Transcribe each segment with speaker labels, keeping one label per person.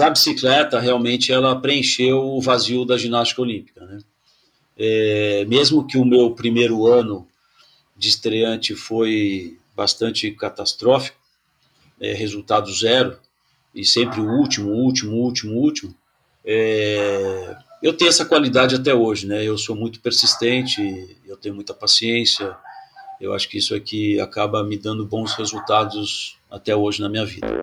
Speaker 1: a bicicleta realmente ela preencheu o vazio da ginástica olímpica, né? É, mesmo que o meu primeiro ano de estreante foi bastante catastrófico, é, resultado zero, e sempre o último, último, último, último, é, eu tenho essa qualidade até hoje, né? Eu sou muito persistente, eu tenho muita paciência, eu acho que isso aqui acaba me dando bons resultados até hoje na minha vida.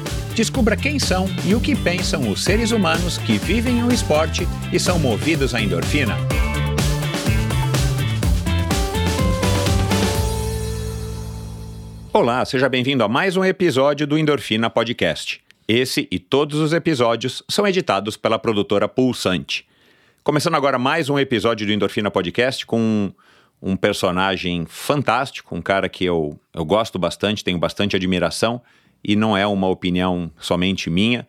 Speaker 2: Descubra quem são e o que pensam os seres humanos que vivem o esporte e são movidos à endorfina. Olá, seja bem-vindo a mais um episódio do Endorfina Podcast. Esse e todos os episódios são editados pela produtora Pulsante. Começando agora mais um episódio do Endorfina Podcast com um, um personagem fantástico, um cara que eu, eu gosto bastante, tenho bastante admiração e não é uma opinião somente minha.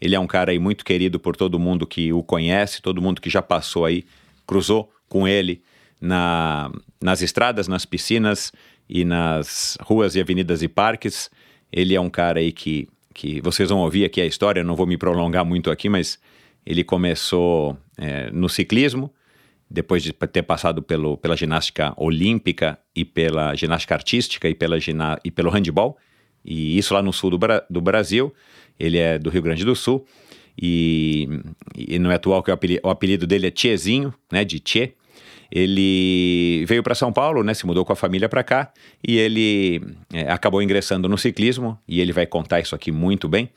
Speaker 2: Ele é um cara aí muito querido por todo mundo que o conhece, todo mundo que já passou aí, cruzou com ele na, nas estradas, nas piscinas e nas ruas e avenidas e parques. Ele é um cara aí que que vocês vão ouvir aqui a história, não vou me prolongar muito aqui, mas ele começou é, no ciclismo, depois de ter passado pelo, pela ginástica olímpica e pela ginástica artística e, pela e pelo handball, e isso lá no sul do, do Brasil, ele é do Rio Grande do Sul, e, e não é atual que o apelido, o apelido dele é Tchezinho, né, de Tchê, ele veio para São Paulo, né, se mudou com a família para cá. E ele é, acabou ingressando no ciclismo. E ele vai contar isso aqui muito bem.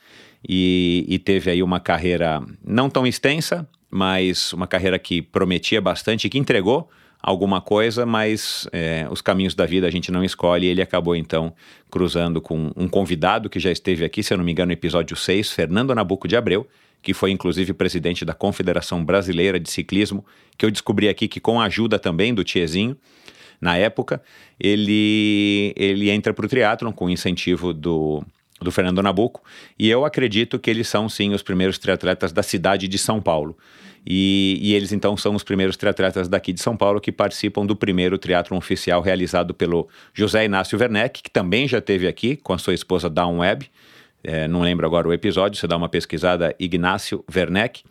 Speaker 2: E, e, teve aí uma carreira não tão extensa, mas uma carreira que prometia bastante, que entregou alguma coisa, mas é, os caminhos da vida a gente não escolhe e ele acabou então cruzando com um convidado que já esteve aqui, se eu não me engano, no episódio 6, Fernando Nabuco de Abreu, que foi inclusive presidente da Confederação Brasileira de Ciclismo, que eu descobri aqui que com a ajuda também do Tiezinho, na época, ele, ele entra para o triatlon com incentivo do, do Fernando Nabuco, e eu acredito que eles são sim os primeiros triatletas da cidade de São Paulo. E, e, eles então são os primeiros triatletas daqui de São Paulo que participam do primeiro triatlon oficial realizado pelo José Inácio Werneck, que também já esteve aqui com a sua esposa Dawn Webb, é, não lembro agora o episódio, você dá uma pesquisada, Ignácio Werneck,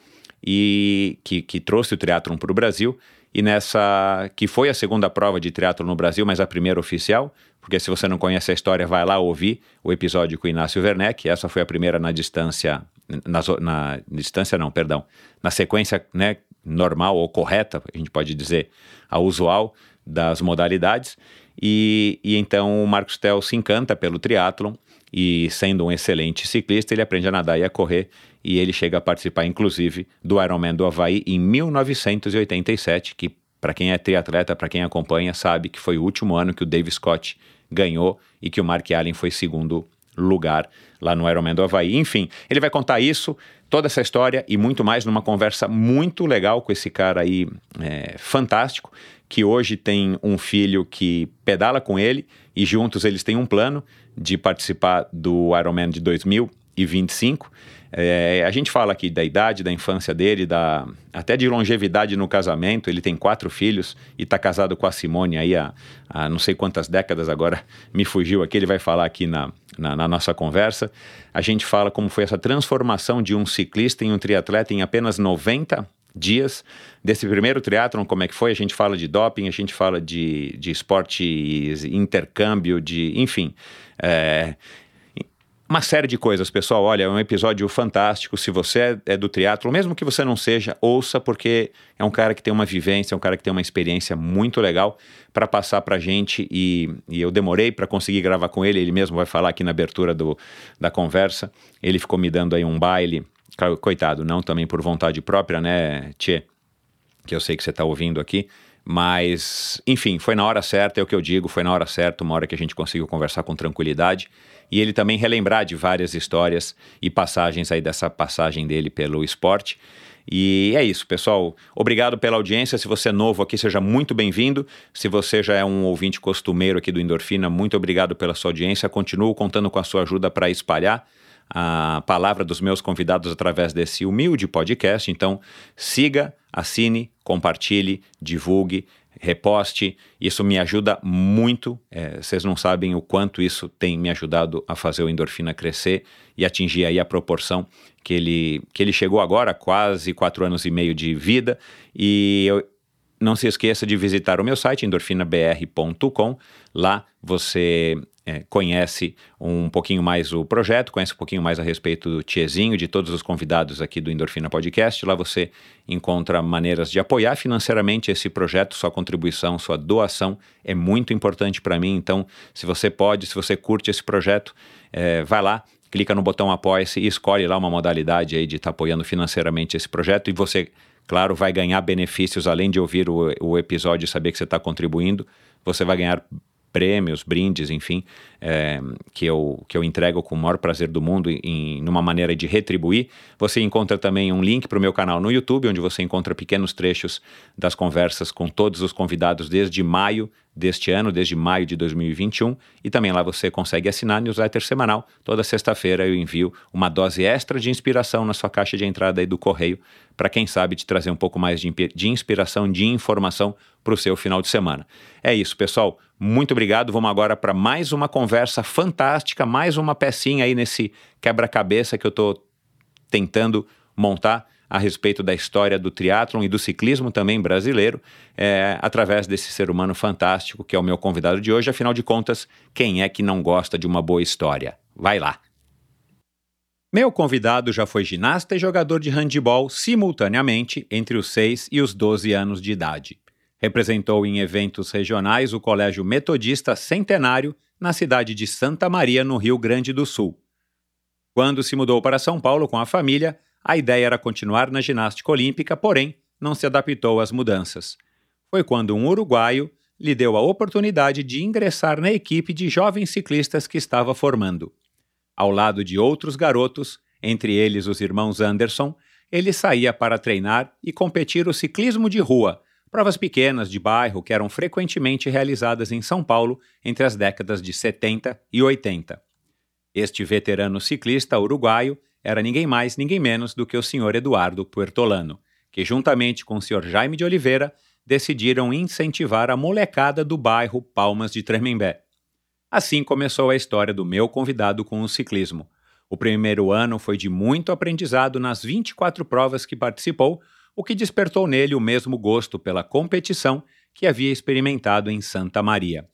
Speaker 2: e que, que trouxe o triatlon para o Brasil, e nessa, que foi a segunda prova de triatlon no Brasil, mas a primeira oficial, porque se você não conhece a história, vai lá ouvir o episódio com o Inácio Werneck, essa foi a primeira na distância, na, na distância não, perdão, na sequência né, normal ou correta, a gente pode dizer, a usual das modalidades, e, e então o Marcos Tel se encanta pelo triatlon, e sendo um excelente ciclista, ele aprende a nadar e a correr e ele chega a participar inclusive do Ironman do Havaí em 1987, que para quem é triatleta, para quem acompanha, sabe que foi o último ano que o Dave Scott ganhou e que o Mark Allen foi segundo lugar lá no Ironman do Havaí. Enfim, ele vai contar isso, toda essa história e muito mais numa conversa muito legal com esse cara aí é, fantástico, que hoje tem um filho que pedala com ele e juntos eles têm um plano de participar do Ironman de 2025. É, a gente fala aqui da idade, da infância dele, da, até de longevidade no casamento. Ele tem quatro filhos e está casado com a Simone aí há, há, não sei quantas décadas agora, me fugiu aqui. Ele vai falar aqui na, na, na, nossa conversa. A gente fala como foi essa transformação de um ciclista em um triatleta em apenas 90 dias desse primeiro triatlon, como é que foi? A gente fala de doping, a gente fala de, de esportes, intercâmbio, de enfim. É, uma série de coisas, pessoal. Olha, é um episódio fantástico. Se você é do triatlo, mesmo que você não seja, ouça, porque é um cara que tem uma vivência, é um cara que tem uma experiência muito legal para passar para gente. E, e eu demorei para conseguir gravar com ele. Ele mesmo vai falar aqui na abertura do, da conversa. Ele ficou me dando aí um baile. Coitado, não também por vontade própria, né, Tchê? Que eu sei que você está ouvindo aqui Mas, enfim, foi na hora certa, é o que eu digo, foi na hora certa, uma hora que a gente conseguiu conversar com tranquilidade. E ele também relembrar de várias histórias e passagens aí dessa passagem dele pelo esporte. E é isso, pessoal. Obrigado pela audiência. Se você é novo aqui, seja muito bem-vindo. Se você já é um ouvinte costumeiro aqui do Endorfina, muito obrigado pela sua audiência. Continuo contando com a sua ajuda para espalhar a palavra dos meus convidados através desse humilde podcast. Então, siga, assine, compartilhe, divulgue, reposte. Isso me ajuda muito. É, vocês não sabem o quanto isso tem me ajudado a fazer o endorfina crescer e atingir aí a proporção que ele, que ele chegou agora, quase quatro anos e meio de vida. E eu, não se esqueça de visitar o meu site, endorfinabr.com. Lá você é, conhece um pouquinho mais o projeto, conhece um pouquinho mais a respeito do Tiezinho, de todos os convidados aqui do Endorfina Podcast. Lá você encontra maneiras de apoiar financeiramente esse projeto. Sua contribuição, sua doação é muito importante para mim. Então, se você pode, se você curte esse projeto, é, vai lá, clica no botão Apoia-se e escolhe lá uma modalidade aí de estar tá apoiando financeiramente esse projeto. E você, claro, vai ganhar benefícios além de ouvir o, o episódio e saber que você está contribuindo. Você vai ganhar prêmios, brindes, enfim, é, que, eu, que eu entrego com o maior prazer do mundo em numa maneira de retribuir. Você encontra também um link para o meu canal no YouTube, onde você encontra pequenos trechos das conversas com todos os convidados desde maio deste ano, desde maio de 2021, e também lá você consegue assinar a newsletter semanal. Toda sexta-feira eu envio uma dose extra de inspiração na sua caixa de entrada aí do correio, para quem sabe te trazer um pouco mais de, de inspiração, de informação para o seu final de semana. É isso, pessoal. Muito obrigado. Vamos agora para mais uma conversa fantástica, mais uma pecinha aí nesse quebra-cabeça que eu estou tentando montar a respeito da história do triatlon e do ciclismo também brasileiro, é, através desse ser humano fantástico que é o meu convidado de hoje. Afinal de contas, quem é que não gosta de uma boa história? Vai lá! Meu convidado já foi ginasta e jogador de handebol simultaneamente entre os 6 e os 12 anos de idade. Representou em eventos regionais o Colégio Metodista Centenário na cidade de Santa Maria, no Rio Grande do Sul. Quando se mudou para São Paulo com a família, a ideia era continuar na ginástica olímpica, porém, não se adaptou às mudanças. Foi quando um uruguaio lhe deu a oportunidade de ingressar na equipe de jovens ciclistas que estava formando. Ao lado de outros garotos, entre eles os irmãos Anderson, ele saía para treinar e competir o ciclismo de rua, provas pequenas de bairro que eram frequentemente realizadas em São Paulo entre as décadas de 70 e 80. Este veterano ciclista uruguaio era ninguém mais, ninguém menos do que o senhor Eduardo Puertolano, que, juntamente com o senhor Jaime de Oliveira, decidiram incentivar a molecada do bairro Palmas de Tremembé. Assim começou a história do meu convidado com o ciclismo. O primeiro ano foi de muito aprendizado nas 24 provas que participou, o que despertou nele o mesmo gosto pela competição que havia experimentado em Santa Maria.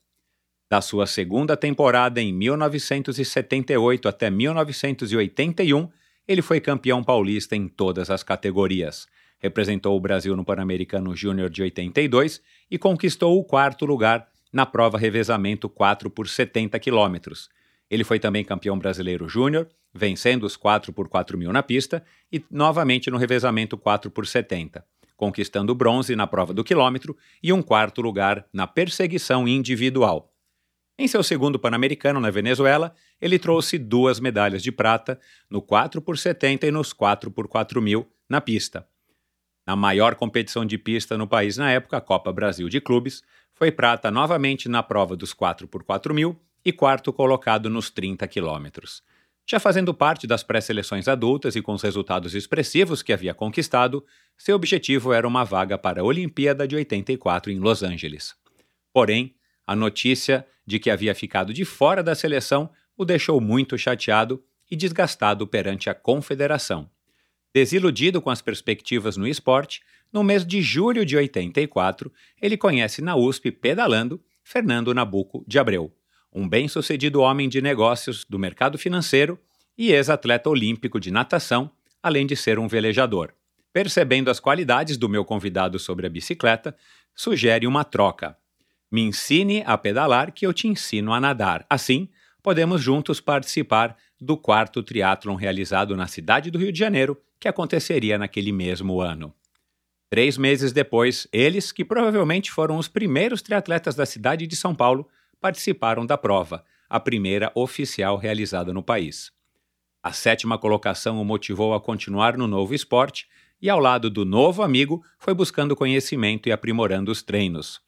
Speaker 2: Da sua segunda temporada em 1978 até 1981, ele foi campeão paulista em todas as categorias. Representou o Brasil no Pan-Americano Júnior de 82 e conquistou o quarto lugar na prova revezamento 4 por 70 quilômetros. Ele foi também campeão brasileiro júnior, vencendo os 4 por 4 mil na pista e novamente no revezamento 4 por 70, conquistando bronze na prova do quilômetro e um quarto lugar na perseguição individual. Em seu segundo Pan-Americano na Venezuela, ele trouxe duas medalhas de prata no 4 por 70 e nos 4 por 4 mil na pista. Na maior competição de pista no país na época, a Copa Brasil de Clubes, foi prata novamente na prova dos 4 por 4 mil e quarto colocado nos 30 quilômetros. Já fazendo parte das pré-seleções adultas e com os resultados expressivos que havia conquistado, seu objetivo era uma vaga para a Olimpíada de 84 em Los Angeles. Porém, a notícia de que havia ficado de fora da seleção o deixou muito chateado e desgastado perante a confederação. Desiludido com as perspectivas no esporte, no mês de julho de 84, ele conhece na USP pedalando Fernando Nabuco de Abreu, um bem-sucedido homem de negócios do mercado financeiro e ex-atleta olímpico de natação, além de ser um velejador. Percebendo as qualidades do meu convidado sobre a bicicleta, sugere uma troca. Me ensine a pedalar que eu te ensino a nadar. Assim, podemos juntos participar do quarto triatlon realizado na cidade do Rio de Janeiro, que aconteceria naquele mesmo ano. Três meses depois, eles, que provavelmente foram os primeiros triatletas da cidade de São Paulo, participaram da prova, a primeira oficial realizada no país. A sétima colocação o motivou a continuar no novo esporte e, ao lado do novo amigo, foi buscando conhecimento e aprimorando os treinos.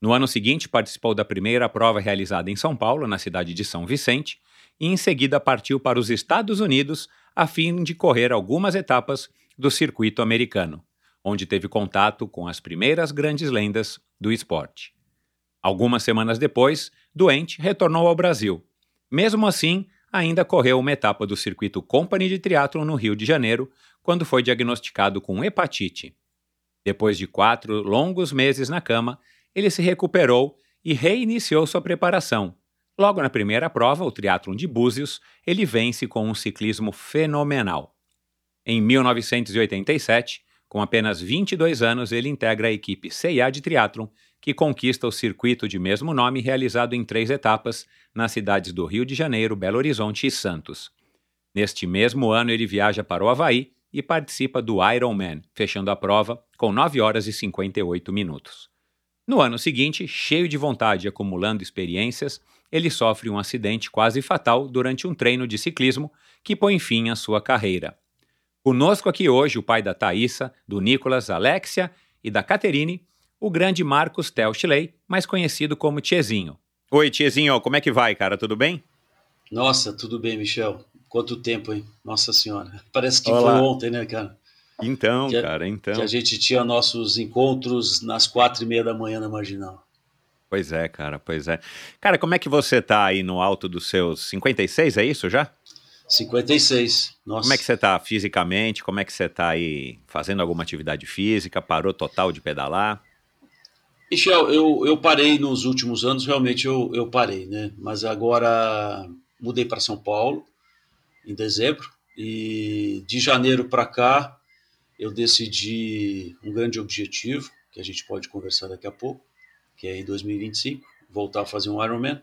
Speaker 2: No ano seguinte, participou da primeira prova realizada em São Paulo, na cidade de São Vicente, e em seguida partiu para os Estados Unidos a fim de correr algumas etapas do circuito americano onde teve contato com as primeiras grandes lendas do esporte. Algumas semanas depois, doente, retornou ao Brasil. Mesmo assim, ainda correu uma etapa do circuito Company de Triathlon no Rio de Janeiro, quando foi diagnosticado com hepatite. Depois de quatro longos meses na cama, ele se recuperou e reiniciou sua preparação. Logo na primeira prova, o triatlon de Búzios, ele vence com um ciclismo fenomenal. Em 1987, com apenas 22 anos, ele integra a equipe CIA de triatlon, que conquista o circuito de mesmo nome realizado em três etapas nas cidades do Rio de Janeiro, Belo Horizonte e Santos. Neste mesmo ano, ele viaja para o Havaí e participa do Ironman, fechando a prova com 9 horas e 58 minutos. No ano seguinte, cheio de vontade e acumulando experiências, ele sofre um acidente quase fatal durante um treino de ciclismo que põe fim à sua carreira. Conosco aqui hoje o pai da Thaísa, do Nicolas, Alexia e da Caterine, o grande Marcos Telchley, mais conhecido como Tiezinho. Oi, Tiezinho, como é que vai, cara? Tudo bem?
Speaker 1: Nossa, tudo bem, Michel. Quanto tempo, hein? Nossa Senhora. Parece que Olá. foi ontem, né, cara?
Speaker 2: Então, cara, então.
Speaker 1: Que a gente tinha nossos encontros nas quatro e meia da manhã na Marginal.
Speaker 2: Pois é, cara, pois é. Cara, como é que você tá aí no alto dos seus 56, é isso já?
Speaker 1: 56. Nossa.
Speaker 2: Como é que você está fisicamente? Como é que você está aí fazendo alguma atividade física? Parou total de pedalar?
Speaker 1: Michel, eu, eu parei nos últimos anos, realmente eu, eu parei, né? Mas agora mudei para São Paulo em dezembro e de janeiro para cá eu decidi um grande objetivo, que a gente pode conversar daqui a pouco, que é em 2025, voltar a fazer um Ironman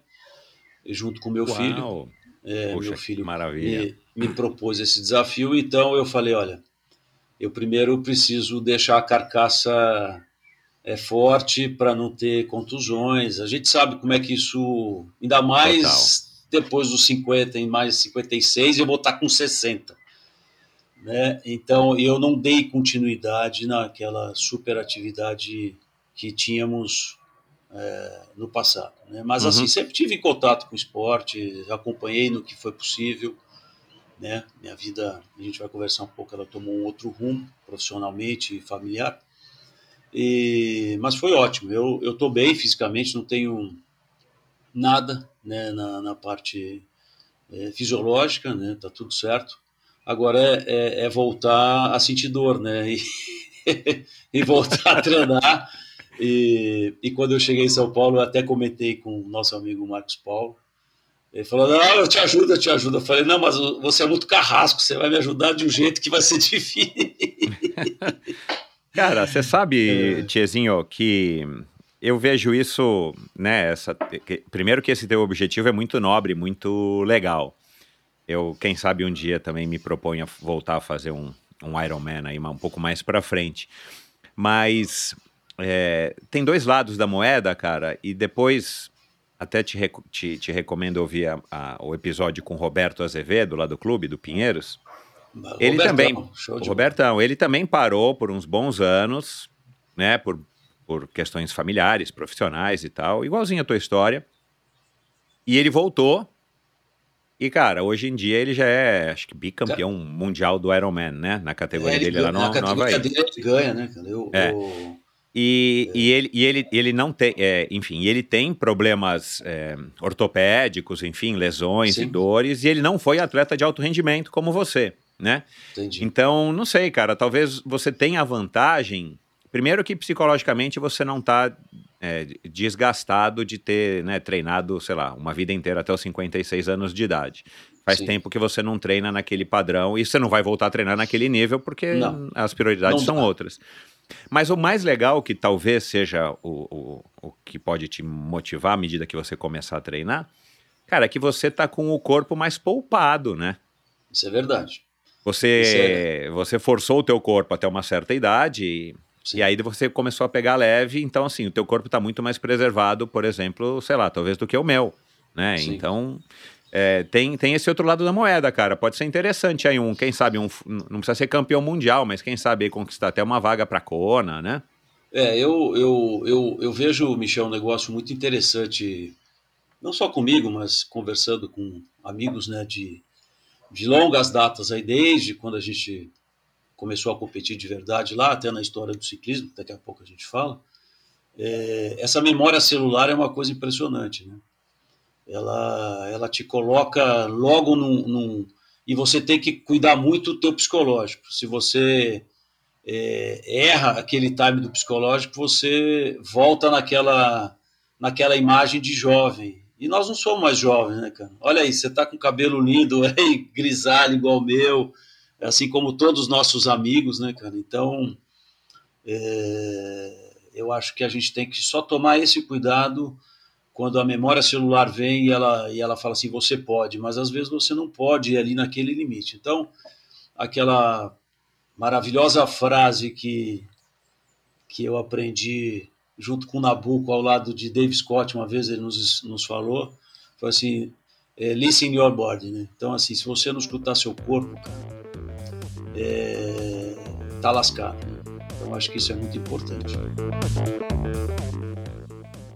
Speaker 1: junto com meu Uau. filho. É, Puxa, meu filho
Speaker 2: maravilha.
Speaker 1: Me, me propôs esse desafio, então eu falei, olha, eu primeiro preciso deixar a carcaça é forte para não ter contusões. A gente sabe como é que isso, ainda mais Total. depois dos 50, em mais 56, eu vou estar com 60. Né? Então eu não dei continuidade naquela super atividade que tínhamos é, no passado. Né? Mas, assim, uhum. assim, sempre tive contato com o esporte, acompanhei no que foi possível. Né? Minha vida, a gente vai conversar um pouco, ela tomou um outro rumo, profissionalmente e familiar. E, mas foi ótimo. Eu estou bem fisicamente, não tenho nada né, na, na parte é, fisiológica, né? Tá tudo certo. Agora é, é, é voltar a sentir dor, né? E, e voltar a treinar e, e quando eu cheguei em São Paulo, eu até comentei com o nosso amigo Marcos Paulo. Ele falou: Não, eu te ajudo, eu te ajudo. Eu falei: Não, mas você é muito carrasco, você vai me ajudar de um jeito que vai ser difícil.
Speaker 2: Cara, você sabe, é. Tiezinho, que eu vejo isso, né? Essa, que, primeiro que esse teu objetivo é muito nobre, muito legal. Eu, quem sabe, um dia também me proponho a voltar a fazer um, um Ironman aí um pouco mais para frente. Mas é, tem dois lados da moeda, cara, e depois até te, te, te recomendo ouvir a, a, o episódio com o Roberto Azevedo, lá do clube, do Pinheiros. Ele Robertão, também, o Robertão, ele também parou por uns bons anos, né, por, por questões familiares, profissionais e tal, igualzinho a tua história. E ele voltou. E, cara, hoje em dia ele já é, acho que, bicampeão cara, mundial do Ironman, né? Na categoria é, dele lá no, na categoria
Speaker 1: dele ele ganha, né, cara? Eu,
Speaker 2: é. Eu... E, e, ele, e ele, ele não tem, é, enfim, ele tem problemas é, ortopédicos, enfim, lesões Sim. e dores, e ele não foi atleta de alto rendimento como você, né?
Speaker 1: Entendi.
Speaker 2: Então, não sei, cara, talvez você tenha a vantagem, primeiro que psicologicamente você não está é, desgastado de ter né, treinado, sei lá, uma vida inteira até os 56 anos de idade. Faz Sim. tempo que você não treina naquele padrão e você não vai voltar a treinar naquele nível porque não. as prioridades não são dá. outras. Mas o mais legal, que talvez seja o, o, o que pode te motivar à medida que você começar a treinar, cara, é que você tá com o corpo mais poupado, né?
Speaker 1: Isso é verdade.
Speaker 2: Você, é... você forçou o teu corpo até uma certa idade,
Speaker 1: Sim.
Speaker 2: E aí você começou a pegar leve, então assim, o teu corpo está muito mais preservado, por exemplo, sei lá, talvez do que o meu, né?
Speaker 1: Sim.
Speaker 2: Então, é, tem, tem esse outro lado da moeda, cara. Pode ser interessante aí um, quem sabe, um, não precisa ser campeão mundial, mas quem sabe conquistar até uma vaga para Kona, né?
Speaker 1: É, eu, eu, eu, eu vejo, Michel, um negócio muito interessante, não só comigo, mas conversando com amigos né, de, de longas datas aí, desde quando a gente começou a competir de verdade lá, até na história do ciclismo, daqui a pouco a gente fala. É, essa memória celular é uma coisa impressionante, né? Ela, ela te coloca logo num, num e você tem que cuidar muito do teu psicológico. Se você é, erra aquele time do psicológico, você volta naquela, naquela imagem de jovem. E nós não somos mais jovens, né, cara? Olha aí, você tá com cabelo lindo, é grisalho igual o meu, assim como todos os nossos amigos, né, cara? Então, é, eu acho que a gente tem que só tomar esse cuidado quando a memória celular vem e ela, e ela fala assim, você pode, mas às vezes você não pode ir ali naquele limite. Então, aquela maravilhosa frase que, que eu aprendi junto com Nabucco ao lado de Dave Scott, uma vez ele nos, nos falou, foi assim, é, listen your body, né? Então, assim, se você não escutar seu corpo, cara, é, tá lascado. Então, acho que isso é muito importante.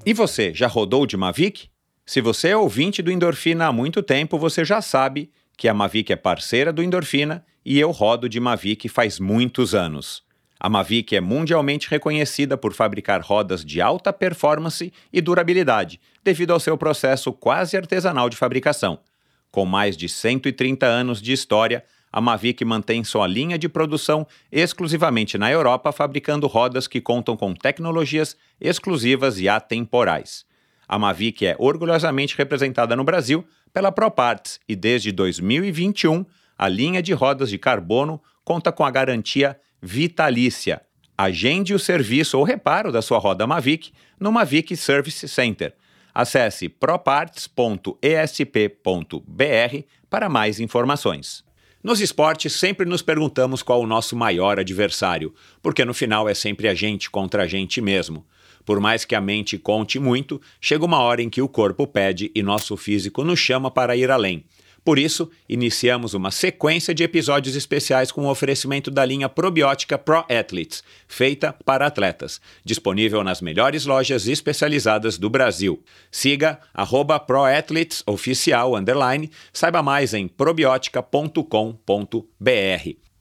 Speaker 2: E você, já rodou de Mavic? Se você é ouvinte do Endorfina há muito tempo, você já sabe que a Mavic é parceira do Endorfina e eu rodo de Mavic faz muitos anos. A Mavic é mundialmente reconhecida por fabricar rodas de alta performance e durabilidade, devido ao seu processo quase artesanal de fabricação. Com mais de 130 anos de história, a Mavic mantém sua linha de produção exclusivamente na Europa, fabricando rodas que contam com tecnologias exclusivas e atemporais. A Mavic é orgulhosamente representada no Brasil pela ProParts e desde 2021 a linha de rodas de carbono conta com a garantia vitalícia. Agende o serviço ou reparo da sua roda Mavic no Mavic Service Center. Acesse proparts.esp.br para mais informações. Nos esportes, sempre nos perguntamos qual o nosso maior adversário, porque no final é sempre a gente contra a gente mesmo. Por mais que a mente conte muito, chega uma hora em que o corpo pede e nosso físico nos chama para ir além. Por isso, iniciamos uma sequência de episódios especiais com o oferecimento da linha probiótica Pro Athletes, feita para atletas, disponível nas melhores lojas especializadas do Brasil. Siga proathletesoficial, saiba mais em probiotica.com.br.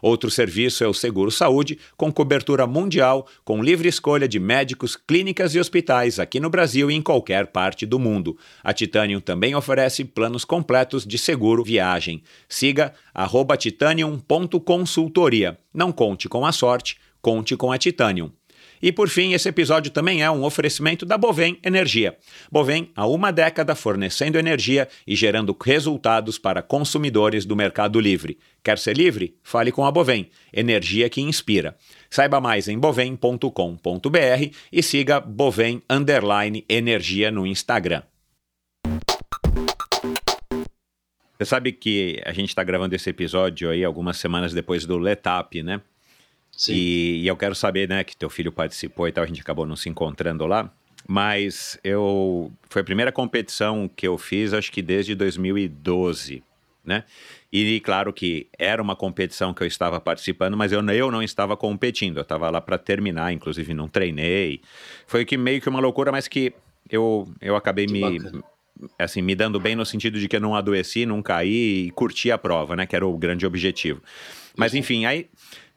Speaker 2: Outro serviço é o Seguro Saúde, com cobertura mundial, com livre escolha de médicos, clínicas e hospitais aqui no Brasil e em qualquer parte do mundo. A Titanium também oferece planos completos de seguro viagem. Siga titanium.consultoria. Não conte com a sorte, conte com a Titanium. E por fim, esse episódio também é um oferecimento da Bovem Energia. Bovem há uma década fornecendo energia e gerando resultados para consumidores do mercado livre. Quer ser livre? Fale com a Bovem, energia que inspira. Saiba mais em bovem.com.br e siga Bovem Underline Energia no Instagram. Você sabe que a gente está gravando esse episódio aí algumas semanas depois do Letap, né?
Speaker 1: Sim.
Speaker 2: E, e eu quero saber, né, que teu filho participou e tal, a gente acabou não se encontrando lá. Mas eu. Foi a primeira competição que eu fiz, acho que desde 2012, né? E claro que era uma competição que eu estava participando, mas eu, eu não estava competindo, eu estava lá para terminar, inclusive não treinei. Foi que meio que uma loucura, mas que eu, eu acabei
Speaker 1: Que
Speaker 2: me
Speaker 1: bacana.
Speaker 2: assim, me dando bem no sentido de que eu não adoeci, não caí e curti a prova, né, que era o grande objetivo. Mas enfim, aí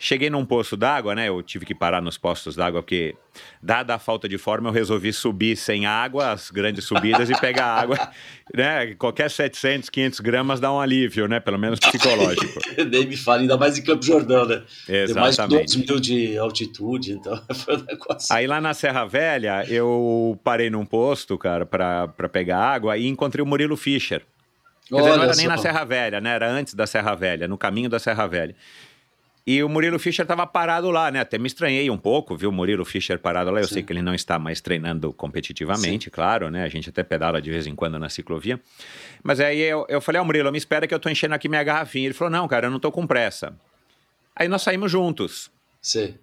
Speaker 2: cheguei num poço d'água, né? Eu tive que parar nos postos d'água porque, dada a falta de forma, eu resolvi subir sem água, as grandes subidas e pegar água, né? Qualquer 700, 500 gramas dá um alívio, né? Pelo menos psicológico.
Speaker 1: Nem me fale, ainda mais em Campo Jordão, né? Tem mais de
Speaker 2: Exatamente.
Speaker 1: 2 mil de altitude, então foi um negócio.
Speaker 2: Aí lá na Serra Velha, eu parei num posto, cara, pra pegar água e encontrei o Murilo Fischer. Quer dizer, não era nem na Serra Velha, né? Era antes da Serra Velha, no caminho da Serra Velha. E o Murilo Fischer estava parado lá, né? Até me estranhei um pouco, viu o Murilo Fischer parado lá. Eu
Speaker 1: Sim.
Speaker 2: sei que ele não está mais treinando competitivamente, claro, né? A gente até pedala de vez em quando na ciclovia. Mas aí eu, eu falei, ó, Murilo, me espera que eu tô enchendo aqui minha garrafinha. Ele falou, não, cara, eu não tô com pressa. Aí nós saímos juntos.
Speaker 1: Sei.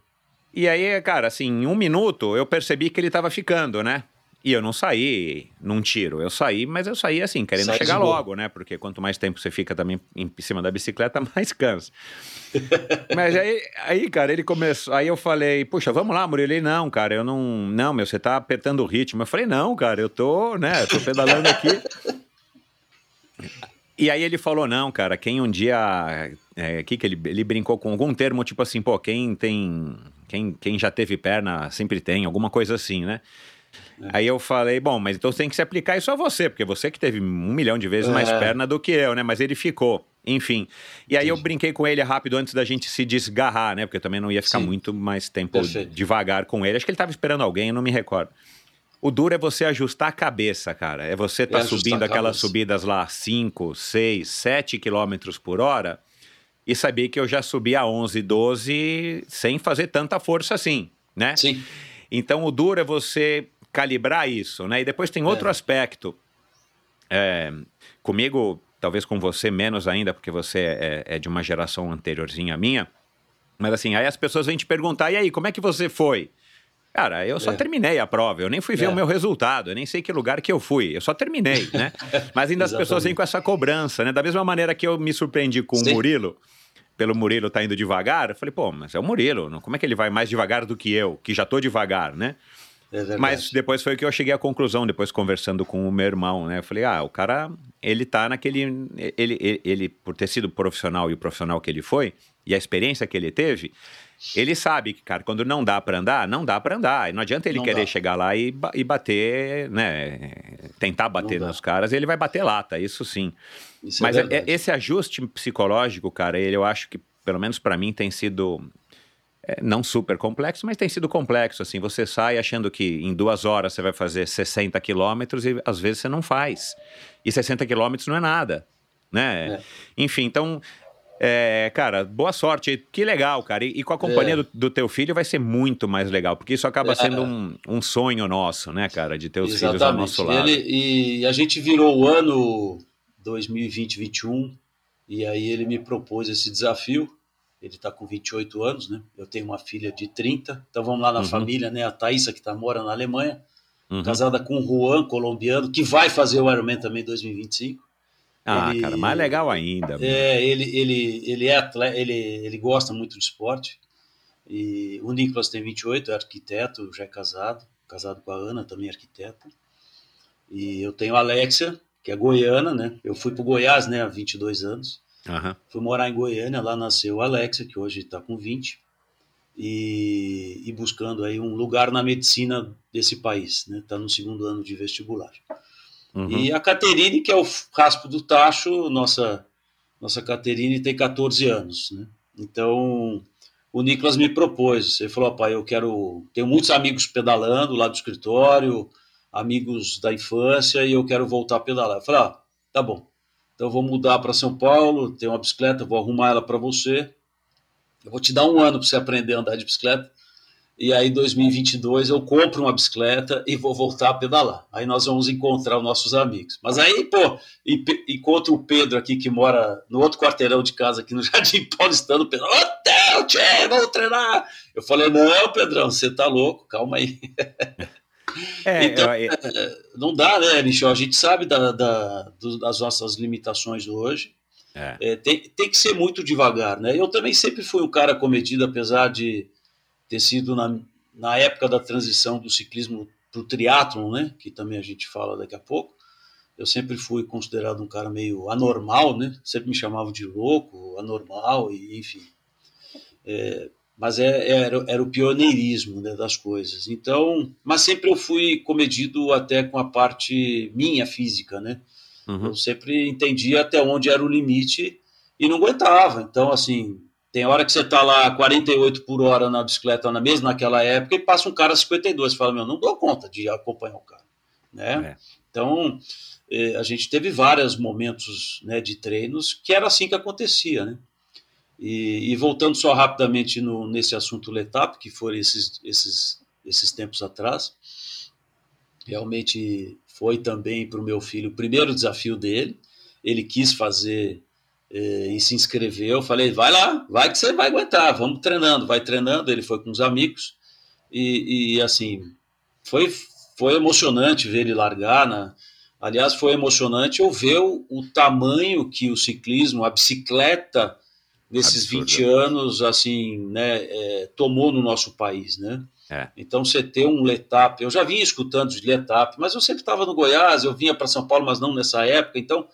Speaker 2: E aí, cara, assim, em um minuto eu percebi que ele tava ficando, né? E eu não saí num tiro. Eu saí, mas eu saí assim, querendo
Speaker 1: Sai
Speaker 2: chegar logo, né? Porque quanto mais tempo você fica também em cima da bicicleta, mais cansa. mas aí, aí, cara, ele começou. Aí eu falei, puxa, vamos lá, Murilo. Ele, não, cara, eu não. Não, meu, você tá apertando o ritmo. Eu falei, não, cara, eu tô, né? Eu tô pedalando aqui. E aí ele falou, não, cara, quem um dia. É, que que ele, ele brincou com algum termo, tipo assim, pô, quem tem. Quem, quem já teve perna sempre tem, alguma coisa assim, né? Aí eu falei, bom, mas então tem que se aplicar isso a você, porque você que teve um milhão de vezes mais
Speaker 1: É.
Speaker 2: perna do que eu, né? Mas ele ficou, enfim. E aí eu brinquei com ele rápido antes da gente se desgarrar, né? Porque eu também não ia ficar
Speaker 1: Sim.
Speaker 2: muito mais tempo
Speaker 1: Perfeito.
Speaker 2: devagar com ele. Acho que ele tava esperando alguém, eu não me recordo. O duro é você ajustar a cabeça, cara. É você tá
Speaker 1: É
Speaker 2: subindo aquelas subidas lá 5, 6, 7 quilômetros por hora e saber que eu já subi a 11, 12 sem fazer tanta força assim, né?
Speaker 1: Sim.
Speaker 2: Então o duro é você calibrar isso, né? E depois tem outro
Speaker 1: É.
Speaker 2: aspecto. É, comigo, talvez com você menos ainda, porque você é, é de uma geração anteriorzinha à minha. Mas assim, aí as pessoas vêm te perguntar, e aí, como é que você foi? Cara, eu só
Speaker 1: É.
Speaker 2: terminei a prova, eu nem fui ver
Speaker 1: É.
Speaker 2: o meu resultado, eu nem sei que lugar que eu fui, eu só terminei, né? Mas ainda as pessoas vêm com essa cobrança, né? Da mesma maneira que eu me surpreendi com o
Speaker 1: Sim.
Speaker 2: Murilo, pelo Murilo tá indo devagar, eu falei, pô, mas é o Murilo, não- como é que ele vai mais devagar do que eu, que já tô devagar, né?
Speaker 1: É.
Speaker 2: Mas depois foi que eu cheguei à conclusão, depois conversando com o meu irmão, né? Eu falei, ah, o cara, ele tá naquele. Ele, ele, ele, por ter sido profissional e o profissional que ele foi, e a experiência que ele teve, ele sabe que, cara, quando não dá pra andar, não dá pra andar. E não adianta ele
Speaker 1: Não
Speaker 2: querer
Speaker 1: dá.
Speaker 2: chegar lá e, e bater, né? Tentar bater nos caras, ele vai bater lata, isso sim.
Speaker 1: Isso
Speaker 2: Mas
Speaker 1: é
Speaker 2: é- esse ajuste psicológico, cara, ele eu acho que, pelo menos pra mim, tem sido é, não super complexo, mas tem sido complexo. Assim, você sai achando que em duas horas você vai fazer 60 quilômetros e às vezes você não faz. E 60 quilômetros não é nada, né?
Speaker 1: É.
Speaker 2: Enfim, então, é, cara, boa sorte. Que legal, cara. E, e com a companhia
Speaker 1: É.
Speaker 2: do, do teu filho vai ser muito mais legal, porque isso acaba
Speaker 1: É.
Speaker 2: sendo um, um sonho nosso, né, cara, de ter os filhos ao nosso lado.
Speaker 1: Ele, e a gente virou o ano 2020-21 e aí ele me propôs esse desafio. Ele está com 28 anos, né? Eu tenho uma filha de 30. Então vamos lá na
Speaker 2: Uhum.
Speaker 1: família, né? A Thaísa, que tá, mora na Alemanha,
Speaker 2: Uhum.
Speaker 1: casada com o Juan, colombiano, que vai fazer o Ironman também em 2025.
Speaker 2: Ah,
Speaker 1: ele-
Speaker 2: cara, mais legal ainda.
Speaker 1: É, ele, ele, ele é atleta, ele, ele gosta muito de esporte. E o Nicolas tem 28, é arquiteto, já é casado, casado com a Ana, também arquiteta. E eu tenho a Alexia, que é goiana, né? Eu fui para Goiás, né, há 22 anos.
Speaker 2: Aham.
Speaker 1: Fui morar em Goiânia, lá nasceu a Alexia, que hoje está com 20. E, e buscando aí um lugar na medicina desse país, né? Está no segundo ano de vestibular.
Speaker 2: Uhum.
Speaker 1: E a Caterine, que é o raspo do tacho, nossa, nossa Caterine tem 14 anos, né? Então, o Nicolas me propôs, ele falou, pai, eu quero, tenho muitos amigos pedalando lá do escritório, amigos da infância, e eu quero voltar a pedalar. Eu falei, ah, tá bom, então eu vou mudar para São Paulo, tenho uma bicicleta, vou arrumar ela para você, eu vou te dar um ano para você aprender a andar de bicicleta, e aí, em 2022, eu compro uma bicicleta e vou voltar a pedalar. Aí nós vamos encontrar os nossos amigos. Mas aí, pô, encontro o Pedro aqui, que mora no outro quarteirão de casa, aqui no Jardim Paulistano. Pedro, ô, Theo, tchê, vamos treinar. Eu falei, não, Pedrão, você tá louco, calma aí.
Speaker 2: É,
Speaker 1: Então,
Speaker 2: eu-
Speaker 1: Não dá, né, Michel? A gente sabe da- da- das nossas limitações hoje.
Speaker 2: é.
Speaker 1: É, tem, tem que ser muito devagar, né? Eu também sempre fui um cara comedido, apesar de ter sido na, na época da transição do ciclismo para o triatlon, né? Que também a gente fala daqui a pouco. Eu sempre fui considerado um cara meio anormal, né? Sempre me chamavam de louco, anormal, e enfim. É, mas é, era, era o pioneirismo né, das coisas. Então, mas sempre eu fui comedido até com a parte minha física, né? Uhum. Eu sempre entendia até onde era o limite e não aguentava. Então, assim, tem hora que você está lá 48 por hora na bicicleta na mesma naquela época e passa um cara 52, você fala, meu, não dou conta de acompanhar o cara, né? É. Então, eh, a gente teve vários momentos né, de treinos que era assim que acontecia, né? E, e voltando só rapidamente no, nesse assunto Letap, que foram esses, esses, esses tempos atrás, realmente foi também para o meu filho o primeiro desafio dele. Ele quis fazer eh, e se inscreveu. Eu falei, vai lá, vai que você vai aguentar, vamos treinando, vai treinando. Ele foi com os amigos e, e assim, foi, foi emocionante ver ele largar na, Aliás, foi emocionante eu ver o, o, tamanho que o ciclismo, a bicicleta nesses Absurdo. 20 anos, assim, né, é, tomou no nosso país, né? É. Então, você ter um Letap, eu já vinha escutando de Letap, mas eu sempre estava no Goiás, eu vinha para São Paulo, mas não nessa época, então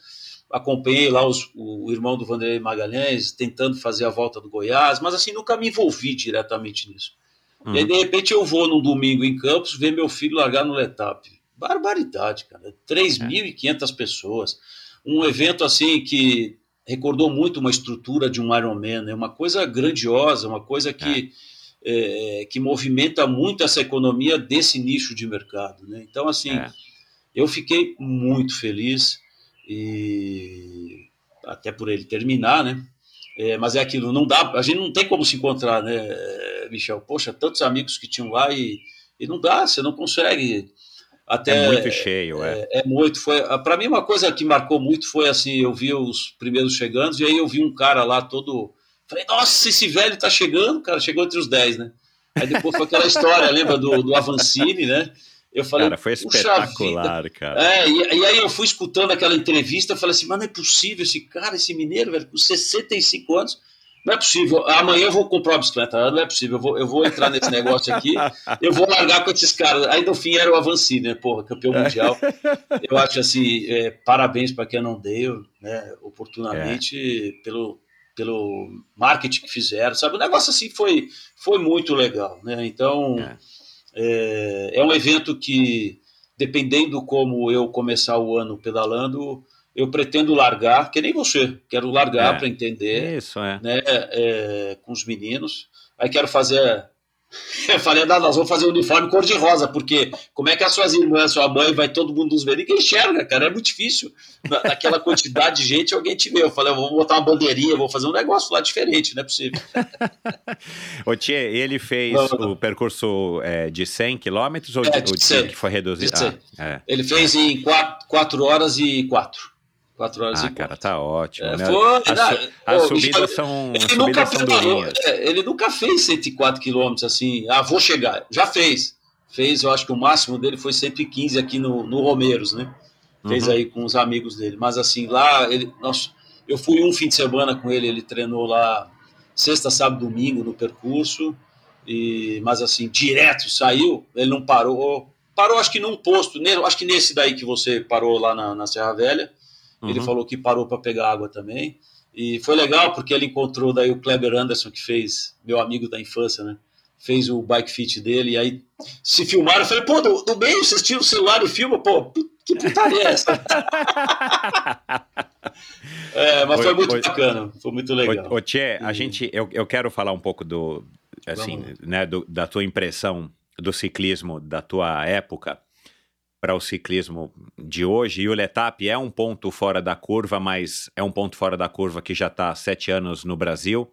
Speaker 1: acompanhei lá os, o, o, irmão do Vanderlei Magalhães tentando fazer a volta do Goiás, mas assim, nunca me envolvi diretamente nisso. Hum. E aí, de repente, eu vou num domingo em Campos ver meu filho largar no Letap. Barbaridade, cara. 3.500 é. pessoas. Um evento assim que recordou muito uma estrutura de um Ironman, é né? uma coisa grandiosa, uma coisa que, é. É, que movimenta muito essa economia desse nicho de mercado. Né? Então, assim, é. eu fiquei muito feliz e até por ele terminar, né? É, mas é aquilo, não dá, a gente não tem como se encontrar, né, Michel? Poxa, tantos amigos que tinham lá e, e não dá, você não consegue. Até,
Speaker 2: é muito cheio, é.
Speaker 1: É, é muito. Foi para mim uma coisa que marcou muito foi assim, eu vi os primeiros chegando e aí eu vi um cara lá todo, falei, nossa, esse velho tá chegando, cara, chegou entre os 10, né? Aí depois foi aquela história, lembra do, do Avancini, né?
Speaker 2: Eu falei, cara, foi espetacular, cara.
Speaker 1: É, e, e, aí eu fui escutando aquela entrevista, eu falei assim, mas não é possível esse cara, esse mineiro, velho, com 65 anos, não é possível. Amanhã eu vou comprar uma bicicleta. Não é possível. Eu vou, eu vou entrar nesse negócio aqui. Eu vou largar com esses caras. Aí no fim era o Avanci, né? Porra, campeão mundial. Eu acho assim, é, parabéns para quem não deu, né? Oportunamente, é. pelo, pelo marketing que fizeram, sabe? O negócio assim foi, foi muito legal, né? Então, é. É, é um evento que, dependendo como eu começar o ano pedalando, eu pretendo largar, que nem você, quero largar é, para entender,
Speaker 2: isso, é.
Speaker 1: né, é, com os meninos. Aí quero fazer. Eu falei, não, nós vamos fazer um uniforme cor-de-rosa, porque como é que as suas irmãs, sua mãe, vai todo mundo nos ver? Ninguém enxerga, cara, é muito difícil. Naquela quantidade de gente, alguém te vê. Eu falei, eu vou botar uma bandeirinha, vou fazer um negócio lá diferente, não é possível.
Speaker 2: o Tchê, ele fez não, não. o percurso é, de 100 quilômetros ou
Speaker 1: é,
Speaker 2: de,
Speaker 1: de 100,
Speaker 2: que foi reduzido?
Speaker 1: Ah, é. Ele fez em 4, 4 horas e 4. 4 horas
Speaker 2: ah,
Speaker 1: e
Speaker 2: cara, tá ótimo.
Speaker 1: É,
Speaker 2: né?
Speaker 1: foi,
Speaker 2: as, su as subidas são,
Speaker 1: ele nunca fez. É, ele nunca fez 104 quilômetros assim, ah, vou chegar. Já fez. Fez, eu acho que o máximo dele foi 115 aqui no, no Romeiros, né? Fez uhum. aí com os amigos dele. Mas assim, lá, ele, nossa, eu fui um fim de semana com ele, ele treinou lá sexta, sábado, domingo no percurso. E, mas assim, direto saiu, ele não parou. Parou, acho que num posto, acho que nesse daí que você parou lá na, na Serra Velha Uhum. Ele falou que parou para pegar água também. E foi legal porque ele encontrou daí o Kleber Anderson, que fez, meu amigo da infância, né? Fez o bike fit dele, e aí se filmaram. Eu falei, pô, do, do meio vocês tiram o celular e filmam, pô, que putaria é essa? é, mas foi muito bacana, foi muito legal.
Speaker 2: Ô, Tchê, a gente, eu, eu quero falar um pouco do, assim, né, do, da tua impressão do ciclismo da tua época para o ciclismo de hoje. E o Letap é um ponto fora da curva, mas é um ponto fora da curva que já está sete anos no Brasil.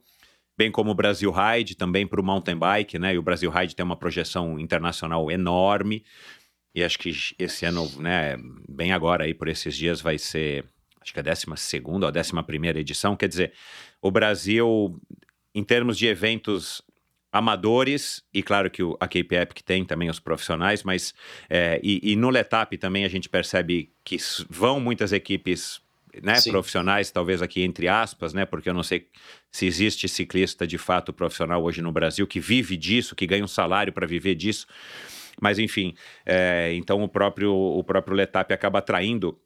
Speaker 2: Bem como o Brasil Ride, também para o mountain bike, né? E o Brasil Ride tem uma projeção internacional enorme. E acho que esse ano, né, bem agora aí por esses dias, vai ser acho que a 12 ou a 11 edição. Quer dizer, o Brasil, em termos de eventos amadores, e claro que o, a Cape Epic tem também os profissionais, mas é, e, e, no Letap também a gente percebe que vão muitas equipes né, profissionais, talvez aqui entre aspas, né, porque eu não sei se existe ciclista de fato profissional hoje no Brasil que vive disso, que ganha um salário para viver disso, mas enfim, é, então o próprio, o próprio Letap acaba atraindo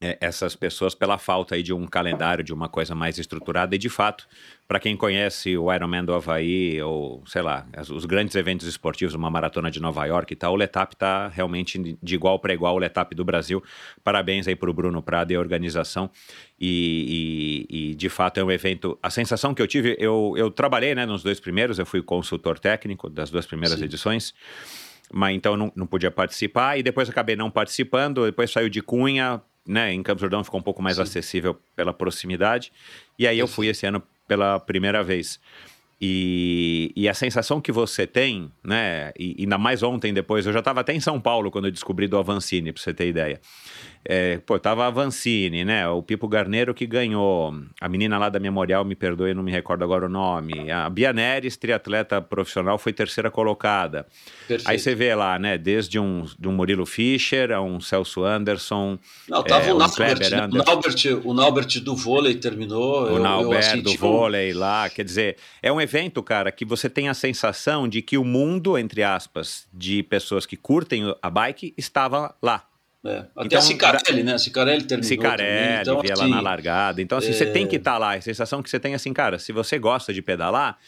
Speaker 2: essas pessoas pela falta aí de um calendário, de uma coisa mais estruturada. E de fato, para quem conhece o Ironman do Havaí, ou sei lá, os grandes eventos esportivos, uma maratona de Nova York e tal, o Letap está realmente de igual para igual o Letap do Brasil. Parabéns aí para o Bruno Prado e a organização. E, e, e, de fato é um evento. A sensação que eu tive, eu, eu trabalhei né, nos dois primeiros, eu fui consultor técnico das duas primeiras Sim. edições mas então não, não podia participar e depois acabei não participando. Depois saiu de Cunha, né, em Campos Jordão ficou um pouco mais Sim. acessível pela proximidade. E aí eu fui esse ano pela primeira vez. E, e, a sensação que você tem, né? E ainda mais ontem depois, eu já estava até em São Paulo quando eu descobri do Avancini, para você ter ideia. É, pô, tava a Avancini, né? O Pipo Garneiro que ganhou. A menina lá da Memorial, me perdoe, não me recordo agora o nome. A Bia Neres, triatleta profissional, foi terceira colocada. Perfeito. Aí você vê lá, né? Desde um, de um Murilo Fischer a um Celso Anderson.
Speaker 1: Não, tava é, o, Naubert, né? o, Naubert, o Naubert do vôlei terminou.
Speaker 2: O eu, Naubert eu do vôlei lá. Quer dizer, é um evento, cara, que você tem a sensação de que o mundo, entre aspas, de pessoas que curtem a bike estava lá.
Speaker 1: É. Até então, a Cicarelli, né? A Cicarelli terminou
Speaker 2: Cicarelli, então, via assim, lá na largada. Então, assim, é... você tem que estar tá lá. A sensação que você tem, assim, cara, se você gosta de pedalar,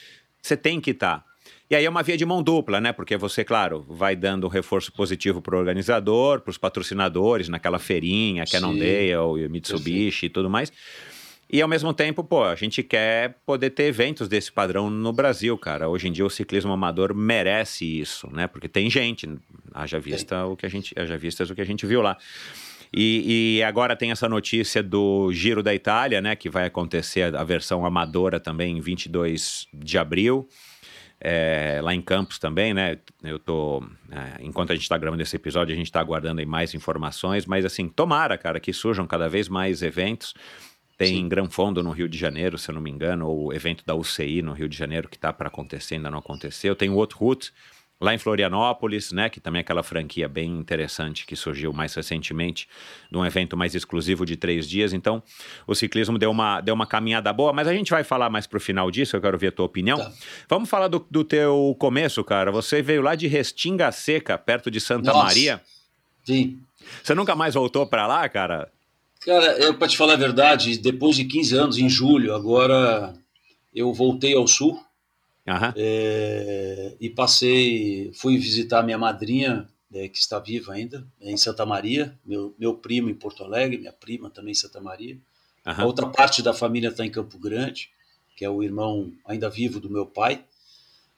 Speaker 2: você tem que estar. Tá. E aí é uma via de mão dupla, né? Porque você, claro, vai dando um reforço positivo para o organizador, para os patrocinadores, naquela feirinha, Cannondale, Mitsubishi e tudo mais. E ao mesmo tempo, pô, a gente quer poder ter eventos desse padrão no Brasil, cara. Hoje em dia o ciclismo amador merece isso, né? Porque tem gente, haja vista o que a gente, haja vistas o que a gente viu lá. E, e, agora tem essa notícia do Giro da Itália, né? Que vai acontecer a versão amadora também em 22 de abril. É, lá em Campos também, né? Eu tô. É, enquanto a gente está gravando esse episódio, a gente está aguardando aí mais informações, mas assim, tomara, cara, que surjam cada vez mais eventos. Tem Sim. Gran Fondo no Rio de Janeiro, se eu não me engano, ou o evento da UCI no Rio de Janeiro, que está para acontecer, ainda não aconteceu. Tem o outro Route lá em Florianópolis, né, que também é aquela franquia bem interessante que surgiu mais recentemente, de um evento mais exclusivo de três dias. Então, o ciclismo deu uma, deu uma caminhada boa, mas a gente vai falar mais para o final disso, eu quero ver a tua opinião. Tá. Vamos falar do, do teu começo, cara. Você veio lá de Restinga Seca, perto de Santa Nossa. Maria.
Speaker 1: Sim.
Speaker 2: Você nunca mais voltou para lá, cara?
Speaker 1: Cara, para te falar a verdade, depois de 15 anos, em julho, agora eu voltei ao sul uhum. é, e passei, fui visitar minha madrinha, é, que está viva ainda, em Santa Maria, meu, meu primo em Porto Alegre, minha prima também em Santa Maria. Uhum. A outra parte da família está em Campo Grande, que é o irmão ainda vivo do meu pai.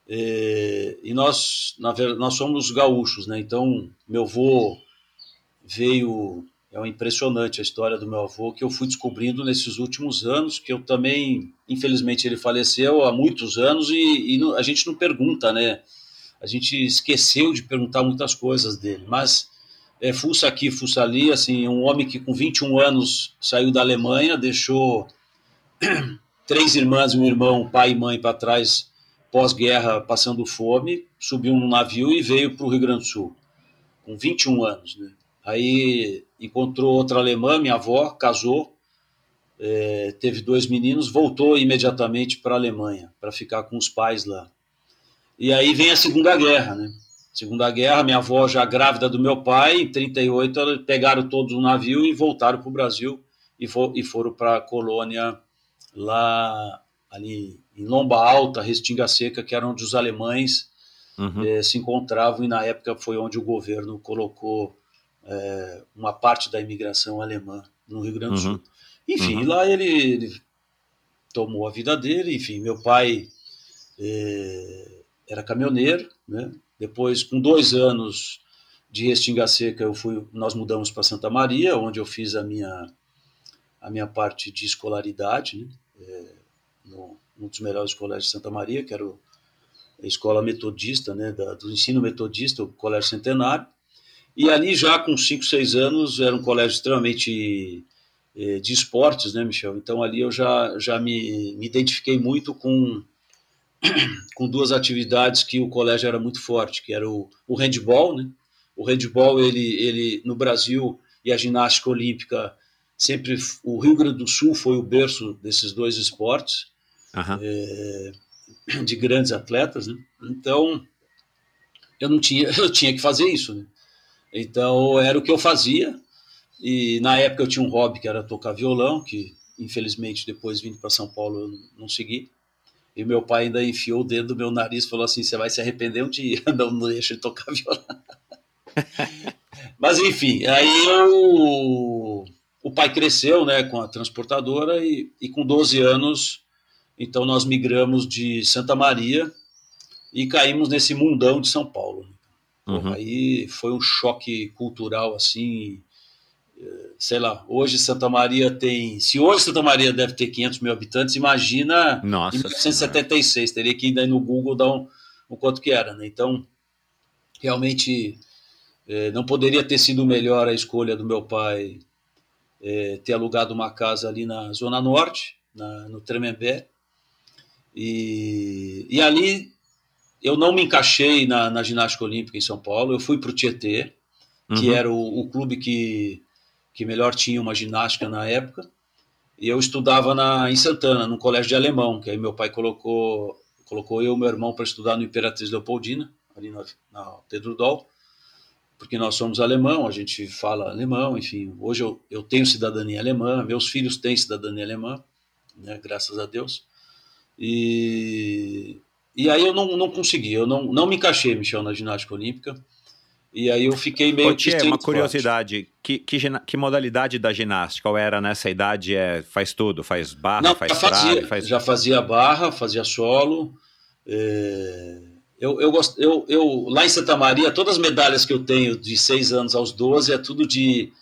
Speaker 1: É, e nós, na, nós somos gaúchos, né? Então, meu avô veio é impressionante a história do meu avô que eu fui descobrindo nesses últimos anos, que eu também, infelizmente, ele faleceu há muitos anos e, e a gente não pergunta, né? A gente esqueceu de perguntar muitas coisas dele, mas é, fuça aqui, fuça ali, assim, um homem que com 21 anos saiu da Alemanha, deixou três irmãs e um irmão, pai e mãe para trás, pós-guerra, passando fome, subiu num navio e veio para o Rio Grande do Sul, com 21 anos, né? Aí encontrou outra alemã, minha avó, casou, é, teve dois meninos, voltou imediatamente para a Alemanha para ficar com os pais lá. E aí vem a Segunda Guerra, né? Segunda Guerra, minha avó já grávida do meu pai, em 38, pegaram todos no navio e voltaram para o Brasil e, for, e foram para a colônia lá ali em Lomba Alta, Restinga Seca, que era onde os alemães uhum. eh, se encontravam e na época foi onde o governo colocou é, uma parte da imigração alemã no Rio Grande do Sul. Uhum. Enfim, uhum. lá ele, ele, tomou a vida dele. Enfim, meu pai é, era caminhoneiro, né? Depois, com dois anos de Restinga Seca, eu fui, nós mudamos para Santa Maria, onde eu fiz a minha a minha parte de escolaridade, né? é, no, um dos melhores colégios de Santa Maria, que era o, a escola metodista, né, da, do ensino metodista, o Colégio Centenário. E ali já com 5, 6 anos era um colégio extremamente eh, de esportes, né, Michel? Então ali eu já, já me, me identifiquei muito com, com duas atividades que o colégio era muito forte, que era o, o handball, né? O handball, ele, ele no Brasil e a ginástica olímpica, sempre o Rio Grande do Sul foi o berço desses dois esportes, uhum. de grandes atletas, né? Então, eu não tinha, eu tinha que fazer isso, né? Então era o que eu fazia E na época eu tinha um hobby que era tocar violão, que infelizmente depois vindo para São Paulo eu não segui. E meu pai ainda enfiou o dedo no meu nariz e falou assim: você vai se arrepender um dia, não, não deixa de tocar violão. Mas enfim, aí eu, o pai cresceu né, com a transportadora e, e com 12 anos, então nós migramos de Santa Maria e caímos nesse mundão de São Paulo. Uhum. Aí foi um choque cultural assim, sei lá, hoje Santa Maria tem. Se hoje Santa Maria deve ter 500 mil habitantes, imagina
Speaker 2: Nossa
Speaker 1: em 1976. Senhora. Teria que ir no Google dar um, um quanto que era, né? Então, realmente, é, não poderia ter sido melhor a escolha do meu pai é, ter alugado uma casa ali na Zona Norte, na, no Tremembé. E, e ali eu não me encaixei na, na ginástica olímpica em São Paulo, eu fui para o Tietê, que uhum. era o, o clube que que melhor tinha uma ginástica na época. E eu estudava na, em Santana, num colégio de alemão, que aí meu pai colocou, colocou eu e meu irmão para estudar no Imperatriz Leopoldina, ali na, na Pedro Dol, porque nós somos alemão, a gente fala alemão, enfim. Hoje eu, eu tenho cidadania alemã, meus filhos têm cidadania alemã, né, graças a Deus. E, e aí eu não, não consegui, eu não, não me encaixei, Michel, na ginástica olímpica. E aí eu fiquei meio. Ô,
Speaker 2: Tchê, uma curiosidade: que, que, que, modalidade da ginástica? Qual era nessa idade? É, faz tudo? Faz barra, Não, faz
Speaker 1: já fazia,
Speaker 2: trave, faz...
Speaker 1: já fazia barra, fazia solo. É... Eu, eu, gosto, eu, eu, lá em Santa Maria, todas as medalhas que eu tenho de 6 anos aos 12 é tudo de,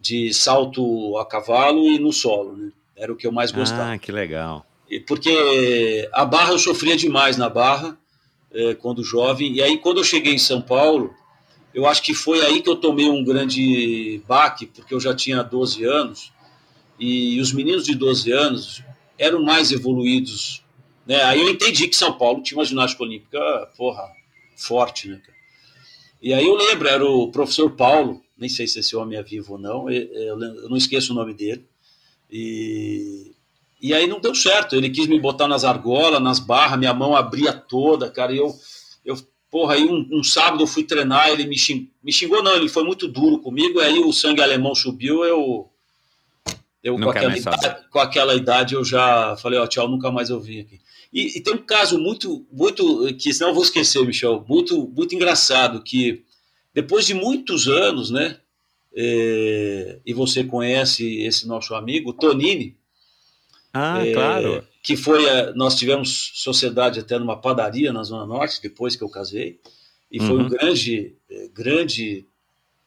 Speaker 1: de salto a cavalo e no solo, né? Era o que eu mais gostava.
Speaker 2: Ah, que legal.
Speaker 1: Porque a barra eu sofria demais na barra, é, quando jovem. E aí, quando eu cheguei em São Paulo, eu acho que foi aí que eu tomei um grande baque, porque eu já tinha 12 anos, e os meninos de 12 anos eram mais evoluídos. Né? Aí eu entendi que São Paulo tinha uma ginástica olímpica, porra, forte, né, cara? E aí eu lembro, era o professor Paulo, nem sei se esse homem é vivo ou não, eu não esqueço o nome dele, e, e aí não deu certo, ele quis me botar nas argolas, nas barras, minha mão abria toda, cara, e eu, eu Porra, aí um, um, sábado eu fui treinar, ele me, xing, me xingou, não, ele foi muito duro comigo, aí o sangue alemão subiu, eu. Eu, com aquela, idade, com aquela, idade, eu já falei, ó, tchau, nunca mais eu vim aqui. E, e, tem um caso muito, muito, que senão eu vou esquecer, Michel, muito, muito engraçado, que depois de muitos anos, né, é, e você conhece esse nosso amigo, Tonini.
Speaker 2: Ah, é, claro
Speaker 1: que foi a, nós tivemos sociedade até numa padaria na Zona Norte, depois que eu casei, e foi uhum. um grande, eh, grande,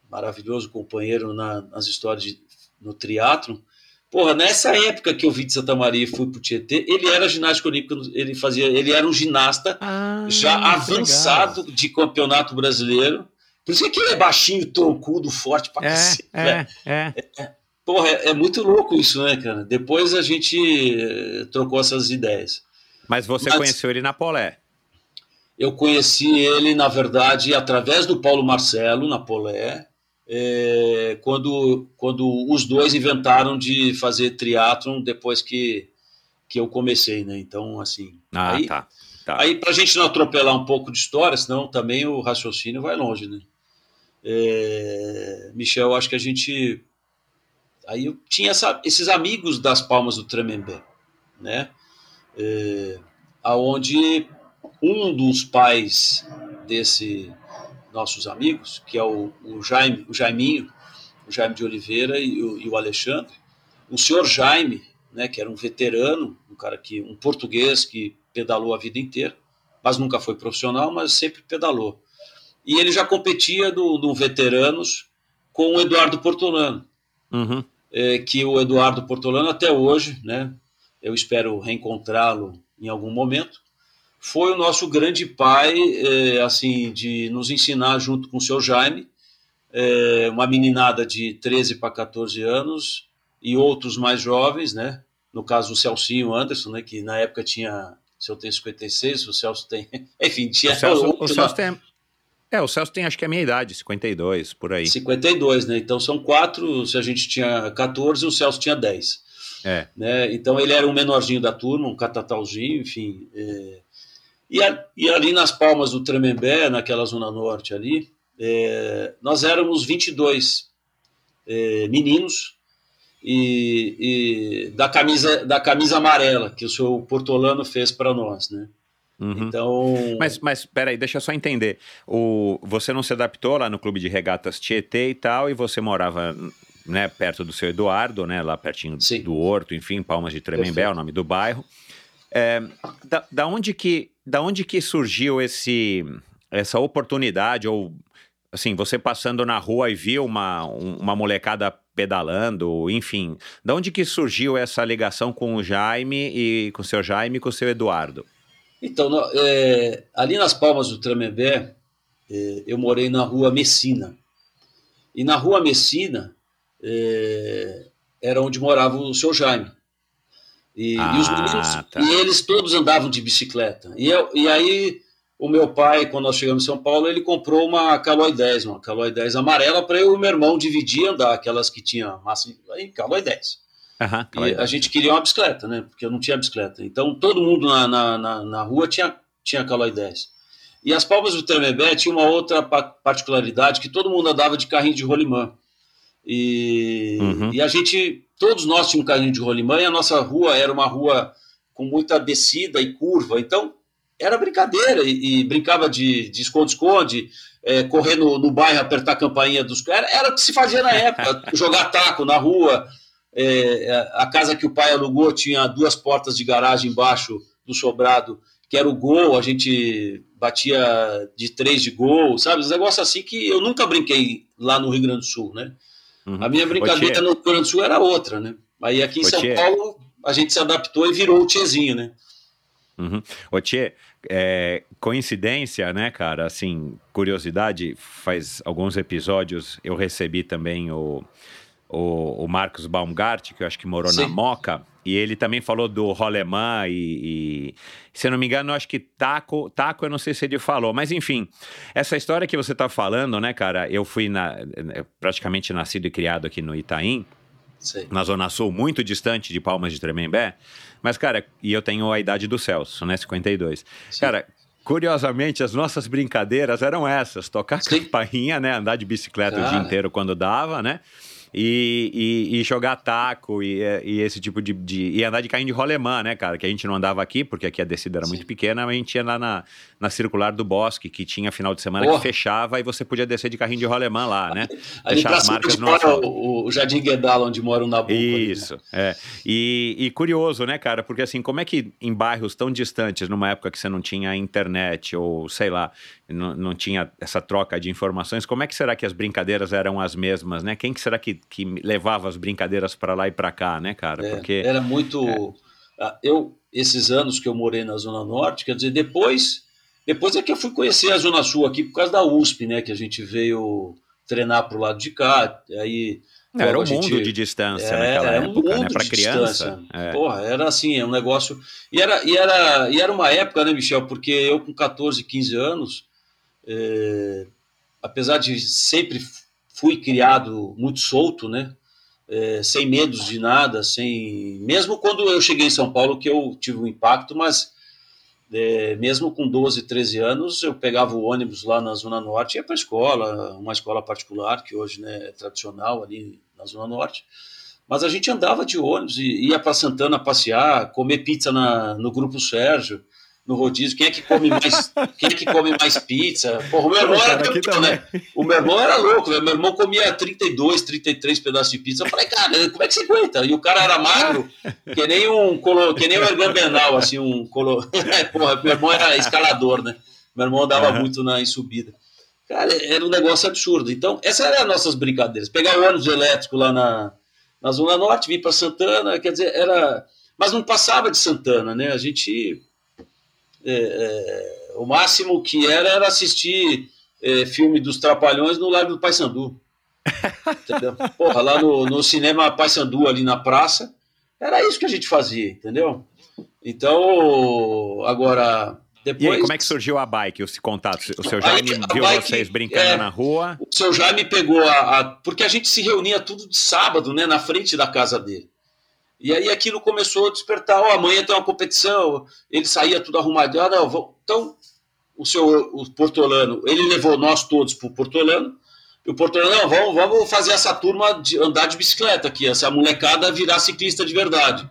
Speaker 1: maravilhoso companheiro na, nas histórias de, no triatlo. Porra, nessa época que eu vim de Santa Maria e fui pro Tietê, ele era ginástica olímpica, ele fazia, ele era um ginasta ah, já avançado legal. de campeonato brasileiro. Por isso que ele é baixinho, troncudo, forte pra
Speaker 2: é, cacete. É,
Speaker 1: né?
Speaker 2: é. é.
Speaker 1: Porra, é, é, muito louco isso, né, cara? Depois a gente eh, trocou essas ideias.
Speaker 2: Mas você Mas, conheceu ele na Polé?
Speaker 1: Eu conheci ele, na verdade, através do Paulo Marcelo, na Polé, é, quando, quando os dois inventaram de fazer triatlon depois que, que eu comecei, né? Então, assim.
Speaker 2: Ah, aí, tá. tá.
Speaker 1: Aí, pra gente não atropelar um pouco de história, senão também o raciocínio vai longe, né? É, Michel, acho que a gente Aí eu tinha essa, esses amigos das Palmas do Tremembé, né? É, aonde um dos pais desse nossos amigos, que é o, o Jaime, o Jaiminho, o Jaime de Oliveira e o, e o Alexandre, o senhor Jaime, né, que era um veterano, um cara que um português que pedalou a vida inteira, mas nunca foi profissional, mas sempre pedalou. E ele já competia do veteranos com o Eduardo Portolano.
Speaker 2: Uhum
Speaker 1: é, que o Eduardo Portolano até hoje, né, eu espero reencontrá-lo em algum momento, foi o nosso grande pai, é, assim, de nos ensinar junto com o seu Jaime, é, uma meninada de 13 para 14 anos e outros mais jovens, né, no caso o Celcinho Anderson, né, que na época tinha, se eu tenho 56, o Celso tem, enfim, tinha...
Speaker 2: O Celso, o Celso tem, é, o Celso tem acho que a minha idade, 52, por aí.
Speaker 1: 52, né? Então são quatro, se a gente tinha 14, o Celso tinha 10.
Speaker 2: É.
Speaker 1: Né? Então ele era um menorzinho da turma, um catatalzinho, enfim. É... E, a, e, ali nas palmas do Tremembé, naquela zona norte ali, é... nós éramos 22 é, meninos e, e, da camisa da camisa amarela que o seu Portolano fez para nós, né?
Speaker 2: Uhum.
Speaker 1: Então,
Speaker 2: Mas, mas peraí, deixa eu só entender. O, você não se adaptou lá no clube de regatas Tietê e tal, e você morava né, perto do seu Eduardo, né, lá pertinho
Speaker 1: Sim.
Speaker 2: do Horto, enfim, Palmas de Tremembé, é o nome do bairro. É, da, da, onde que, da onde que surgiu esse, essa oportunidade, ou assim, você passando na rua e viu uma, um- uma molecada pedalando, enfim, da onde que surgiu essa ligação com o Jaime e com o seu Jaime e com o seu Eduardo?
Speaker 1: Então, é, ali nas Palmas do Tremembé, é, eu morei na rua Messina. E na rua Messina é, era onde morava o seu Jaime. E, e os
Speaker 2: Ah,
Speaker 1: meninos,
Speaker 2: tá.
Speaker 1: e eles todos andavam de bicicleta. E, eu- e aí, o meu pai, quando nós chegamos em São Paulo, ele comprou uma Caloi 10, uma Caloi 10 amarela, para eu e meu irmão dividir e andar, aquelas que tinha massa. Aí, Caloi 10.
Speaker 2: Aham,
Speaker 1: E a gente queria uma bicicleta, né? Porque eu não tinha bicicleta. Então todo mundo na, na, na, na rua tinha, tinha Caloi 10. E as Palmas do Tremembé tinha uma outra pa- particularidade, que todo mundo andava de carrinho de rolimã. E,
Speaker 2: Uhum.
Speaker 1: e a gente, todos nós tínhamos um carrinho de rolimã e a nossa rua era uma rua com muita descida e curva. Então era brincadeira e, e brincava de de esconde-esconde, é, correr no, no bairro, apertar a campainha dos era, era o que se fazia na época, jogar taco na rua. É, a casa que o pai alugou tinha duas portas de garagem embaixo do sobrado, que era o gol, a gente batia de três de gol, sabe? Os negócios assim que eu nunca brinquei lá no Rio Grande do Sul, né?
Speaker 2: Uhum.
Speaker 1: A minha brincadeira no Rio Grande do Sul era outra, né? Aí aqui em São. Paulo a gente se adaptou e virou o Tchezinho, né?
Speaker 2: Uhum. Ô, Tchê, é, coincidência, né, cara? Assim, curiosidade, faz alguns episódios eu recebi também o, o, o Marcos Baumgart, que eu acho que morou na
Speaker 1: Sim.
Speaker 2: Moca, e ele também falou do rolemã e, e, se eu não me engano, eu acho que taco, taco eu não sei se ele falou, mas enfim, essa história que você tá falando, né, cara, eu fui na, praticamente nascido e criado aqui no Itaim,
Speaker 1: Sei.
Speaker 2: na Zona Sul, muito distante de Palmas de Tremembé. Mas, cara, e eu tenho a idade do Celso, né? 52.
Speaker 1: Sim.
Speaker 2: Cara, curiosamente, as nossas brincadeiras eram essas: tocar
Speaker 1: Sim.
Speaker 2: campainha, né? Andar de bicicleta o dia
Speaker 1: Cara.
Speaker 2: inteiro quando dava, né? E, e- e jogar taco e, e esse tipo de, de. E andar de carrinho de rolemã, né, cara? Que a gente não andava aqui, porque aqui a descida era
Speaker 1: Sim.
Speaker 2: muito pequena, mas a gente ia lá na, na circular do bosque, que tinha final de semana
Speaker 1: Porra.
Speaker 2: que fechava e você podia descer de carrinho de rolemã lá, né?
Speaker 1: Ali
Speaker 2: Deixar as marcas no asfalto.
Speaker 1: o, o Jardim Guedala, onde mora o Nabucco. ali, né?
Speaker 2: Isso, é. E, e curioso, né, cara? Porque assim, como é que em bairros tão distantes, numa época que você não tinha internet ou sei lá, não, não tinha essa troca de informações, como é que será que as brincadeiras eram as mesmas, né? Quem que será que, que levava as brincadeiras para lá e para cá, né, cara?
Speaker 1: É,
Speaker 2: Porque
Speaker 1: Era muito. ah, Eu, esses anos que eu morei na Zona Norte, quer dizer, depois, depois é que eu fui conhecer a Zona Sul aqui por causa da USP, né? Que a gente veio treinar pro lado de cá. Aí.
Speaker 2: era
Speaker 1: logo
Speaker 2: um
Speaker 1: gente-
Speaker 2: mundo de distância
Speaker 1: É,
Speaker 2: naquela
Speaker 1: era um
Speaker 2: época, né?
Speaker 1: mundo
Speaker 2: Para
Speaker 1: de
Speaker 2: criança. É.
Speaker 1: Porra, era assim, é um negócio. E era, e, era, e era uma época, né, Michel? Porque eu, com 14, 15 anos, é, apesar de sempre fui criado muito solto, né? É, sem medos de nada, sem. Mesmo quando eu cheguei em São Paulo, que eu tive um impacto, mas é, mesmo com 12, 13 anos, eu pegava o ônibus lá na Zona Norte e ia para a escola, uma escola particular, que hoje né, é tradicional ali na Zona Norte. Mas a gente andava de ônibus ia para Santana passear, comer pizza na, no Grupo Sérgio, no rodízio. Quem é que come mais, quem é que come mais pizza? Porra, o meu irmão era campeão, né? O meu irmão era louco, né? Meu irmão comia 32, 33 pedaços de pizza. Eu falei, cara, como é que você aguenta? E o cara era magro, que nem um, colo, que nem um Ergan Bernal, assim, um colo... Porra, meu irmão era escalador, né? Meu irmão andava
Speaker 2: Uhum.
Speaker 1: muito na, em subida. Cara, era um negócio absurdo. Então, essas eram as nossas brincadeiras. Pegar o ônibus elétrico lá na, na Zona Norte, vir para Santana, quer dizer, era. Mas não passava de Santana, né? A gente. É, é, o máximo que era era assistir é, filme dos Trapalhões no Largo do Paissandu. Entendeu? Porra, lá no, no cinema Paissandu, ali na praça, era isso que a gente fazia, entendeu? Então, agora.
Speaker 2: E
Speaker 1: Depois,
Speaker 2: aí, como é que surgiu a bike, esse contato? O seu Jaime viu
Speaker 1: bike,
Speaker 2: vocês brincando
Speaker 1: é,
Speaker 2: na rua?
Speaker 1: o seu Jaime pegou a, a- Porque a gente se reunia tudo de sábado, né? Na frente da casa dele. E aí aquilo começou a despertar. Ó, amanhã tem uma competição. Ele saía tudo arrumadinho. Ah, vou- Então, o seu o Portolano, ele levou nós todos para o Portolano. E o Portolano, não, vamos, vamos fazer essa turma de andar de bicicleta aqui, essa molecada virar ciclista de verdade.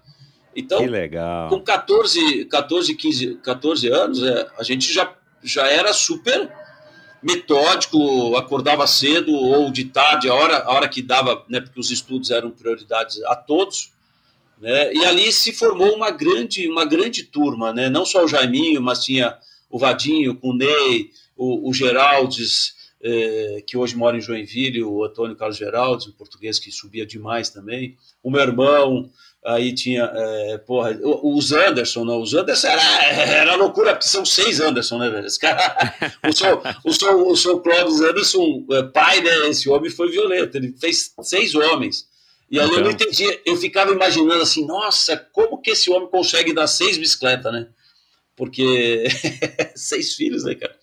Speaker 1: Então,
Speaker 2: Que legal.
Speaker 1: com 14, 14, 15, 14 anos, é, a gente já, já era super metódico, acordava cedo ou de tarde, a hora, a hora que dava, né, porque os estudos eram prioridades a todos. Né, e ali se formou uma grande, uma grande turma, né, não só o Jaiminho, mas tinha o Vadinho, o Ney, o, o Geraldes, eh, que hoje mora em Joinville, o Antônio Carlos Geraldes, um português que subia demais também, o meu irmão, aí tinha, é, porra, os Anderson, não, os Anderson era, era loucura, porque são seis Anderson, né, velho? Esse cara, o seu, o seu, o seu Clóvis Anderson, é, pai, né, esse homem foi violento, ele fez seis homens. E aí eu não
Speaker 2: Então.
Speaker 1: entendia, eu ficava imaginando assim, nossa, como que esse homem consegue dar seis bicicletas, né? Porque seis filhos, né, cara?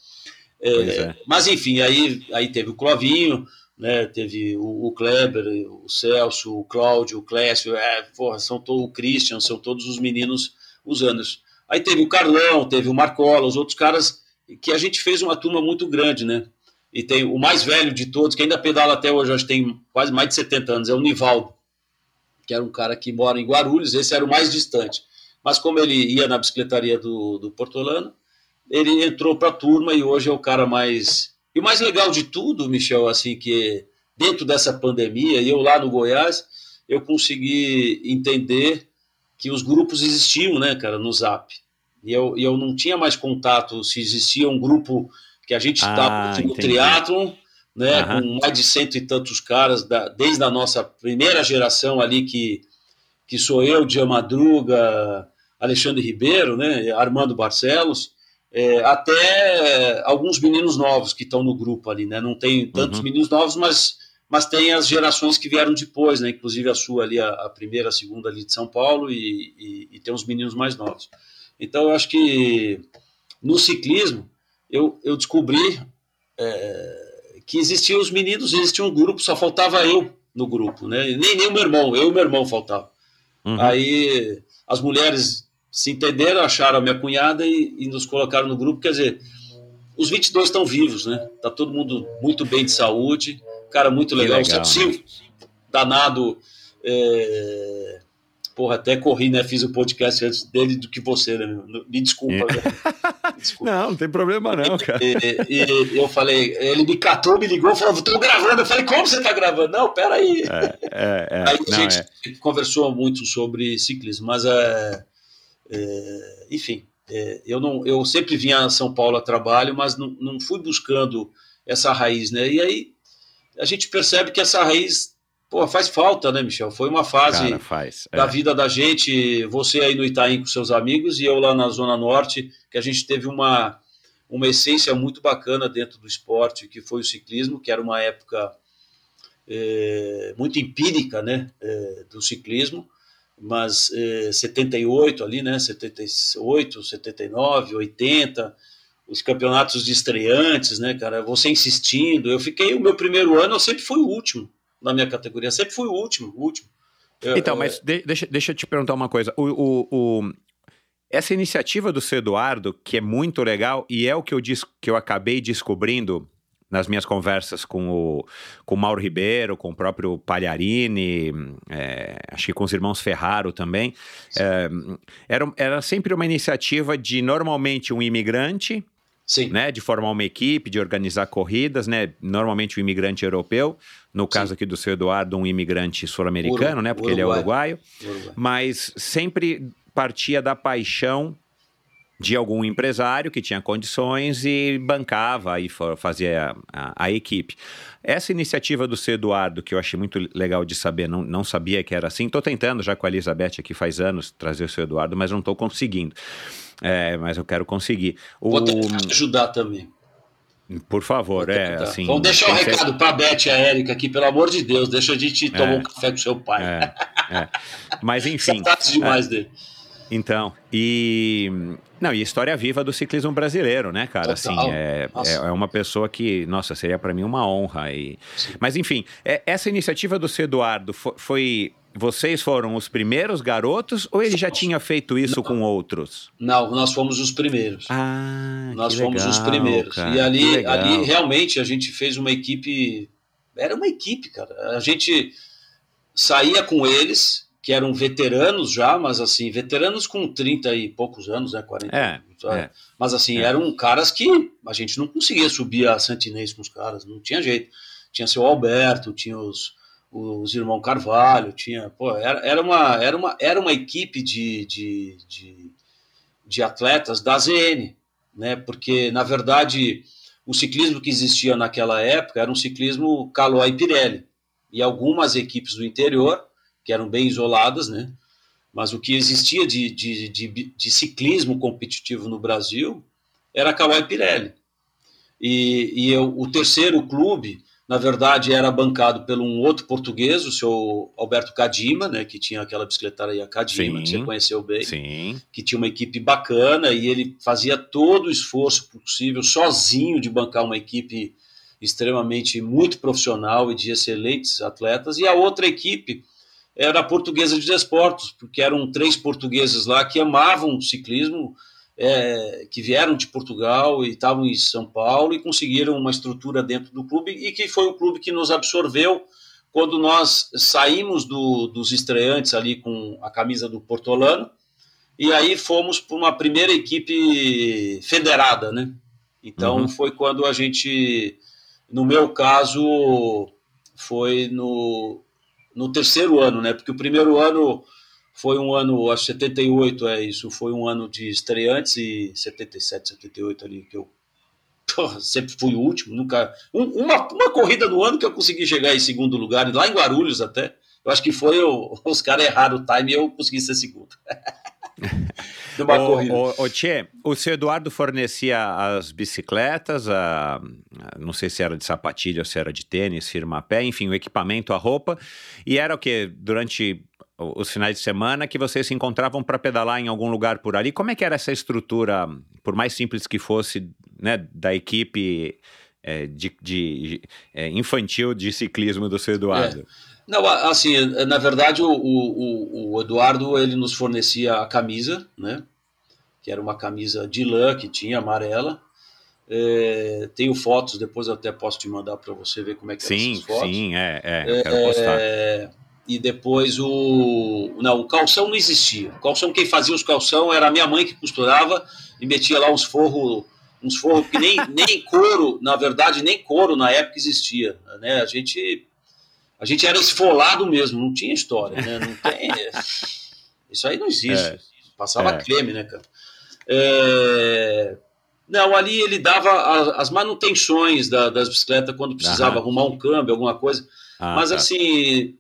Speaker 1: É,
Speaker 2: é.
Speaker 1: Mas enfim, aí, aí teve o Clovinho, né? Teve o, o Kleber, o Celso, o Cláudio, o Clécio, é, porra, são to, o Christian, são todos os meninos, os anos. Aí teve o Carlão, teve o Marcola, os outros caras que a gente fez uma turma muito grande, né? E tem o mais velho de todos, que ainda pedala até hoje, acho que tem quase mais de 70 anos, é o Nivaldo, que era um cara que mora em Guarulhos, esse era o mais distante. Mas como ele ia na bicicletaria do, do Portolano, ele entrou para a turma e hoje é o cara mais. E o mais legal de tudo, Michel, assim, que dentro dessa pandemia, e eu lá no Goiás, eu consegui entender que os grupos existiam, né, cara, no Zap. E eu, e eu não tinha mais contato se existia um grupo que a gente
Speaker 2: Ah,
Speaker 1: estava no triatlon, né,
Speaker 2: Aham.
Speaker 1: com mais de cento e tantos caras, da, desde a nossa primeira geração ali, que, que sou eu, Dia Madruga, Alexandre Ribeiro, né, Armando Barcelos, é, até alguns meninos novos que estão no grupo ali, né? Não tem tantos
Speaker 2: Uhum.
Speaker 1: meninos novos, mas, mas tem as gerações que vieram depois, né? Inclusive a sua ali, a, a primeira, a segunda ali de São Paulo, e, e, e tem uns meninos mais novos. Então eu acho que no ciclismo eu, eu descobri é, que existiam os meninos, existia um grupo, só faltava eu no grupo, né? Nem, nem o meu irmão, eu e meu irmão faltava.
Speaker 2: Uhum.
Speaker 1: Aí as mulheres se entenderam, acharam a minha cunhada e, e nos colocaram no grupo. Quer dizer, os 22 estão vivos, né? Tá todo mundo muito bem de saúde, cara muito legal.
Speaker 2: legal,
Speaker 1: o Celcinho, danado. é, Porra, até corri, né? Fiz o podcast antes dele do que você, né? Me desculpa,
Speaker 2: É.
Speaker 1: desculpa.
Speaker 2: Não, não tem problema não, cara.
Speaker 1: E, e eu falei, ele me catou, me ligou, falou, tô gravando. Eu falei, como você tá gravando? Não, peraí.
Speaker 2: É, é, é.
Speaker 1: Aí a
Speaker 2: Não,
Speaker 1: gente
Speaker 2: é.
Speaker 1: conversou muito sobre ciclismo, mas é, é, enfim, é, eu não, eu sempre vinha a São Paulo a trabalho, mas não, não fui buscando essa raiz, né? E aí a gente percebe que essa raiz, pô, faz falta, né, Michel? Foi uma fase
Speaker 2: Cara, faz.
Speaker 1: da
Speaker 2: é.
Speaker 1: vida da gente, você aí no Itaim com seus amigos e eu lá na Zona Norte, que a gente teve uma, uma essência muito bacana dentro do esporte, que foi o ciclismo, que era uma época é, muito empírica, né, é, do ciclismo, mas é, 78 ali, né, 78, 79, 80, os campeonatos de estreantes, né, cara, você insistindo, eu fiquei, o meu primeiro ano, eu sempre fui o último na minha categoria, sempre fui o último, o último. Eu-
Speaker 2: Então,
Speaker 1: eu-
Speaker 2: mas de- deixa, deixa eu te perguntar uma coisa. O, o- o- essa iniciativa do seu Eduardo, que é muito legal, e é o que eu, dis, que eu acabei descobrindo nas minhas conversas com o, com o Mauro Ribeiro, com o próprio Palharini, é, acho que com os irmãos Ferraro também, é, era, era sempre uma iniciativa de normalmente um imigrante
Speaker 1: Sim.
Speaker 2: né, de formar uma equipe, de organizar corridas, né, normalmente um imigrante europeu, no caso aqui do seu Eduardo, um imigrante sul-americano, né, porque ele é
Speaker 1: uruguaio.
Speaker 2: uruguaio,
Speaker 1: Uruguai.
Speaker 2: mas sempre partia da paixão de algum empresário que tinha condições e bancava e fa- fazia a, a- a equipe. Essa iniciativa do seu Eduardo, que eu achei muito legal de saber, não, não sabia que era assim, estou tentando já com a Elizabeth aqui faz anos trazer o seu Eduardo, mas não estou conseguindo. É, mas eu quero conseguir. O,
Speaker 1: Vou tentar te ajudar também.
Speaker 2: por favor, é assim.
Speaker 1: Vamos deixar o
Speaker 2: tem que ser-
Speaker 1: recado para a Beth e a Érica aqui, pelo amor de Deus. Deixa a gente tomar
Speaker 2: É.
Speaker 1: um café com seu pai.
Speaker 2: É, é. Mas enfim,
Speaker 1: Saudades demais dele.
Speaker 2: então, e não, e história viva do ciclismo brasileiro, né, cara?
Speaker 1: Total.
Speaker 2: Assim, é, é, é uma pessoa que, nossa, seria para mim uma honra. E...
Speaker 1: Sim.
Speaker 2: Mas enfim, é- essa iniciativa do seu Eduardo fo- foi, vocês foram os primeiros garotos ou ele já tinha feito isso com outros?
Speaker 1: Não, nós fomos os primeiros.
Speaker 2: Ah,
Speaker 1: nós fomos os
Speaker 2: legal,
Speaker 1: primeiros.
Speaker 2: cara,
Speaker 1: e ali, ali realmente a gente fez uma equipe era uma equipe, cara. A gente saía com eles, que eram veteranos já, mas assim, veteranos com 30 e poucos anos, né? 40
Speaker 2: É, é.
Speaker 1: Mas assim,
Speaker 2: É.
Speaker 1: eram caras que a gente não conseguia subir a Santinês com os caras, não tinha jeito. Tinha seu Alberto, tinha os, os irmãos Carvalho, tinha. Pô, era, era, uma, era, uma, era uma equipe de, de, de, de atletas da ZN, né? Porque, na verdade, o ciclismo que existia naquela época era um ciclismo Calói e Pirelli. E algumas equipes do interior, que eram bem isoladas, né? Mas o que existia de, de, de, de ciclismo competitivo no Brasil era Calói e Pirelli. E, e eu, o terceiro clube, na verdade, era bancado por um outro português, o seu Alberto Cadima, né, que tinha aquela bicicletaria Cadima, que você conheceu bem
Speaker 2: Sim.
Speaker 1: que tinha uma equipe bacana e ele fazia todo o esforço possível sozinho de bancar uma equipe extremamente muito profissional e de excelentes atletas. E a outra equipe era a Portuguesa de Desportos, porque eram três portugueses lá que amavam o ciclismo, é, que vieram de Portugal e estavam em São Paulo e conseguiram uma estrutura dentro do clube e que foi o clube que nos absorveu quando nós saímos do, dos estreantes ali com a camisa do Portolano e aí fomos para uma primeira equipe federada, né? Então
Speaker 2: Uhum.
Speaker 1: foi quando a gente, no meu caso, foi no, no terceiro ano, né? Porque o primeiro ano foi um ano, acho que 78 é isso, foi um ano de estreantes e 77, 78 ali que eu porra, sempre fui o último, nunca um- uma, uma corrida no ano que eu consegui chegar em segundo lugar, lá em Guarulhos até. Eu acho que foi os caras erraram o time e eu consegui ser segundo. Numa corrida.
Speaker 2: O, o, o Tchê, o seu Eduardo fornecia as bicicletas, a, a- não sei se era de sapatilha ou se era de tênis, firma a pé, enfim, o equipamento, a roupa, e era o que durante os finais de semana que vocês se encontravam para pedalar em algum lugar por ali. Como é que era essa estrutura, por mais simples que fosse, né, da equipe eh, de, de- eh, infantil de ciclismo do seu Eduardo?
Speaker 1: Não, assim, na verdade, o, o, o Eduardo ele nos fornecia a camisa, né? Que era uma camisa de lã que tinha amarela. É, tenho fotos, depois eu até posso te mandar para você ver como é que
Speaker 2: Sim,
Speaker 1: essas fotos.
Speaker 2: sim, é, é, eu quero postar.
Speaker 1: É, e depois o. Não, o calção não existia. O calção, quem fazia os calção era a minha mãe que costurava e metia lá uns forros, uns forros que nem, nem couro, na verdade, nem couro na época existia. Né? A gente. A gente era esfolado mesmo, não tinha história, né? Não tem. Isso aí não existe.
Speaker 2: É.
Speaker 1: Passava
Speaker 2: É.
Speaker 1: creme, né, cara? É, Não, ali ele dava as manutenções da- das bicicletas quando precisava
Speaker 2: Aham.
Speaker 1: arrumar um câmbio, alguma coisa.
Speaker 2: Ah,
Speaker 1: Mas
Speaker 2: tá.
Speaker 1: assim,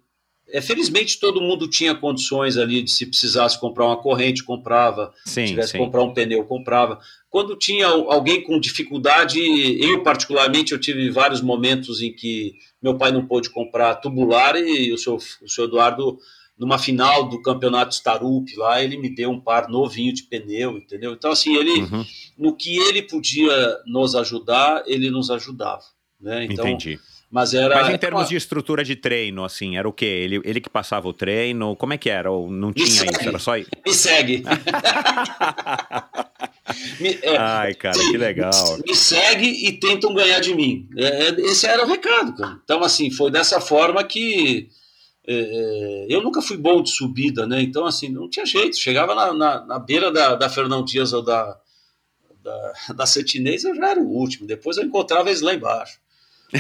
Speaker 1: é, felizmente todo mundo tinha condições ali de se precisasse comprar uma corrente, comprava, se
Speaker 2: sim,
Speaker 1: tivesse que
Speaker 2: sim.
Speaker 1: comprar um pneu, comprava. Quando tinha alguém com dificuldade, eu particularmente, eu tive vários momentos em que meu pai não pôde comprar tubular e o seu, o seu Eduardo, numa final do campeonato Starup lá, ele me deu um par novinho de pneu, entendeu? Então assim, ele,
Speaker 2: Uhum,
Speaker 1: no que ele podia nos ajudar, ele nos ajudava, né? Então,
Speaker 2: entendi.
Speaker 1: mas era
Speaker 2: Mas em termos
Speaker 1: uma-
Speaker 2: de estrutura de treino, assim, era o quê? Ele, ele que passava o treino? Como é que era? Ou não tinha
Speaker 1: segue.
Speaker 2: isso? Era só.
Speaker 1: me segue. Me- é,
Speaker 2: Ai, cara, que legal.
Speaker 1: me segue e tentam ganhar de mim. É, é, esse era o recado, cara. Então, assim, foi dessa forma que é, é, eu nunca fui bom de subida, né? Então, assim, não tinha jeito. Chegava na, na, na beira da, da Fernão Dias ou da, da, da Sentinês, eu já era o último. Depois eu encontrava eles lá embaixo.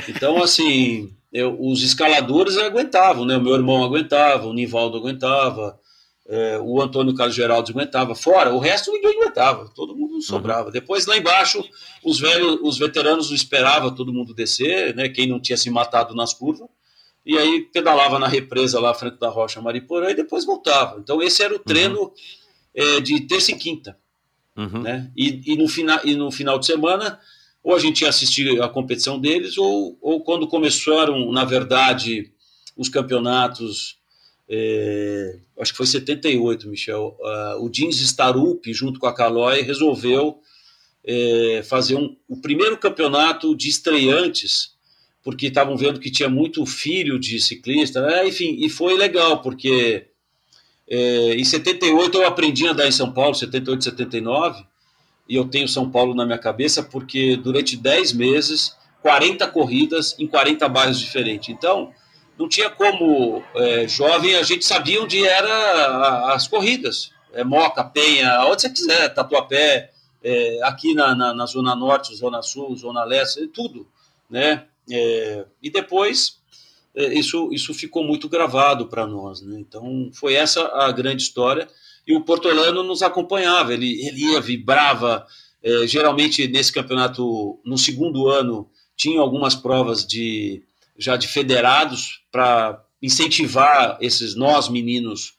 Speaker 1: Então, assim, eu- os escaladores aguentavam, né? O meu irmão aguentava, o Nivaldo aguentava, é, o Antônio Carlos Geraldo aguentava. Fora, o resto ninguém aguentava, todo mundo sobrava. Depois, lá embaixo, os velhos, os veteranos esperavam todo mundo descer, né? Quem não tinha se matado nas curvas. E aí pedalava na represa lá, frente da Rocha Mariporã, e depois voltava. Então, esse era o treino é, de terça e quinta
Speaker 2: Uhum.
Speaker 1: né? E, e, no final, e no final de semana, ou a gente ia assistir a competição deles, ou, ou quando começaram, na verdade, os campeonatos, é, acho que foi 78, Michel, ah, o Jeans Starup, junto com a Calói, resolveu é, fazer um, o primeiro campeonato de estreantes, porque estavam vendo que tinha muito filho de ciclista, né? enfim, e foi legal, porque é, em 78 eu aprendi a andar em São Paulo, 78, 79, e eu tenho São Paulo na minha cabeça porque durante 10 meses, 40 corridas em 40 bairros diferentes. Então, não tinha como, é, jovem, a gente sabia onde eram as corridas. É, Moca, Penha, onde você quiser, Tatuapé, é, aqui na, na, na, Zona Norte, Zona Sul, Zona Leste, tudo. Né? É, e depois, é, isso, isso ficou muito gravado para nós. Né? Então, foi essa a grande história. E o Portolano nos acompanhava, ele, ele ia, vibrava. É, geralmente, nesse campeonato, no segundo ano, tinha algumas provas de já de federados para incentivar esses nós meninos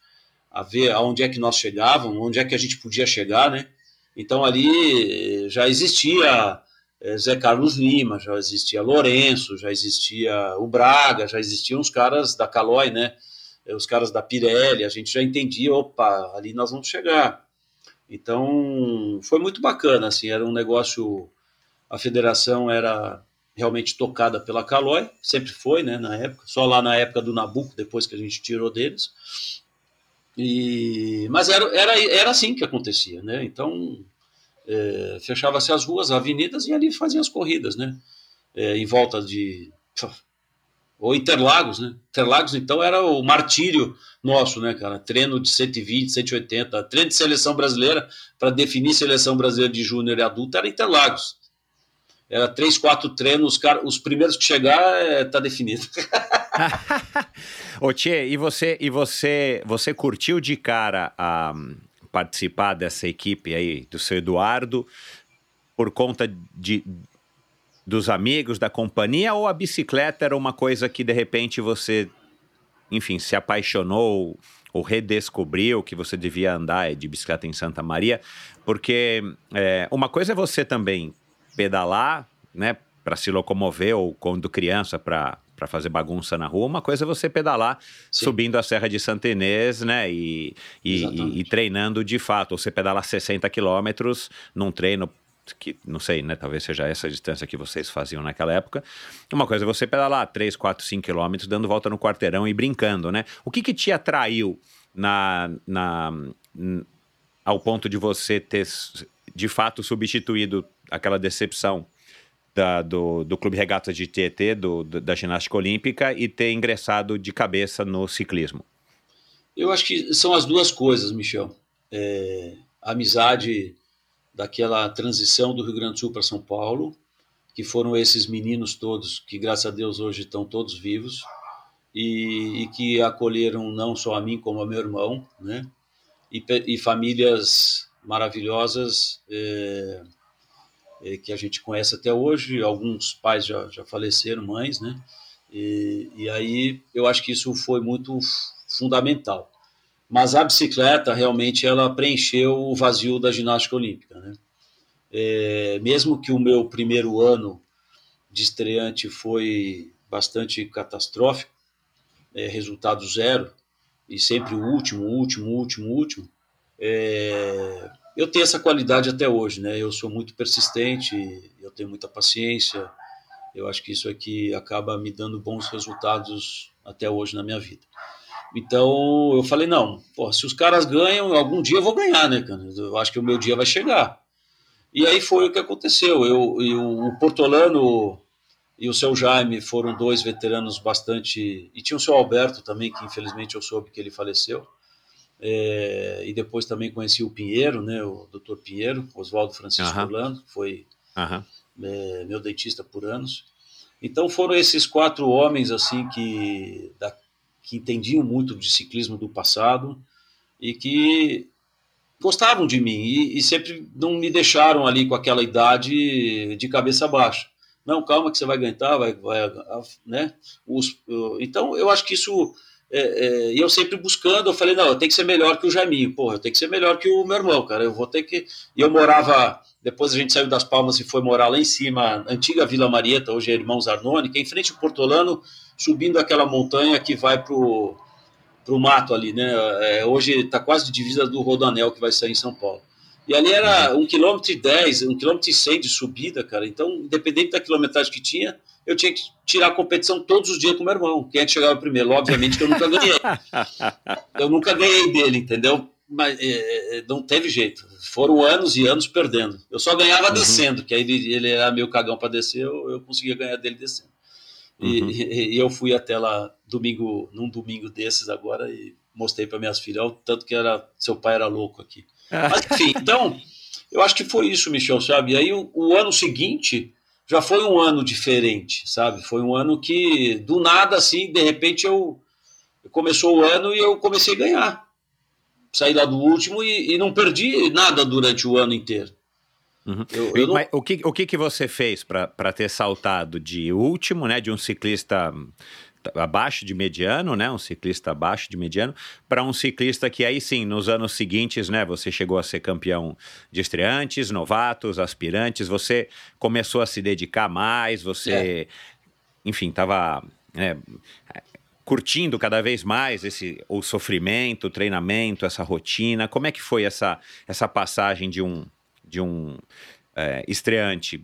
Speaker 1: a ver aonde é que nós chegávamos, onde é que a gente podia chegar, né? Então ali já existia eh, Zé Carlos Lima, já existia Lourenço, já existia o Braga, já existiam os caras da Calói, né? Eh, os caras da Pirelli, a gente já entendia, opa, ali nós vamos chegar. Então foi muito bacana, assim, era um negócio, a federação era realmente tocada pela Calói, sempre foi, né, na época, só lá na época do Nabucco, depois que a gente tirou deles. E, mas era, era, era assim que acontecia, né? Então, é, fechava-se as ruas, avenidas, e ali faziam as corridas, né? É, em volta de. Ou Interlagos, né? Interlagos, então, era o martírio nosso, né, cara? Treino de 120, 180, treino de seleção brasileira, para definir seleção brasileira de júnior e adulto, era Interlagos era três, quatro treinos, cara, os primeiros que chegar é, tá definido.
Speaker 2: Ô Tchê, e você, e você, você curtiu de cara a um, participar dessa equipe aí do seu Eduardo por conta de dos amigos da companhia ou a bicicleta era uma coisa que de repente você, enfim, se apaixonou ou redescobriu que você devia andar de bicicleta em Santa Maria? Porque é, uma coisa é você também pedalar, né, para se locomover ou quando criança para para fazer bagunça na rua, uma coisa é você pedalar Sim. subindo a Serra de Santa Inês, né? E, e, e, e treinando de fato. Ou você pedalar 60 quilômetros num treino que não sei, né? Talvez seja essa a distância que vocês faziam naquela época. Uma coisa é você pedalar 3, 4, 5 quilômetros, dando volta no quarteirão e brincando, né? O que, que te atraiu na, na, ao ponto de você ter de fato substituído aquela decepção da, do, do Clube Regatas de Tietê, do, da ginástica olímpica, e ter ingressado de cabeça no ciclismo?
Speaker 1: Eu acho que são as duas coisas, Michel. É, a amizade daquela transição do Rio Grande do Sul para São Paulo, que foram esses meninos todos, que graças a Deus hoje estão todos vivos, e, e que acolheram não só a mim, como a meu irmão, né? E, e famílias maravilhosas. É, é, que a gente conhece até hoje. Alguns pais já, já faleceram, mães, né? E, e aí eu acho que isso foi muito fundamental. Mas a bicicleta realmente ela preencheu o vazio da ginástica olímpica, né? É, mesmo que o meu primeiro ano de estreante foi bastante catastrófico, é, resultado zero, e sempre o último, último, último, último, é, eu tenho essa qualidade até hoje, né? Eu sou muito persistente, eu tenho muita paciência. Eu acho que isso aqui acaba me dando bons resultados até hoje na minha vida. Então eu falei não, pô, se os caras ganham, algum dia eu vou ganhar, né, cara? Eu acho que o meu dia vai chegar. E aí foi o que aconteceu. Eu, eu o Portolano e o seu Jaime foram dois veteranos bastante e tinha o seu Alberto também que infelizmente eu soube que ele faleceu. É, e depois também conheci o Pinheiro, né, o Dr. Pinheiro, Oswaldo Francisco uhum. Orlando, que foi uhum. é, meu dentista por anos. Então foram esses quatro homens assim que, da, que entendiam muito de ciclismo do passado e que gostavam de mim e, e, sempre não me deixaram ali com aquela idade de cabeça baixa. Não, calma que você vai aguentar, vai, vai né? Os, então eu acho que isso é, é, e eu sempre buscando, eu falei, não, eu tenho que ser melhor que o Jaiminho, porra, eu tenho que ser melhor que o meu irmão, cara, eu vou ter que... E eu morava, depois a gente saiu das Palmas e foi morar lá em cima, antiga Vila Marieta, hoje é Irmãos Arnone, que é em frente ao Portolano, subindo aquela montanha que vai pro, pro mato ali, né, é, hoje está quase divisa do Rodanel que vai sair em São Paulo. E ali era um quilômetro e dez, um quilômetro e cem de subida, cara, então, independente da quilometragem que tinha, eu tinha que tirar a competição todos os dias com meu irmão. Quem é que chegava primeiro? Obviamente que eu nunca ganhei. eu nunca ganhei dele, entendeu? mas é, não teve jeito. Foram anos e anos perdendo. Eu só ganhava uhum. descendo, que aí ele, ele era meio cagão para descer, eu, eu conseguia ganhar dele descendo. E, uhum. e, e, eu fui até lá domingo, num domingo desses agora e mostrei para minhas filhas, o tanto que era seu pai era louco aqui. Mas enfim, então eu acho que foi isso, Michel, sabe? E aí o, o ano seguinte já foi um ano diferente, sabe? Foi um ano que do nada assim, de repente eu começou o ano e eu comecei a ganhar. Saí lá do último e, e não perdi nada durante o ano inteiro.
Speaker 2: Uhum. Eu, eu não... Mas, o que, o que, que você fez para ter saltado de último, né, de um ciclista abaixo de mediano, né, um ciclista abaixo de mediano, para um ciclista que aí sim, nos anos seguintes, né, você chegou a ser campeão de estreantes, novatos, aspirantes, você começou a se dedicar mais, você, é. enfim, estava né, curtindo cada vez mais esse o sofrimento, o treinamento, essa rotina. Como é que foi essa, essa passagem de um de um é, estreante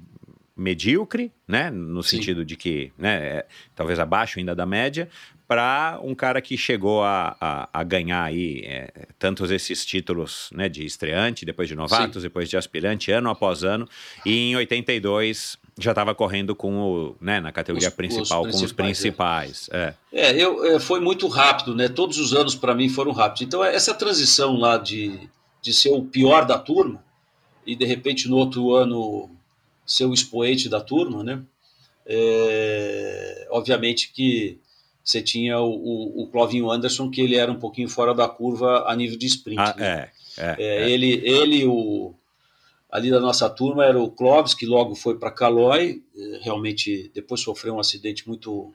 Speaker 2: medíocre, né, no Sim. sentido de que, né, é, talvez abaixo ainda da média, para um cara que chegou a, a, a ganhar aí é, tantos esses títulos, né, de estreante, depois de novatos, Sim. depois de aspirante, ano após ano, e em 82 já estava correndo com o, né, na categoria os, principal, os com os principais.
Speaker 1: É, é. é eu, é, foi muito rápido, né? Todos os anos para mim foram rápidos. Então essa transição lá de, de ser o pior da turma e de repente no outro ano ser o expoente da turma, né? É, obviamente que você tinha o, o, o, Clovinho Anderson, que ele era um pouquinho fora da curva a nível de sprint. Ah,
Speaker 2: né? é, é,
Speaker 1: é, Ele, ele o, ali da nossa turma era o Clóvis, que logo foi para Calói, é, realmente depois sofreu um acidente muito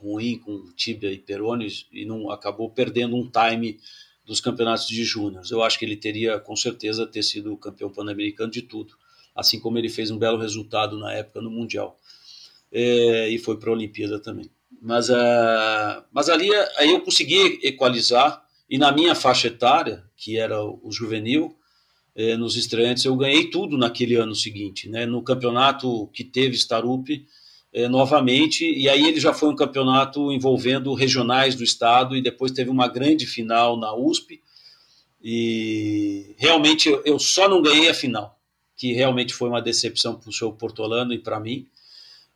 Speaker 1: ruim com tibia e perones e não acabou perdendo um time dos campeonatos de júniores. Eu acho que ele teria com certeza ter sido campeão pan-americano de tudo assim como ele fez um belo resultado na época no Mundial. É, e foi para a Olimpíada também. Mas, uh, mas ali aí eu consegui equalizar, e na minha faixa etária, que era o juvenil, é, nos estreantes, eu ganhei tudo naquele ano seguinte. Né? No campeonato que teve Starup, é, novamente, e aí ele já foi um campeonato envolvendo regionais do estado, e depois teve uma grande final na USP, e realmente eu só não ganhei a final que realmente foi uma decepção para o seu Portolano e para mim.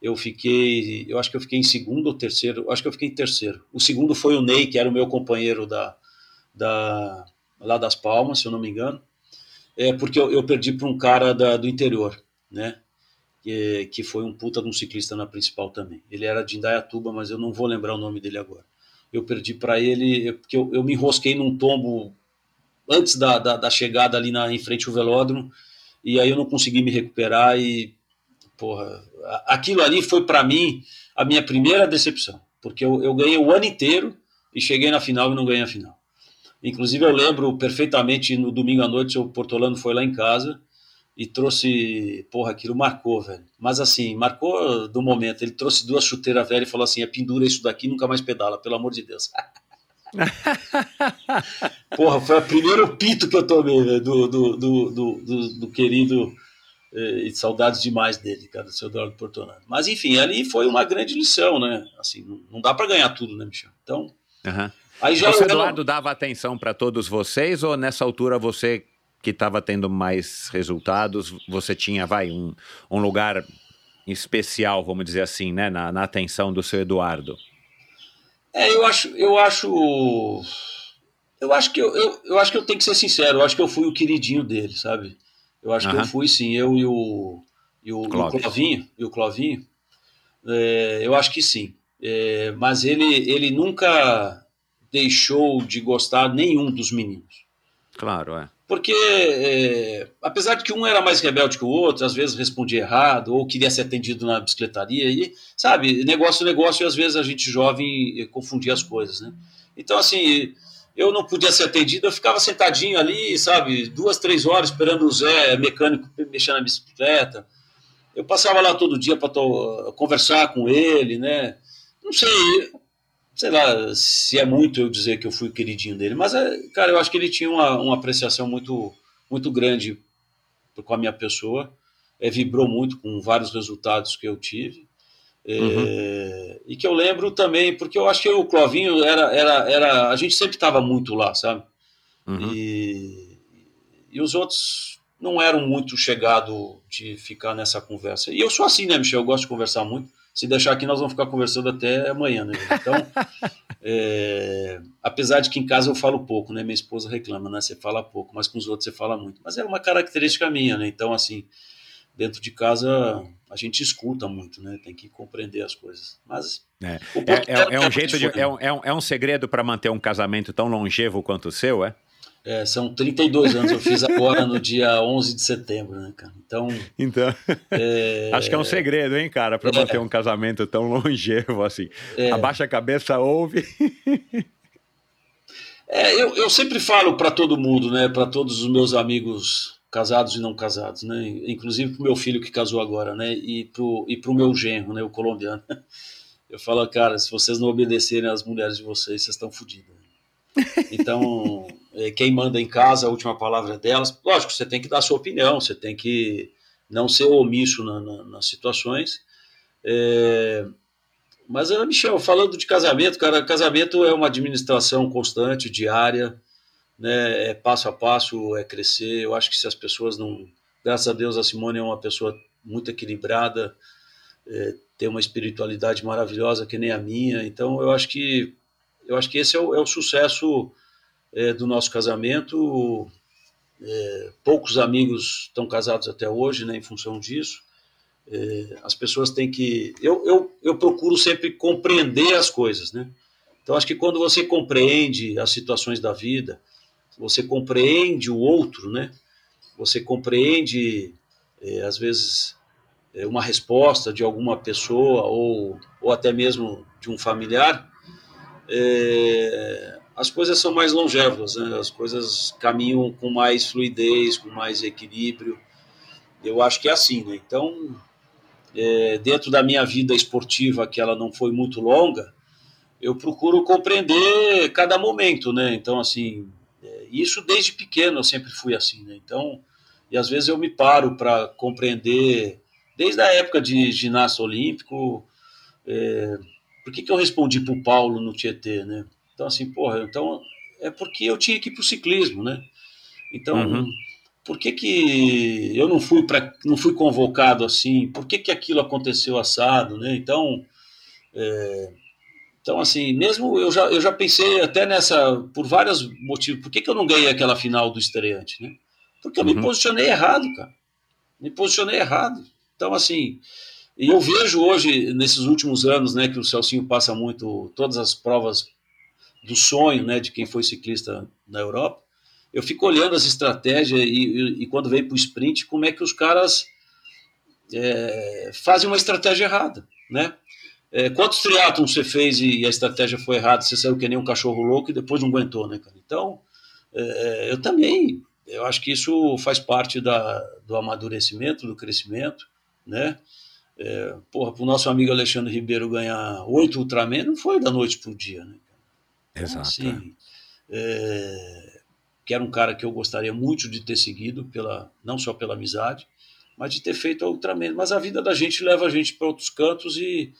Speaker 1: Eu fiquei, eu acho que eu fiquei em segundo ou terceiro, acho que eu fiquei em terceiro. O segundo foi o Ney, que era o meu companheiro da, da lá das Palmas, se eu não me engano, é porque eu, eu perdi para um cara da, do interior, né? Que, que foi um puta de um ciclista na principal também. Ele era de Indaiatuba, mas eu não vou lembrar o nome dele agora. Eu perdi para ele porque eu, eu me enrosquei num tombo antes da, da, da chegada ali na, em frente ao velódromo e aí eu não consegui me recuperar e, porra, aquilo ali foi para mim a minha primeira decepção, porque eu, eu ganhei o ano inteiro e cheguei na final e não ganhei a final. Inclusive eu lembro perfeitamente no domingo à noite o Portolano foi lá em casa e trouxe, porra, aquilo marcou, velho. Mas assim, marcou do momento. Ele trouxe duas chuteiras velhas e falou assim: é pendura isso daqui, nunca mais pedala, pelo amor de Deus. Porra, foi o primeiro pito que eu tomei né, do, do, do, do, do, querido eh, e saudades demais dele, cara, do seu Eduardo Portonado. Mas enfim, ali foi uma grande lição, né? Assim, não, dá para ganhar tudo, né, Michel? Então.
Speaker 2: Aí já o Eduardo dava atenção para todos vocês ou nessa altura você que estava tendo mais resultados, você tinha, vai, um, um lugar especial, vamos dizer assim, né, na, na atenção do seu Eduardo?
Speaker 1: É, eu acho, eu acho, eu acho que eu, eu, eu, acho que eu tenho que ser sincero. Eu acho que eu fui o queridinho dele, sabe? Eu acho que eu fui sim. Eu e o, e o, o Clovinho, e o Clovinho. É, eu acho que sim. É, mas ele, ele nunca deixou de gostar nenhum dos meninos.
Speaker 2: Claro, é
Speaker 1: porque é, apesar de que um era mais rebelde que o outro, às vezes respondia errado ou queria ser atendido na bicicletaria e sabe negócio negócio e às vezes a gente jovem confundia as coisas, né? Então assim eu não podia ser atendido, eu ficava sentadinho ali, sabe, duas três horas esperando o Zé mecânico mexer na bicicleta. Eu passava lá todo dia para conversar com ele, né? Não sei, sei lá se é muito eu dizer que eu fui o queridinho dele, mas, é, cara, eu acho que ele tinha uma, uma apreciação muito, muito grande com a minha pessoa, é, vibrou muito com vários resultados que eu tive. É, uhum. E que eu lembro também, porque eu acho que o Clovinho era, era, era a gente sempre estava muito lá, sabe? Uhum. E, e os outros não eram muito chegados de ficar nessa conversa. E eu sou assim, né, Michel? Eu gosto de conversar muito. Se deixar aqui, nós vamos ficar conversando até amanhã, né? Então, é, apesar de que em casa eu falo pouco, né? Minha esposa reclama, né? Você fala pouco, mas com os outros você fala muito. Mas é uma característica minha, né? Então, assim, dentro de casa a gente escuta muito, né? Tem que compreender as coisas. Mas
Speaker 2: é, é, é, é um jeito de é um, é um segredo para manter um casamento tão longevo quanto o seu, é?
Speaker 1: É, são 32 anos, eu fiz agora no dia 11 de setembro, né, cara? Então.
Speaker 2: Então. É... Acho que é um segredo, hein, cara, para manter um casamento tão longevo assim. É... Abaixa a cabeça, ouve.
Speaker 1: é, eu, eu sempre falo para todo mundo, né, para todos os meus amigos casados e não casados, né, inclusive para o meu filho que casou agora, né, e para e o meu genro, né, o colombiano. Eu falo, cara, se vocês não obedecerem às mulheres de vocês, vocês estão fodidos. Então, é, quem manda em casa, a última palavra é delas. Lógico, você tem que dar a sua opinião, você tem que não ser omisso na, na, nas situações. É, mas, Michel, falando de casamento, cara, casamento é uma administração constante, diária, né, é passo a passo, é crescer. Eu acho que se as pessoas não. Graças a Deus, a Simone é uma pessoa muito equilibrada, é, tem uma espiritualidade maravilhosa que nem a minha. Então, eu acho que eu acho que esse é o, é o sucesso é, do nosso casamento. É, poucos amigos estão casados até hoje, né, em função disso. É, as pessoas têm que. Eu, eu, eu procuro sempre compreender as coisas, né? Então, acho que quando você compreende as situações da vida, você compreende o outro, né? Você compreende, é, às vezes, é, uma resposta de alguma pessoa ou, ou até mesmo de um familiar, é, as coisas são mais longevas, né? as coisas caminham com mais fluidez, com mais equilíbrio. Eu acho que é assim, né? Então, é, dentro da minha vida esportiva, que ela não foi muito longa, eu procuro compreender cada momento, né? Então, assim, é, isso desde pequeno eu sempre fui assim, né? Então, e às vezes eu me paro para compreender, desde a época de ginasta olímpico, é, por que, que eu respondi para o Paulo no Tietê, né? Então, assim, porra, então é porque eu tinha que ir para o ciclismo, né? Então, uhum. por que, que eu não fui para não fui convocado assim? Por que, que aquilo aconteceu assado, né? Então, é, então assim, mesmo eu já, eu já pensei até nessa, por vários motivos, por que, que eu não ganhei aquela final do estreante, né? Porque eu uhum. me posicionei errado, cara. Me posicionei errado. Então, assim, e eu vejo hoje, nesses últimos anos, né, que o Celcinho passa muito todas as provas do sonho, né, de quem foi ciclista na Europa. Eu fico olhando as estratégias e, e, e quando vem para o sprint, como é que os caras é, fazem uma estratégia errada, né? É, quantos triatlons você fez e a estratégia foi errada? Você saiu que nem um cachorro louco e depois não aguentou, né, cara? Então, é, eu também, eu acho que isso faz parte da, do amadurecimento, do crescimento, né? É, porra, para o nosso amigo Alexandre Ribeiro ganhar oito Ultraman não foi da noite para o dia, né?
Speaker 2: Então, Exato.
Speaker 1: Assim, é, que era um cara que eu gostaria muito de ter seguido, pela, não só pela amizade, mas de ter feito a Ultraman. Mas a vida da gente leva a gente para outros cantos e,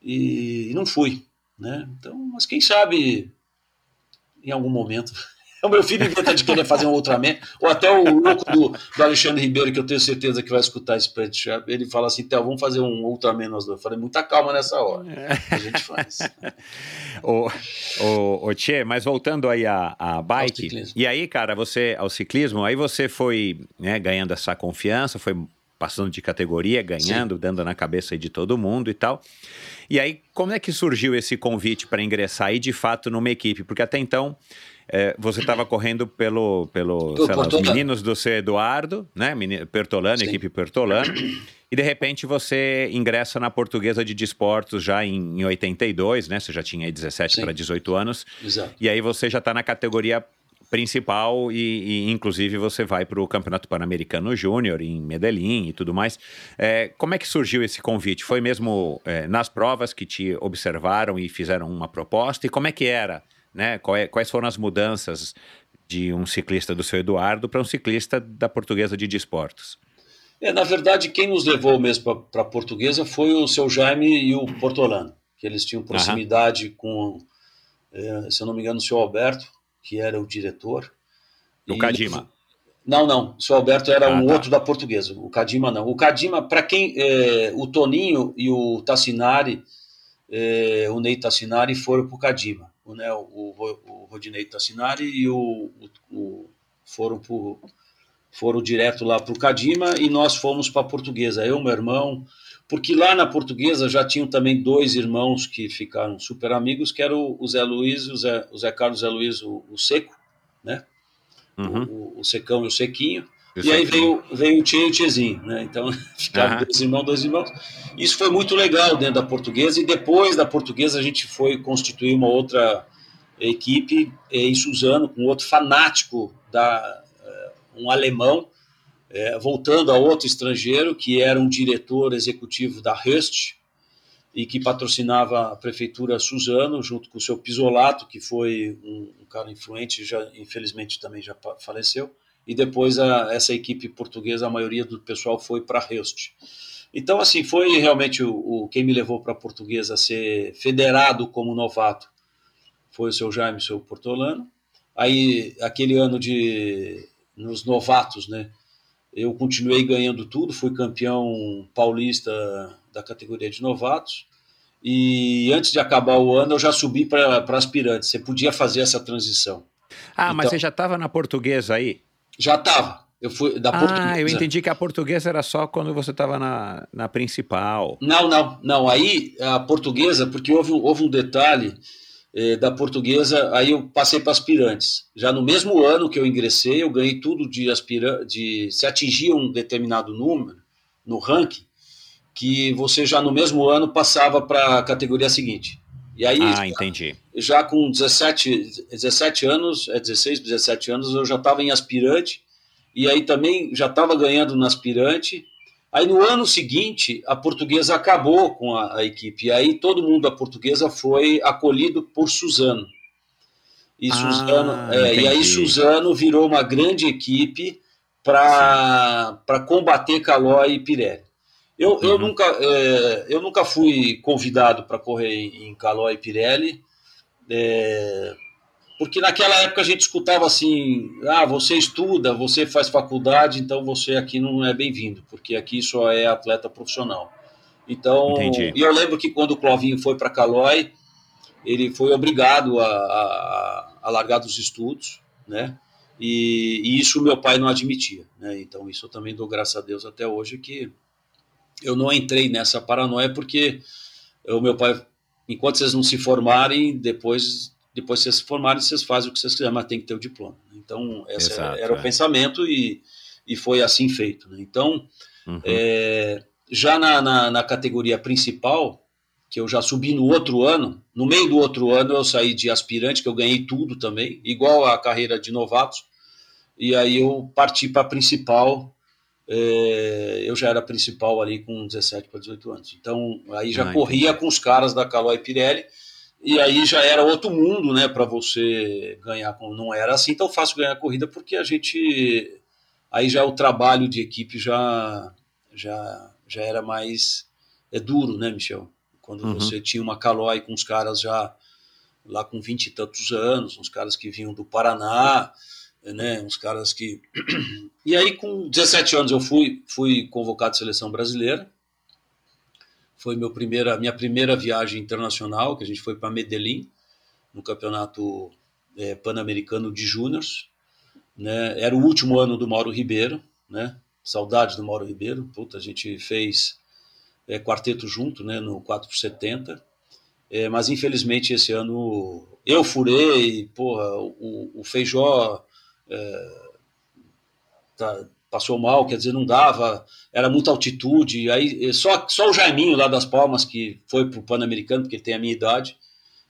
Speaker 1: e, e não fui. Né? Então, mas quem sabe em algum momento o meu filho inventa de querer fazer um Ultraman, ou até o louco do, do, Alexandre Ribeiro, que eu tenho certeza que vai escutar esse Sharp, ele fala assim, Theo, vamos fazer um Ultraman nós dois. Eu falei, muita calma nessa hora. A gente faz.
Speaker 2: o, o, o Tchê, mas voltando aí a, a bike, e aí, cara, você, ao ciclismo, aí você foi né, ganhando essa confiança, foi passando de categoria, ganhando, Sim. dando na cabeça de todo mundo e tal. E aí, como é que surgiu esse convite para ingressar aí de fato numa equipe? Porque até então é, você estava correndo pelo, pelo lá, os meninos do C. Eduardo, né? Pertolano, Sim. equipe Pertolano. E de repente você ingressa na portuguesa de desportos já em, em 82, né? Você já tinha aí 17 para 18 anos.
Speaker 1: Exato.
Speaker 2: E aí você já está na categoria principal e, e, inclusive você vai para o Campeonato Pan-Americano Júnior em Medellín e tudo mais. É, como é que surgiu esse convite? Foi mesmo é, nas provas que te observaram e fizeram uma proposta? E como é que era né? É, quais foram as mudanças de um ciclista do seu Eduardo para um ciclista da portuguesa de desportos?
Speaker 1: É, na verdade, quem nos levou mesmo para a portuguesa foi o seu Jaime e o Portolano, que eles tinham proximidade uhum. com, é, se eu não me engano, o seu Alberto, que era o diretor.
Speaker 2: Do
Speaker 1: E-
Speaker 2: Kadima.
Speaker 1: Não, não. O seu Alberto era
Speaker 2: Ah,
Speaker 1: um
Speaker 2: tá.
Speaker 1: outro da portuguesa. O Cadima não. O Cadima, para quem. é, o Toninho e o Tassinari, é, o Ney Tassinari, foram para o Cadima. O, né, o, o, Rodinei Tassinari e o, o, o- foram pro, foram direto lá para o Cadima e nós fomos para a portuguesa. Eu, meu irmão. Porque lá na portuguesa já tinham também dois irmãos que ficaram super amigos, que eram o Zé Luiz, o Zé, o Zé Carlos Zé Luiz, o, o Seco, né?
Speaker 2: Uhum.
Speaker 1: O, o Secão e o Sequinho.
Speaker 2: Isso
Speaker 1: E aí veio, veio o Tchê e o Tchezinho, né? Então ficaram
Speaker 2: Aham.
Speaker 1: dois irmãos, dois irmãos. Isso foi muito legal dentro da portuguesa, e depois da portuguesa a gente foi constituir uma outra equipe eh, em Suzano, com outro fanático, da, eh, um alemão, eh, voltando a outro estrangeiro, que era um diretor executivo da Rust, e que patrocinava a prefeitura Suzano, junto com o seu Pisolato, que foi um, um cara influente, já infelizmente também já faleceu e depois a, essa equipe portuguesa, a maioria do pessoal foi para Rust. Então, assim, foi realmente o, o quem me levou para a portuguesa a ser federado como novato foi o seu Jaime, o seu Portolano. Aí, aquele ano de nos novatos, né? Eu continuei ganhando tudo, fui campeão paulista da categoria de novatos. E antes de acabar o ano, eu já subi para aspirante. Você podia fazer essa transição.
Speaker 2: Ah, mas
Speaker 1: Então-
Speaker 2: você já estava na portuguesa aí?
Speaker 1: Já estava. Eu fui da portuguesa.
Speaker 2: Ah, eu entendi que a portuguesa era só quando você estava na, na principal.
Speaker 1: Não, não, não. Aí a portuguesa, porque houve, um- houve um detalhe eh, da portuguesa, aí eu passei para aspirantes. Já no mesmo ano que eu ingressei, eu ganhei tudo de aspirante, de se atingia um determinado número no ranking, que você já no mesmo ano passava para a categoria seguinte. E aí,
Speaker 2: Ah, entendi.
Speaker 1: já com 17, 17 anos, é 16, 17 anos, eu já estava em aspirante, e aí também já estava ganhando no aspirante. Aí no ano seguinte, a portuguesa acabou com a, a equipe, e aí todo mundo da portuguesa foi acolhido por Suzano. E,
Speaker 2: Ah,
Speaker 1: Suzano, é, e aí. Suzano virou uma grande equipe para combater Calói e Pirelli. Eu, eu,
Speaker 2: Uhum.
Speaker 1: nunca, é, eu nunca fui convidado para correr em, em Calói e Pirelli, é, porque naquela época a gente escutava assim: ah, você estuda, você faz faculdade, então você aqui não é bem-vindo, porque aqui só é atleta profissional. Então,
Speaker 2: Entendi.
Speaker 1: e eu lembro que quando o Clovinho foi para Calói, ele foi obrigado a, a, a largar dos estudos, né? E, e isso meu pai não admitia, né? Então isso eu também dou graças a Deus até hoje que eu não entrei nessa paranoia porque o meu pai, enquanto vocês não se formarem, depois depois vocês se formarem, vocês fazem o que vocês quiserem, mas tem que ter o diploma. Então esse
Speaker 2: Exato,
Speaker 1: era o
Speaker 2: é.
Speaker 1: pensamento e, e foi assim feito. Né? Então
Speaker 2: Uhum.
Speaker 1: é, já na, na, na categoria principal, que eu já subi no outro ano, no meio do outro ano eu saí de aspirante, que eu ganhei tudo também, igual a carreira de novatos, e aí eu parti para a principal, eu já era principal ali com 17 para 18 anos. Então aí já
Speaker 2: Ah,
Speaker 1: corria com os caras da Calói Pirelli, e aí já era outro mundo, né, para você ganhar. Não era assim tão fácil ganhar a corrida, porque a gente. Aí já o trabalho de equipe já, já, já era mais é duro, né, Michel? Quando
Speaker 2: Uhum.
Speaker 1: você tinha uma Calói com os caras já lá com vinte e tantos anos, uns caras que vinham do Paraná, né, uns caras que. E aí, com 17 anos, eu fui, fui convocado à seleção brasileira. Foi meu primeira, minha primeira viagem internacional, que a gente foi para Medellín, no campeonato eh, pan-americano de júniors. Né? Era o último ano do Mauro Ribeiro, né? Saudades do Mauro Ribeiro. Puta, a gente fez eh, quarteto junto, né? No 4 por 70. Eh, mas infelizmente esse ano eu furei, porra, o, o Feijó tá- passou mal, quer dizer, não dava, era muita altitude. Aí eh, só, só o Jaiminho lá das Palmas, que foi pro Pan-Americano, porque ele tem a minha idade,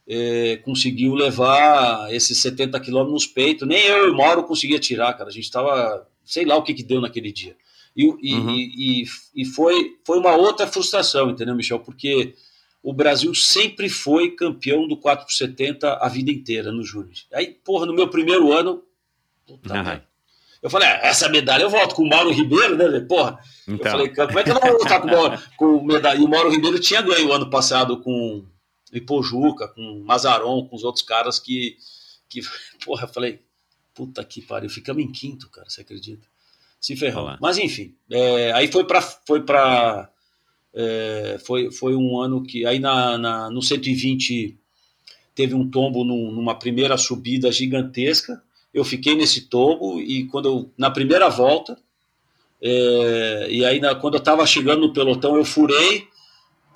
Speaker 1: eh, conseguiu levar esses 70 quilômetros nos peitos. Nem eu e o Mauro conseguia tirar, cara. A gente tava, sei lá o que que deu naquele dia. E, e,
Speaker 2: Uhum.
Speaker 1: e, e foi, foi uma outra frustração, entendeu, Michel? Porque o Brasil sempre foi campeão do 4 por 70 a vida inteira no Júnior. Aí, porra, no meu primeiro ano, puta merda. Eu falei, ah, essa medalha eu volto com o Mauro Ribeiro, né? Porra, eu
Speaker 2: Então,
Speaker 1: falei, como é que eu não vou voltar com o Mauro, com o medalha? E o Mauro Ribeiro tinha ganho ano passado com Ipojuca, com Mazaron, com os outros caras que, que porra, eu falei, Puta que pariu, ficamos em quinto, cara, você acredita? Se ferrou.
Speaker 2: Olá.
Speaker 1: Mas enfim, é, aí foi para foi para é, foi, foi um ano que aí na, na, no 120 teve um tombo num- numa primeira subida gigantesca. Eu fiquei nesse tombo e quando eu, na primeira volta, é, e aí na- quando eu estava chegando no pelotão, eu furei.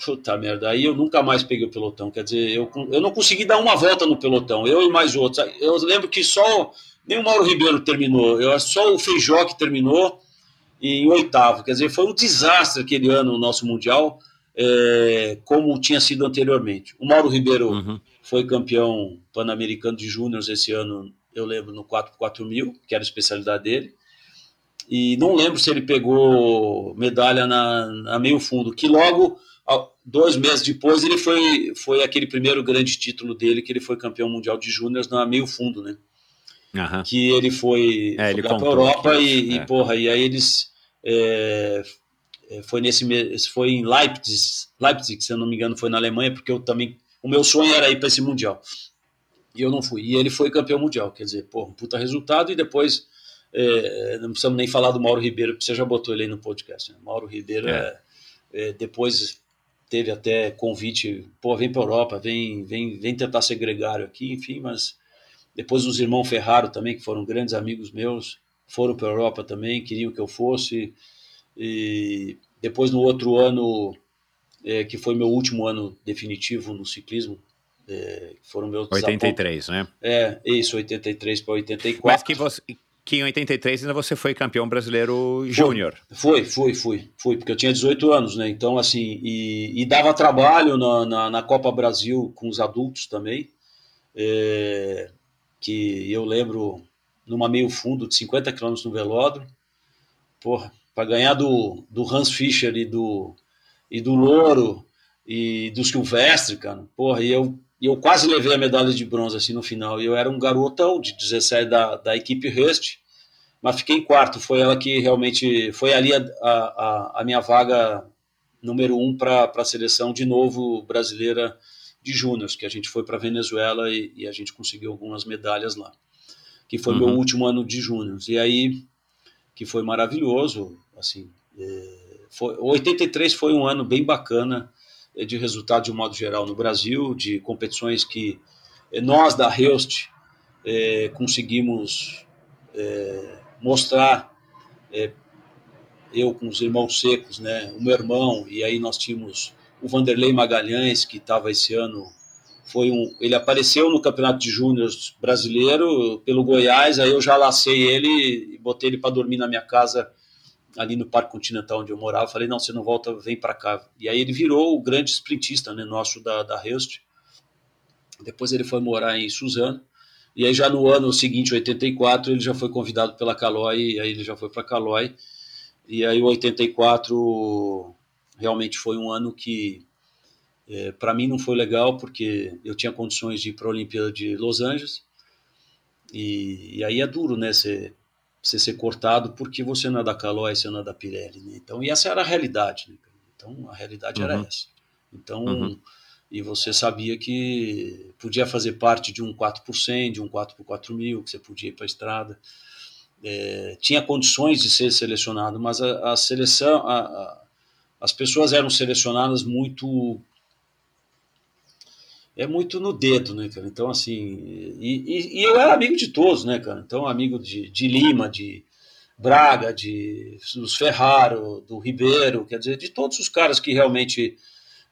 Speaker 1: Puta merda, aí eu nunca mais peguei o pelotão. Quer dizer, eu, eu não consegui dar uma volta no pelotão, eu e mais outros. Eu lembro que só nem o Mauro Ribeiro terminou, eu, só o Feijó que terminou em oitavo. Quer dizer, foi um desastre aquele ano o nosso Mundial, é, como tinha sido anteriormente. O Mauro Ribeiro
Speaker 2: Uhum.
Speaker 1: foi campeão pan-americano de júniores esse ano, eu lembro, no 4x4 mil, que era a especialidade dele. E não lembro se ele pegou medalha na, na meio fundo, que logo, dois meses depois, ele foi, foi aquele primeiro grande título dele, que ele foi campeão mundial de júniores na meio fundo, né?
Speaker 2: Aham.
Speaker 1: que ele foi,
Speaker 2: É,
Speaker 1: foi pra
Speaker 2: contou
Speaker 1: Europa
Speaker 2: aqui,
Speaker 1: e, e,
Speaker 2: é.
Speaker 1: porra, e aí eles é, é, foi nesse mês, foi em Leipzig, Leipzig, se eu não me engano, foi na Alemanha, porque eu também o meu sonho era ir para esse mundial. E eu não fui. E ele foi campeão mundial, quer dizer, pô, um puta resultado e depois é, não precisamos nem falar do Mauro Ribeiro, porque você já botou ele aí no podcast. Né? Mauro Ribeiro
Speaker 2: É.
Speaker 1: é, é, depois teve até convite, pô, vem para Europa, vem, vem, vem tentar ser gregário aqui, enfim, mas depois os irmãos Ferraro também, que foram grandes amigos meus, foram para Europa também, queriam que eu fosse. E depois, no outro ano, é, que foi meu último ano definitivo no ciclismo, é, foram meus
Speaker 2: 83, né?
Speaker 1: É, isso, 83 para 84.
Speaker 2: Mas que, você, que em 83 ainda você foi campeão brasileiro júnior.
Speaker 1: Foi, fui, fui, fui, porque eu tinha 18 anos, né? Então, assim, e, e dava trabalho na, na, na Copa Brasil com os adultos também, é, que eu lembro numa meio fundo de 50 quilômetros no velódromo, porra, para ganhar do, do Hans Fischer e do, e do Louro e do Silvestre, cara, porra, e eu, e eu quase levei a medalha de bronze assim no final, e eu era um garotão de 17 da, da equipe Rust, mas fiquei em quarto. Foi ela que realmente foi ali a, a, a minha vaga número um para a seleção de novo brasileira de júniors, que a gente foi para Venezuela e, e, a gente conseguiu algumas medalhas lá, que foi uhum. meu último ano de júniors. E aí que foi maravilhoso, assim, é, foi, 83 foi um ano bem bacana de resultado de um modo geral no Brasil, de competições que é, nós da Heust é, conseguimos é, mostrar é, eu com os irmãos secos, né, o meu irmão, e aí nós tínhamos o Vanderlei Magalhães, que estava esse ano, foi um, ele apareceu no Campeonato de Júniors brasileiro pelo Goiás, aí eu já lacei ele e botei ele para dormir na minha casa ali no Parque Continental onde eu morava, falei, não, você não volta, vem para cá. E aí ele virou o grande sprintista, né, nosso da, da Heust. Depois ele foi morar em Suzano, e aí já no ano seguinte, 84, ele já foi convidado pela Calói, e aí ele já foi para Calói. E aí o 84 realmente foi um ano que é, para mim não foi legal, porque eu tinha condições de ir para a Olimpíada de Los Angeles. E, e aí é duro, né, você, você ser cortado porque você não é da Calói, você não é da Pirelli, né? Então, e essa era a realidade, né? Então, a realidade uhum. era essa. Então, uhum e você sabia que podia fazer parte de um 4 por 100, de um 4 por 4 mil, que você podia ir para a estrada. É, tinha condições de ser selecionado, mas a, a seleção, a, a, as pessoas eram selecionadas muito é muito no dedo, né, cara? Então, assim, e, e, e, eu era amigo de todos, né, cara? Então, amigo de, de Lima, de Braga, de dos Ferraro, do Ribeiro, quer dizer, de todos os caras que realmente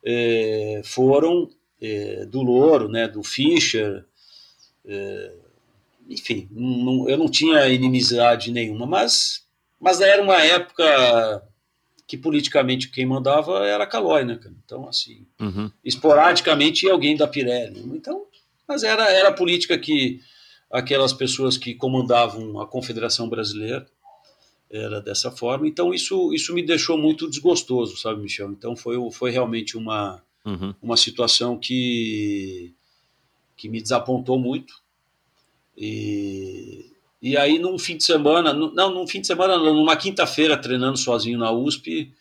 Speaker 1: é, foram é, do Louro, né, do Fischer, é, enfim, não, eu não tinha inimizade nenhuma, mas, mas era uma época que politicamente quem mandava era a Calói, né, cara? Então, assim, uhum. esporadicamente alguém da Pirelli. Então, mas era, era a política que aquelas pessoas que comandavam a Confederação Brasileira era dessa forma. Então isso isso me deixou muito desgostoso, sabe, Michel? Então foi foi realmente uma uhum. uma situação que que me desapontou muito. E e aí num fim de semana, não, num fim de semana, numa quinta-feira treinando sozinho na USP,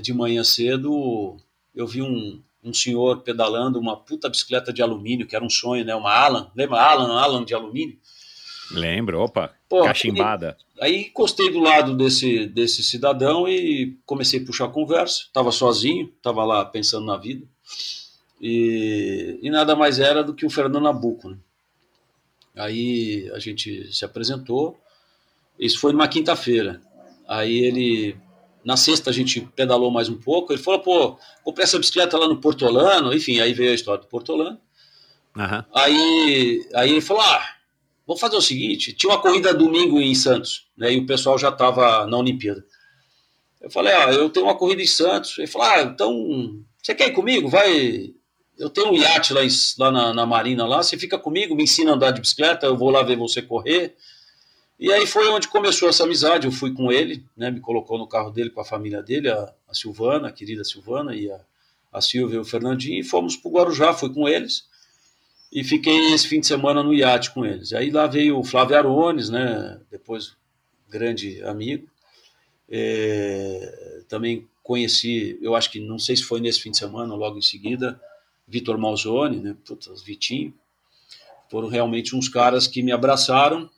Speaker 1: de manhã cedo, eu vi um um senhor pedalando uma puta bicicleta de alumínio, que era um sonho, né? Uma Alan, lembra Alan, Alan de alumínio?
Speaker 2: Lembro, opa,
Speaker 1: Pô,
Speaker 2: cachimbada.
Speaker 1: Aí encostei do lado desse, desse cidadão e comecei a puxar conversa. Estava sozinho, estava lá pensando na vida. E, e nada mais era do que o Fernando Nabuco. Né? Aí a gente se apresentou. Isso foi numa quinta-feira. Aí ele, na sexta a gente pedalou mais um pouco. Ele falou: pô, comprei essa bicicleta lá no Portolano. Enfim, aí veio a história do Portolano.
Speaker 2: Aham.
Speaker 1: Aí, aí ele falou: ah, vamos fazer o seguinte: tinha uma corrida domingo em Santos, né? E o pessoal já estava na Olimpíada. Eu falei: ah, eu tenho uma corrida em Santos. Ele falou: ah, então você quer ir comigo? Vai. Eu tenho um iate lá, em- lá na, na Marina, lá. Você fica comigo, me ensina a andar de bicicleta. Eu vou lá ver você correr. E aí foi onde começou essa amizade. Eu fui com ele, né? Me colocou no carro dele com a família dele, a, a Silvana, a querida Silvana, e a, a Silvia e o Fernandinho. E fomos para o Guarujá, fui com eles e fiquei esse fim de semana no iate com eles. Aí lá veio o Flávio Arones, né? Depois grande amigo. É, também conheci, eu acho que não sei se foi nesse fim de semana, logo em seguida, Vitor Malzone, né? Puta, Vitinho. Foram realmente uns caras que me abraçaram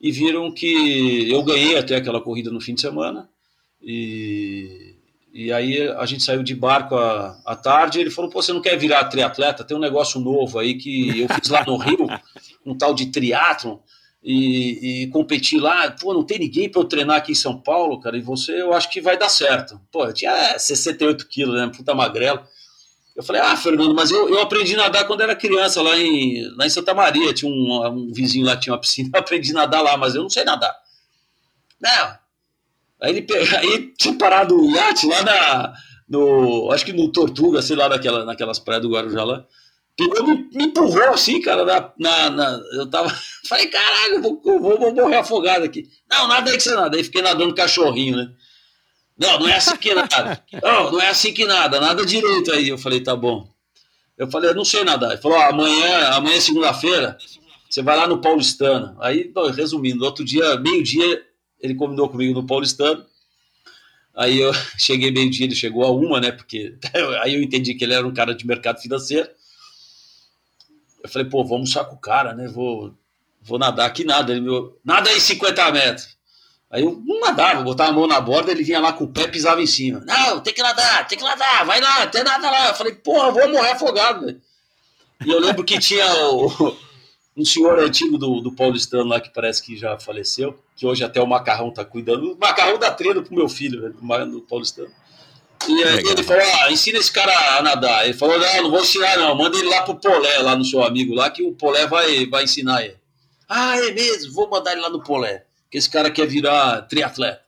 Speaker 1: e viram que eu ganhei até aquela corrida no fim de semana. E, e aí a gente saiu de barco à, tarde e ele falou: Pô, você não quer virar triatleta? Tem um negócio novo aí que eu fiz lá no Rio, um tal de triatlon, e, e competi lá. Pô, não tem ninguém para eu treinar aqui em São Paulo, cara, e você eu acho que vai dar certo. Pô, eu tinha 68 quilos, né? Puta magrelo. Eu falei, ah, Fernando, mas eu, eu aprendi a nadar quando era criança, lá em, lá em Santa Maria. Tinha um, um vizinho lá tinha uma piscina, eu aprendi a nadar lá, mas eu não sei nadar. Não. Aí ele aí tinha parado o iate lá na. No, acho que no Tortuga, sei lá, naquela, naquelas praias do Guarujá lá. Pegou, me, me empurrou assim, cara, na, na, na- eu tava. Falei, caralho, vou, vou, vou morrer afogado aqui. Não, nada aí que você nada. Aí fiquei nadando cachorrinho, né? Não, não é assim que nada. Não, não é assim que nada, nada direito aí. Eu falei, tá bom. Eu falei, eu não sei nadar. Ele falou, amanhã, amanhã é segunda-feira, você vai lá no Paulistano. Aí, resumindo, outro dia, meio-dia, ele combinou comigo no Paulistano. Aí eu cheguei meio-dia, ele chegou a uma, né? Porque aí eu entendi que ele era um cara de mercado financeiro. Eu falei, pô, vamos com o cara, né? Vou, vou nadar aqui nada. Ele me nada aí 50 metros. Aí eu não nadava, botava a mão na borda, ele vinha lá com o pé e pisava em cima. Não, tem que nadar, tem que nadar, vai lá, até nada lá. Eu falei, porra, eu vou morrer afogado, velho. E eu lembro que tinha o, um senhor antigo do, do Paulistano lá, que parece que já faleceu, que hoje até o Macarrão tá cuidando. O Macarrão dá treino pro meu filho, velho, do Ma- do Paulistano. E aí ele falou, ah, ensina esse cara a nadar. Ele falou, não, não vou ensinar não, manda ele lá pro Polé, lá no seu amigo lá, que o Polé vai, vai ensinar ele. Ah, é mesmo, vou mandar ele lá no Polé, que esse cara quer virar triatleta.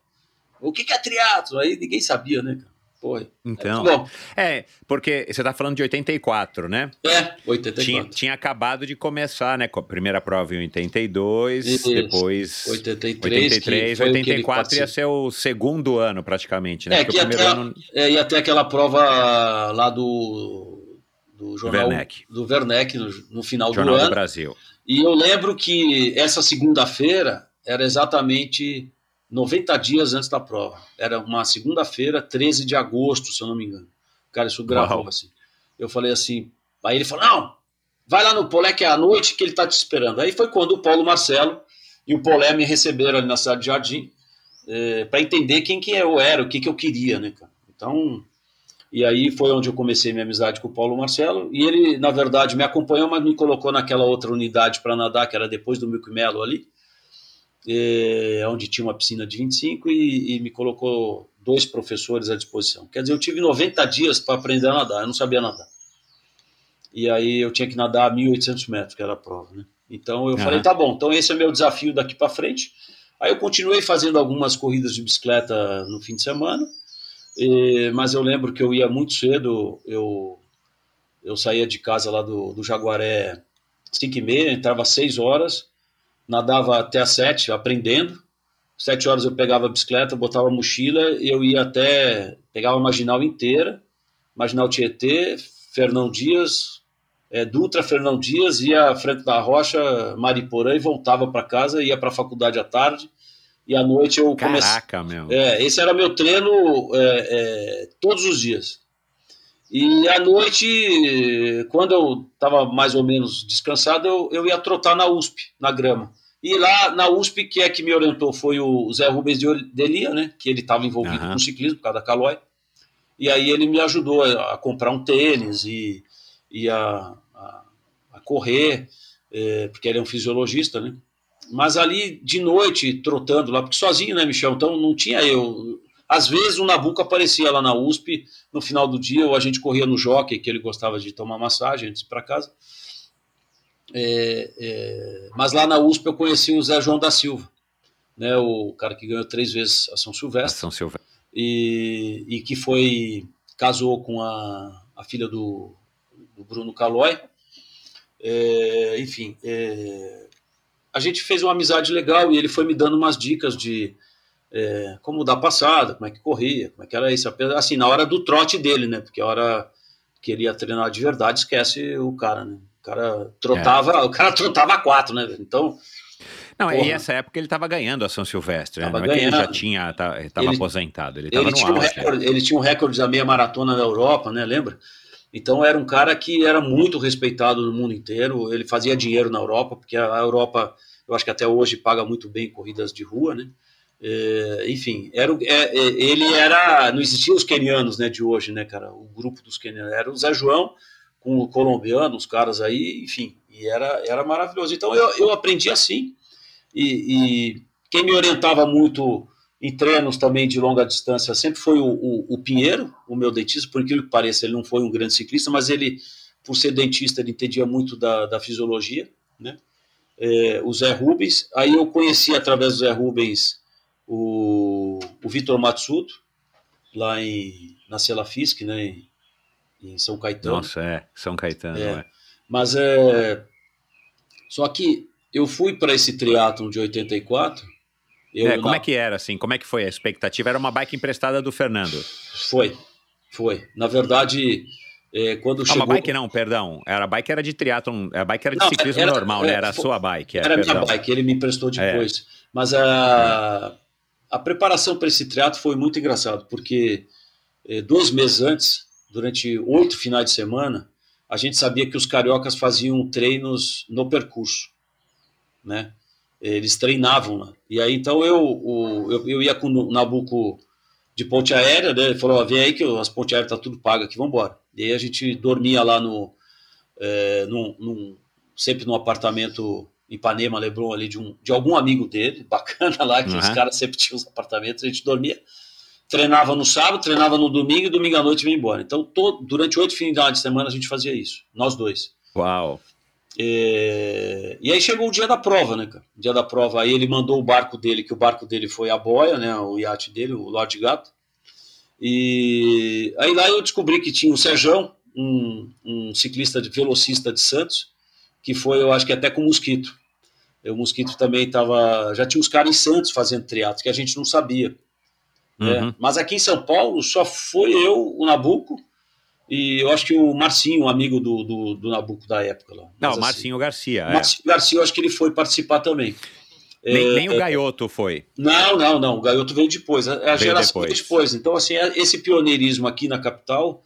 Speaker 1: O que, que é triatlo? Aí ninguém sabia, né, cara? Porra.
Speaker 2: Então.
Speaker 1: Bom,
Speaker 2: É, porque você tá falando de 84, né?
Speaker 1: é, 84.
Speaker 2: Tinha, tinha acabado de começar, né? Com a primeira prova em 82,
Speaker 1: Isso.
Speaker 2: depois
Speaker 1: 83,
Speaker 2: 83,
Speaker 1: que foi o que ele
Speaker 2: 84 ia ser o segundo ano praticamente, né?
Speaker 1: É,
Speaker 2: Porque
Speaker 1: que
Speaker 2: o primeiro
Speaker 1: até,
Speaker 2: ano
Speaker 1: é, ia ter aquela prova lá do, do jornal
Speaker 2: Werneck.
Speaker 1: do Werneck no, no final
Speaker 2: Jornal
Speaker 1: do
Speaker 2: do
Speaker 1: ano.
Speaker 2: Brasil.
Speaker 1: E eu lembro que essa segunda-feira era exatamente 90 dias antes da prova. Era uma segunda-feira, 13 de agosto, se eu não me engano. Cara, isso gravou
Speaker 2: Uau.
Speaker 1: assim. Eu falei assim, aí ele falou: "Não, vai lá no Polé que é à noite que ele tá te esperando". Aí foi quando o Paulo Marcelo e o Polé me receberam ali na cidade de Jardim, para entender quem que eu era, o que que eu queria, né, cara? Então, e aí foi onde eu comecei minha amizade com o Paulo Marcelo. E ele, na verdade, me acompanhou, mas me colocou naquela outra unidade para nadar, que era depois do Milk Melo ali, eh, onde tinha uma piscina de 25, e, e me colocou dois professores à disposição. Quer dizer, eu tive 90 dias para aprender a nadar, eu não sabia nadar. E aí eu tinha que nadar 1.800 metros, que era a prova, né? Então eu
Speaker 2: Aham.
Speaker 1: falei, tá bom, então esse é meu desafio daqui para frente. Aí eu continuei fazendo algumas corridas de bicicleta no fim de semana, e- mas eu lembro que eu ia muito cedo, eu, eu saía de casa lá do, do Jaguaré 5 e meia, entrava às 6 horas, nadava até às 7, aprendendo. 7 horas eu pegava a bicicleta, botava a mochila e eu ia até, pegava a marginal inteira, marginal Tietê, Fernão Dias, é, Dutra, Fernão Dias, ia Franco da Rocha, Mariporã e voltava para casa, ia para a faculdade à tarde. E à noite eu comecei.
Speaker 2: Caraca, meu.
Speaker 1: É, esse era meu treino é, é, todos os dias. E à noite, quando eu estava mais ou menos descansado, eu, eu ia trotar na USP, na grama. E lá na USP, que é que me orientou foi o Zé Rubens de Delia, né? Que ele estava envolvido
Speaker 2: Aham.
Speaker 1: com ciclismo, por causa da Calói. E aí ele me ajudou a, a comprar um tênis e, e a, a, a correr, é, porque ele é um fisiologista, né? Mas ali de noite, trotando lá, porque sozinho, né, Michel? Então não tinha eu. Às vezes o Nabuco aparecia lá na USP no final do dia, ou a gente corria no jockey, que ele gostava de tomar massagem antes de ir para casa. É, é, mas lá na USP eu conheci o Zé João da Silva, né, o cara que ganhou três vezes a São Silvestre
Speaker 2: São Silvestre.
Speaker 1: e, e que foi casou com a, a filha do, do Bruno Calói. É, enfim, é, a gente fez uma amizade legal e ele foi me dando umas dicas de é, como dar passada, como é que corria, como é que era isso. Assim, na hora do trote dele, né? Porque a hora que ele ia treinar de verdade, esquece o cara, né? O cara trotava, o cara trotava quatro, né? Então,
Speaker 2: Não,
Speaker 1: Porra.
Speaker 2: e essa época ele estava ganhando a São Silvestre, né?
Speaker 1: Tava
Speaker 2: Não é ele já tinha, estava
Speaker 1: Ele-
Speaker 2: aposentado, ele estava
Speaker 1: ele
Speaker 2: no
Speaker 1: tinha, um recorde, ele tinha um recorde da meia maratona da Europa, né? Lembra? Então era um cara que era muito respeitado no mundo inteiro. Ele fazia dinheiro na Europa, porque a Europa, eu acho que até hoje paga muito bem corridas de rua, né? É, enfim, era, é, é, ele era. Não existiam os quenianos né, de hoje, né, cara? O grupo dos quenianos. Era o Zé João com o colombiano, os caras aí, enfim. E era, era maravilhoso. Então eu, eu aprendi assim. E, e quem me orientava muito em treinos também de longa distância sempre foi o, o, o Pinheiro, o meu dentista, por aquilo que pareça, ele não foi um grande ciclista, mas ele, por ser dentista, ele entendia muito da, da fisiologia, né? É, o Zé Rubens, aí eu conheci através do Zé Rubens o, o Vitor Matsudo, lá em, na Celafisk, né, em, em São Caetano.
Speaker 2: Nossa, é, São Caetano,
Speaker 1: É.
Speaker 2: é.
Speaker 1: Mas é. Só que eu fui para esse triatlon de 84. Eu,
Speaker 2: É, como
Speaker 1: na-
Speaker 2: é que era, assim? Como é que foi a expectativa? Era uma bike emprestada do Fernando.
Speaker 1: Foi, foi. Na verdade, é, quando
Speaker 2: Ah,
Speaker 1: chegou.
Speaker 2: uma bike não, perdão. Era, a bike era de triatlon, a bike era de
Speaker 1: Não,
Speaker 2: ciclismo
Speaker 1: era-
Speaker 2: normal, né?
Speaker 1: é,
Speaker 2: Era a sua bike, é,
Speaker 1: Era
Speaker 2: perdão.
Speaker 1: minha bike, ele me emprestou depois. Mas a, a preparação para esse triatlo foi muito engraçado, porque dois meses antes, durante oito finais de semana, a gente sabia que os cariocas faziam treinos no percurso, né? Eles treinavam lá. E aí, então, eu, o- eu, eu ia com o Nabuco de ponte aérea, né? Ele falou, ó, vem aí que as pontes aéreas tá tudo pago aqui, vamos embora. E aí a gente dormia lá no... eh, num- num- sempre num apartamento em Ipanema, Leblon, ali de, um, de algum amigo dele, bacana lá, que os
Speaker 2: Uhum.
Speaker 1: caras sempre tinham os apartamentos, a gente dormia, treinava no sábado, treinava no domingo e domingo à noite vinha embora. Então, todo, durante oito fins de semana a gente fazia isso, nós dois.
Speaker 2: Uau.
Speaker 1: É, E aí chegou o dia da prova, né, cara? O dia da prova, aí ele mandou o barco dele, que o barco dele foi a boia, né? O iate dele, o Lorde Gato. E aí lá eu descobri que tinha o Serjão, um, um ciclista de velocista de Santos, que foi, eu acho que até com o Mosquito. O Mosquito também estava. Já tinha os caras em Santos fazendo triatlo, que a gente não sabia. Né?
Speaker 2: Uhum.
Speaker 1: Mas aqui em São Paulo só foi eu, o Nabuco, e eu acho que o Marcinho, um amigo do, do, do Nabuco da época lá.
Speaker 2: Não,
Speaker 1: assim,
Speaker 2: Marcinho Garcia. é.
Speaker 1: Márcio Garcia, eu acho que ele foi participar também.
Speaker 2: Nem,
Speaker 1: É,
Speaker 2: nem o Gaioto foi.
Speaker 1: Não, não, não. O Gaioto veio depois. A,
Speaker 2: Veio
Speaker 1: geração
Speaker 2: depois.
Speaker 1: veio depois. Então, assim, é- esse pioneirismo aqui na capital,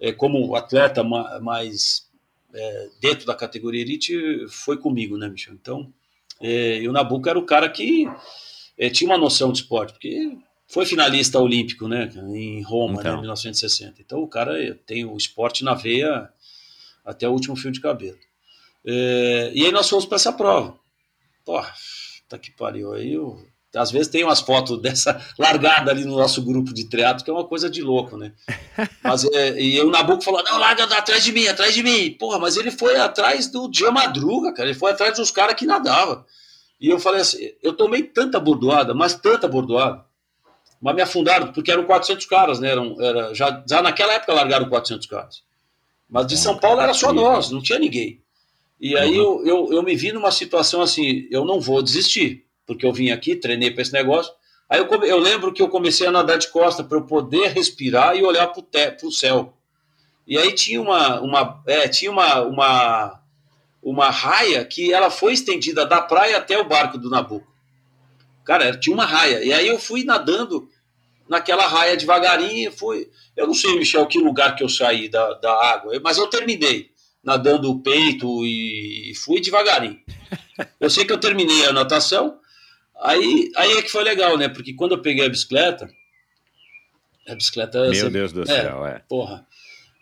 Speaker 1: é, como atleta ma- mais é, dentro da categoria elite, foi comigo, né, Michel? Então, é, e o Nabuco era o cara que é, tinha uma noção de esporte, porque foi finalista olímpico, né, em Roma, né,
Speaker 2: Então.
Speaker 1: em 1960. Então, o cara tem o esporte na veia até o último fio de cabelo. É, e aí nós fomos para essa prova. Porra, tá que pariu. Aí eu, às vezes tem umas fotos dessa largada ali no nosso grupo de teatro, que é uma coisa de louco, né? Mas, é, e o Nabuco falou: não, larga atrás de mim, atrás de mim. Porra, mas ele foi atrás do Dia Madruga, cara. Ele foi atrás dos caras que nadavam. E eu falei assim: eu tomei tanta bordoada, mas tanta bordoada. Mas me afundaram, porque eram 400 caras, né? Eram, era, já, já naquela época largaram 400 caras. Mas de São Paulo era só nós, não tinha ninguém. E aí eu, eu, eu me vi numa situação assim: eu não vou desistir, porque eu vim aqui, treinei para esse negócio. Aí eu, eu lembro que eu comecei a nadar de costa para eu poder respirar e olhar para o céu. E aí tinha uma, uma, é, tinha uma, uma, uma raia que ela foi estendida da praia até o barco do Nabucco. Cara, tinha uma raia. E aí eu fui nadando naquela raia devagarinho. Fui, eu não sei, Michel, que lugar que eu saí da, da água, mas eu terminei nadando o peito e fui devagarinho. Eu sei que eu terminei a natação, aí, aí é que foi legal, né? Porque quando eu peguei a bicicleta, a bicicleta.
Speaker 2: Meu Deus do céu, é.
Speaker 1: Porra.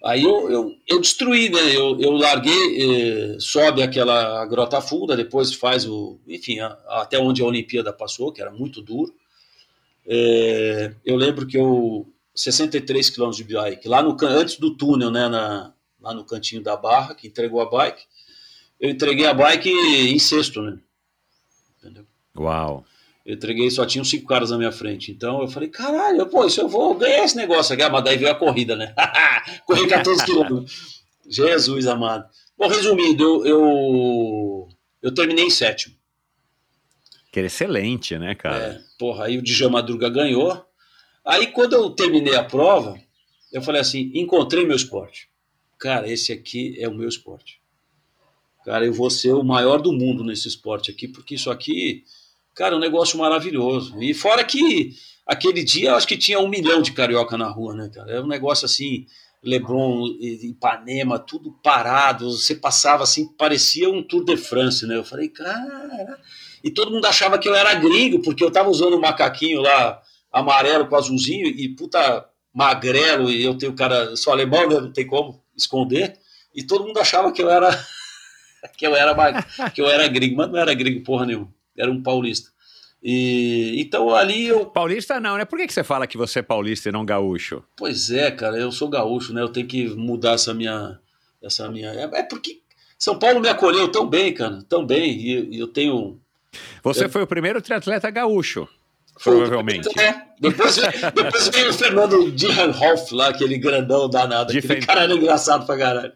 Speaker 1: Aí eu, eu, eu destruí, né? Eu, eu larguei, eh, sobe aquela grota funda, depois faz o. Enfim, a, até onde a Olimpíada passou, que era muito duro. Eh, eu lembro que eu. 63 quilômetros de bike, lá no, antes do túnel, né? Na, lá no cantinho da barra, que entregou a bike. Eu entreguei a bike em sexto, né?
Speaker 2: Entendeu? Uau!
Speaker 1: Eu entreguei, só tinham cinco caras na minha frente. Então eu falei, caralho, pô, isso eu vou ganhar esse negócio aqui. Ah, mas daí veio a corrida, né? Corri 14 quilômetros. Jesus amado. Bom, resumindo, eu, eu, eu terminei em sétimo.
Speaker 2: Que era excelente, né, cara?
Speaker 1: É, porra, aí o Djalma Madruga ganhou. Aí quando eu terminei a prova, eu falei assim, encontrei meu esporte. Cara, esse aqui é o meu esporte. Cara, eu vou ser o maior do mundo nesse esporte aqui, porque isso aqui Cara, um negócio maravilhoso. E fora que aquele dia acho que tinha um milhão de carioca na rua, né, cara? Era um negócio assim, Leblon, Ipanema, tudo parado. Você passava assim, parecia um Tour de France, né? Eu falei, cara. E todo mundo achava que eu era gringo, porque eu tava usando um macaquinho lá amarelo com azulzinho e puta magrelo, e eu tenho cara, sou alemão, né? Não tem como esconder. E todo mundo achava que eu era que eu era que eu era gringo, mas não era gringo porra nenhuma era um paulista. E, então ali eu.
Speaker 2: Paulista não, né? Por que, que você fala que você é paulista e não gaúcho?
Speaker 1: Pois é, cara, eu sou gaúcho, né? Eu tenho que mudar essa minha. Essa minha... É, é porque São Paulo me acolheu tão bem, cara, tão bem, e, eu tenho.
Speaker 2: Você
Speaker 1: eu...
Speaker 2: foi o primeiro triatleta gaúcho. Provavelmente.
Speaker 1: É. Depois, depois veio o Fernando Dierenhoff lá, aquele grandão danado. Aquele cara era engraçado pra caralho.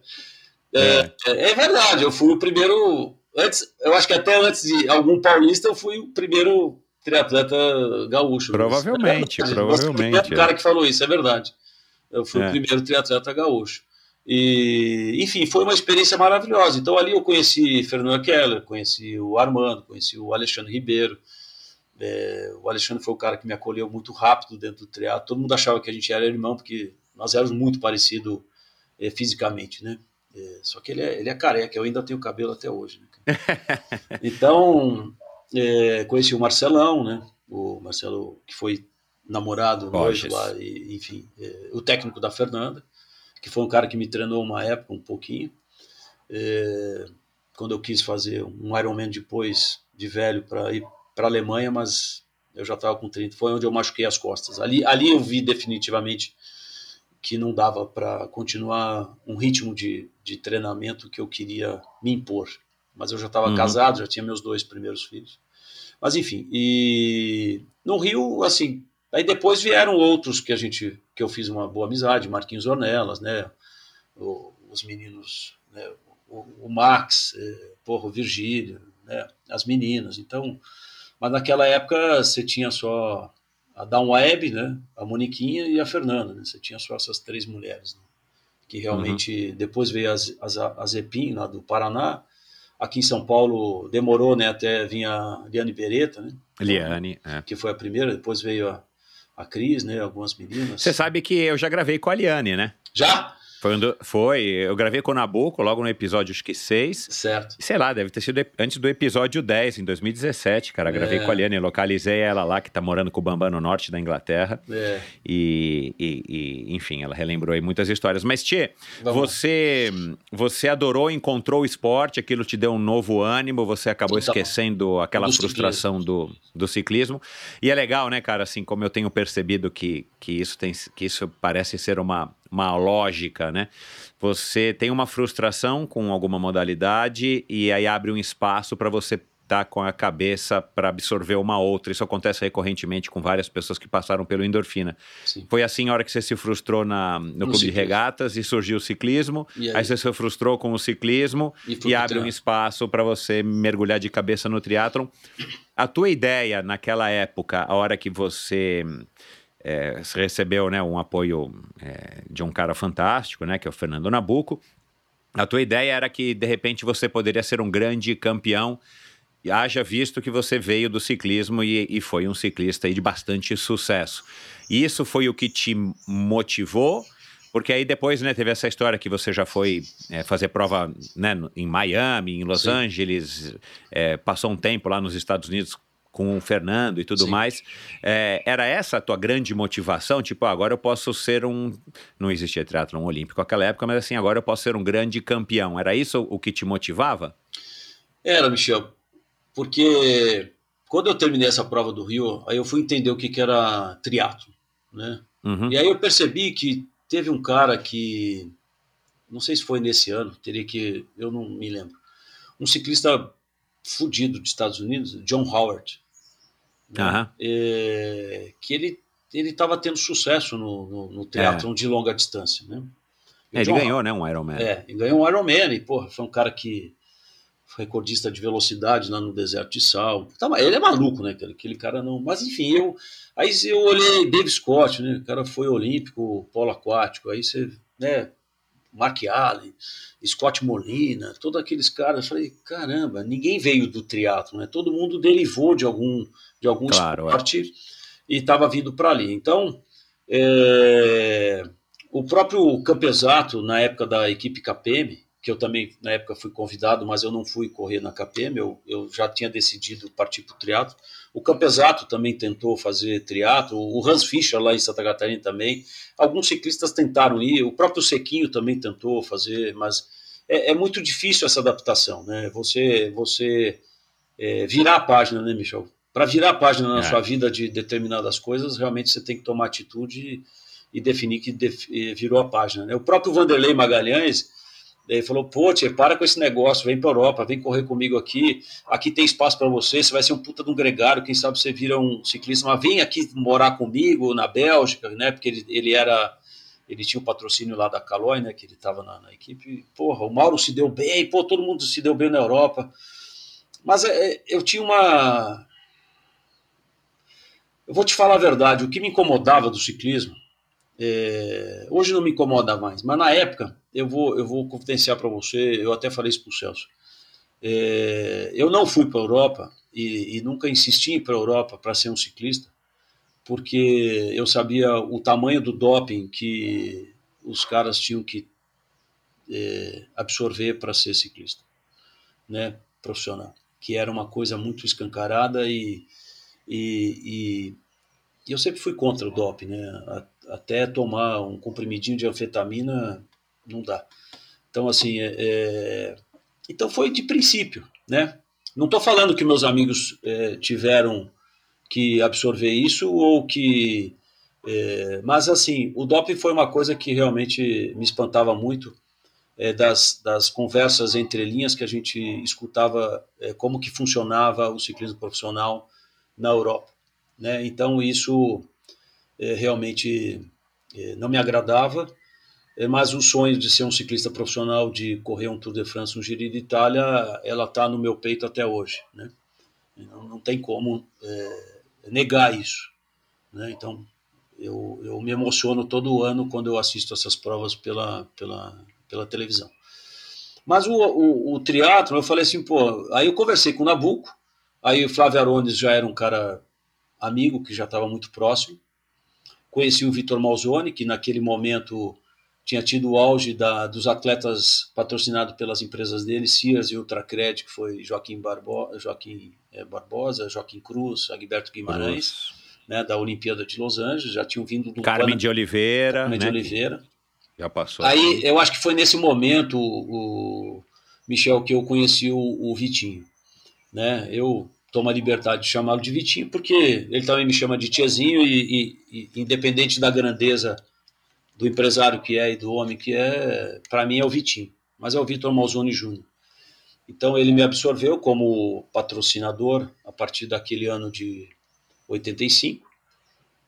Speaker 1: É, é. é verdade, eu fui o primeiro antes, eu acho que até antes de algum paulista, eu fui o primeiro triatleta gaúcho.
Speaker 2: Provavelmente, é provavelmente.
Speaker 1: O cara que falou isso, é verdade. Eu fui é. o primeiro triatleta gaúcho. E, enfim, foi uma experiência maravilhosa. Então ali eu conheci Fernando Keller, conheci o Armando, conheci o Alexandre Ribeiro. É, o Alexandre foi o cara que me acolheu muito rápido dentro do triatlo. Todo mundo achava que a gente era irmão, porque nós éramos muito parecidos é, fisicamente, né? É, só que ele é, ele é careca, eu ainda tenho cabelo até hoje. Né? então, é, conheci o Marcelão, né? O Marcelo, que foi namorado hoje lá, e, enfim, é, o técnico da Fernanda, que foi um cara que me treinou uma época, um pouquinho. É, quando eu quis fazer um Ironman depois de velho para ir para a Alemanha, mas eu já estava com 30, foi onde eu machuquei as costas. Ali, ali eu vi definitivamente que não dava para continuar um ritmo de, de treinamento que eu queria me impor. Mas eu já estava uhum. casado, já tinha meus dois primeiros filhos. Mas enfim, e no Rio, assim, aí depois vieram outros que a gente, que eu fiz uma boa amizade, Marquinhos Ornelas, né, o, os meninos, né, o, o Max, é, porra, o Virgílio, né, as meninas. Então, mas naquela época você tinha só a Down Web, né, a Moniquinha e a Fernanda, né, você tinha só essas três mulheres, né, que realmente uhum. depois veio as, as, a Zepim lá do Paraná, aqui em São Paulo demorou, né, até vir a Liane Beretta, né,
Speaker 2: Liane, é.
Speaker 1: que foi a primeira, depois veio a, a Cris, né, algumas meninas.
Speaker 2: Você sabe que eu já gravei com a Liane, né?
Speaker 1: Já?
Speaker 2: Foi, um do, foi, eu gravei com o Nabucco logo no episódio, acho que 6.
Speaker 1: Certo.
Speaker 2: Sei lá, deve ter sido antes do episódio 10, em 2017, cara. Gravei é. com a Liane, localizei ela lá, que tá morando com o Bambam no norte da Inglaterra. É. E, e, e, enfim, ela relembrou aí muitas histórias. Mas, Tchê, você, você adorou, encontrou o esporte, aquilo te deu um novo ânimo, você acabou então, esquecendo aquela frustração do, do ciclismo. E é legal, né, cara, assim, como eu tenho percebido que, que, isso, tem, que isso parece ser uma uma lógica, né? Você tem uma frustração com alguma modalidade e aí abre um espaço para você estar tá com a cabeça para absorver uma outra. Isso acontece recorrentemente com várias pessoas que passaram pelo endorfina. Sim. Foi assim a hora que você se frustrou na, no, no clube ciclismo. de regatas e surgiu o ciclismo. Aí? aí? você se frustrou com o ciclismo e, e abre um espaço para você mergulhar de cabeça no triatlon. A tua ideia naquela época, a hora que você é, recebeu né, um apoio é, de um cara fantástico, né, que é o Fernando Nabuco. A tua ideia era que, de repente, você poderia ser um grande campeão, haja visto que você veio do ciclismo e, e foi um ciclista de bastante sucesso. Isso foi o que te motivou Porque aí depois, né, teve essa história que você já foi é, fazer prova né, em Miami, em Los Sim. Angeles, é, passou um tempo lá nos Estados Unidos com o Fernando e tudo Sim. mais. É, era essa a tua grande motivação? Tipo, ah, agora eu posso ser um. Não existia triatlon olímpico naquela época, mas assim, agora eu posso ser um grande campeão. Era isso o que te motivava?
Speaker 1: Era, Michel. Porque quando eu terminei essa prova do Rio, aí eu fui entender o que, que era triatlo, né? Uhum. E aí eu percebi que teve um cara que, não sei se foi nesse ano, teria que, eu não me lembro, um ciclista fudido dos Estados Unidos, John Howard, né? é, que ele ele estava tendo sucesso no, no, no triatlon é. de longa distância, né?
Speaker 2: É, ele ganhou, né, um Ironman.
Speaker 1: É, ele ganhou um Ironman e, porra, foi um cara que foi recordista de velocidade lá no deserto de sal. Tava, ele é maluco, né, aquele cara não... Mas, enfim, eu... Aí eu olhei Dave Scott, né, o cara foi olímpico, polo aquático, aí você, né, Mark Allen, Scott Molina, todos aqueles caras, eu falei, caramba, ninguém veio do triatlo, né? Todo mundo derivou de algum de algum claro, é. esporte é. e estava vindo para ali. Então, é, o próprio Campesato, na época da equipe KPM, que eu também na época fui convidado, mas eu não fui correr na KPM, eu, eu já tinha decidido partir para o triatlo. O Campesato também tentou fazer triatlo, o Hans Fischer lá em Santa Catarina também. Alguns ciclistas tentaram ir, o próprio Sequinho também tentou fazer, mas é, é muito difícil essa adaptação, né? Você, você é, virar a página, né, Michel? para virar a página na é. sua vida de determinadas coisas, realmente você tem que tomar atitude e, e definir que def, virou a página. Né? O próprio Vanderlei Magalhães ele falou: pô, tia, para com esse negócio, vem para Europa, vem correr comigo aqui. Aqui tem espaço para você, você vai ser um puta de um gregário, quem sabe você vira um ciclista, mas vem aqui morar comigo na Bélgica, né? Porque ele, ele era. Ele tinha o um patrocínio lá da Caloi, né? Que ele estava na, na, equipe. Porra, o Mauro se deu bem, pô, todo mundo se deu bem na Europa. Mas é, eu tinha uma eu vou te falar a verdade, o que me incomodava do ciclismo, é, hoje não me incomoda mais, mas na época, eu vou, eu vou confidenciar para você, eu até falei isso para o Celso. É, eu não fui para a Europa e, e, nunca insisti para a Europa para ser um ciclista, porque eu sabia o tamanho do doping que os caras tinham que é, absorver para ser ciclista, né, profissional, que era uma coisa muito escancarada e e, e, eu sempre fui contra o doping, né? Até tomar um comprimidinho de anfetamina não dá. Então, assim, é, é... então foi de princípio, né? Não estou falando que meus amigos é, tiveram que absorver isso ou que. É, mas, assim, o doping foi uma coisa que realmente me espantava muito. É, das, das conversas entre linhas que a gente escutava é, como que funcionava o ciclismo profissional na Europa. Né? Então isso realmente não me agradava, mas o sonho de ser um ciclista profissional, de correr um Tour de France, um Giro de Itália, ela está no meu peito até hoje. Né? Não, não tem como é, negar isso. Né? Então eu, eu me emociono todo ano quando eu assisto essas provas pela, pela, pela televisão. Mas o, o, o triatlo, eu falei assim, pô, aí eu conversei com o Nabuco, Aí o Flávio Arones já era um cara amigo, que já estava muito próximo. Conheci o Vitor Malzone, que naquele momento tinha tido o auge da, dos atletas patrocinados pelas empresas dele, Sears e Ultracred, que foi Joaquim, Barbo, Joaquim é, Barbosa, Joaquim Cruz, Agberto Guimarães, né, da Olimpíada de Los Angeles, já tinham vindo do
Speaker 2: Carmen Pana, de Oliveira,
Speaker 1: Carmen
Speaker 2: né,
Speaker 1: de Oliveira.
Speaker 2: Já passou.
Speaker 1: Aí eu acho que foi nesse momento, o, Michel, que eu conheci o, o Vitinho. Né? Eu tomo a liberdade de chamá-lo de Vitinho, porque ele também me chama de tiozinho e, e, e, independente da grandeza do empresário que é e do homem que é, para mim é o Vitinho, mas é o Vitor Malzone Júnior. Então ele me absorveu como patrocinador a partir daquele ano de 85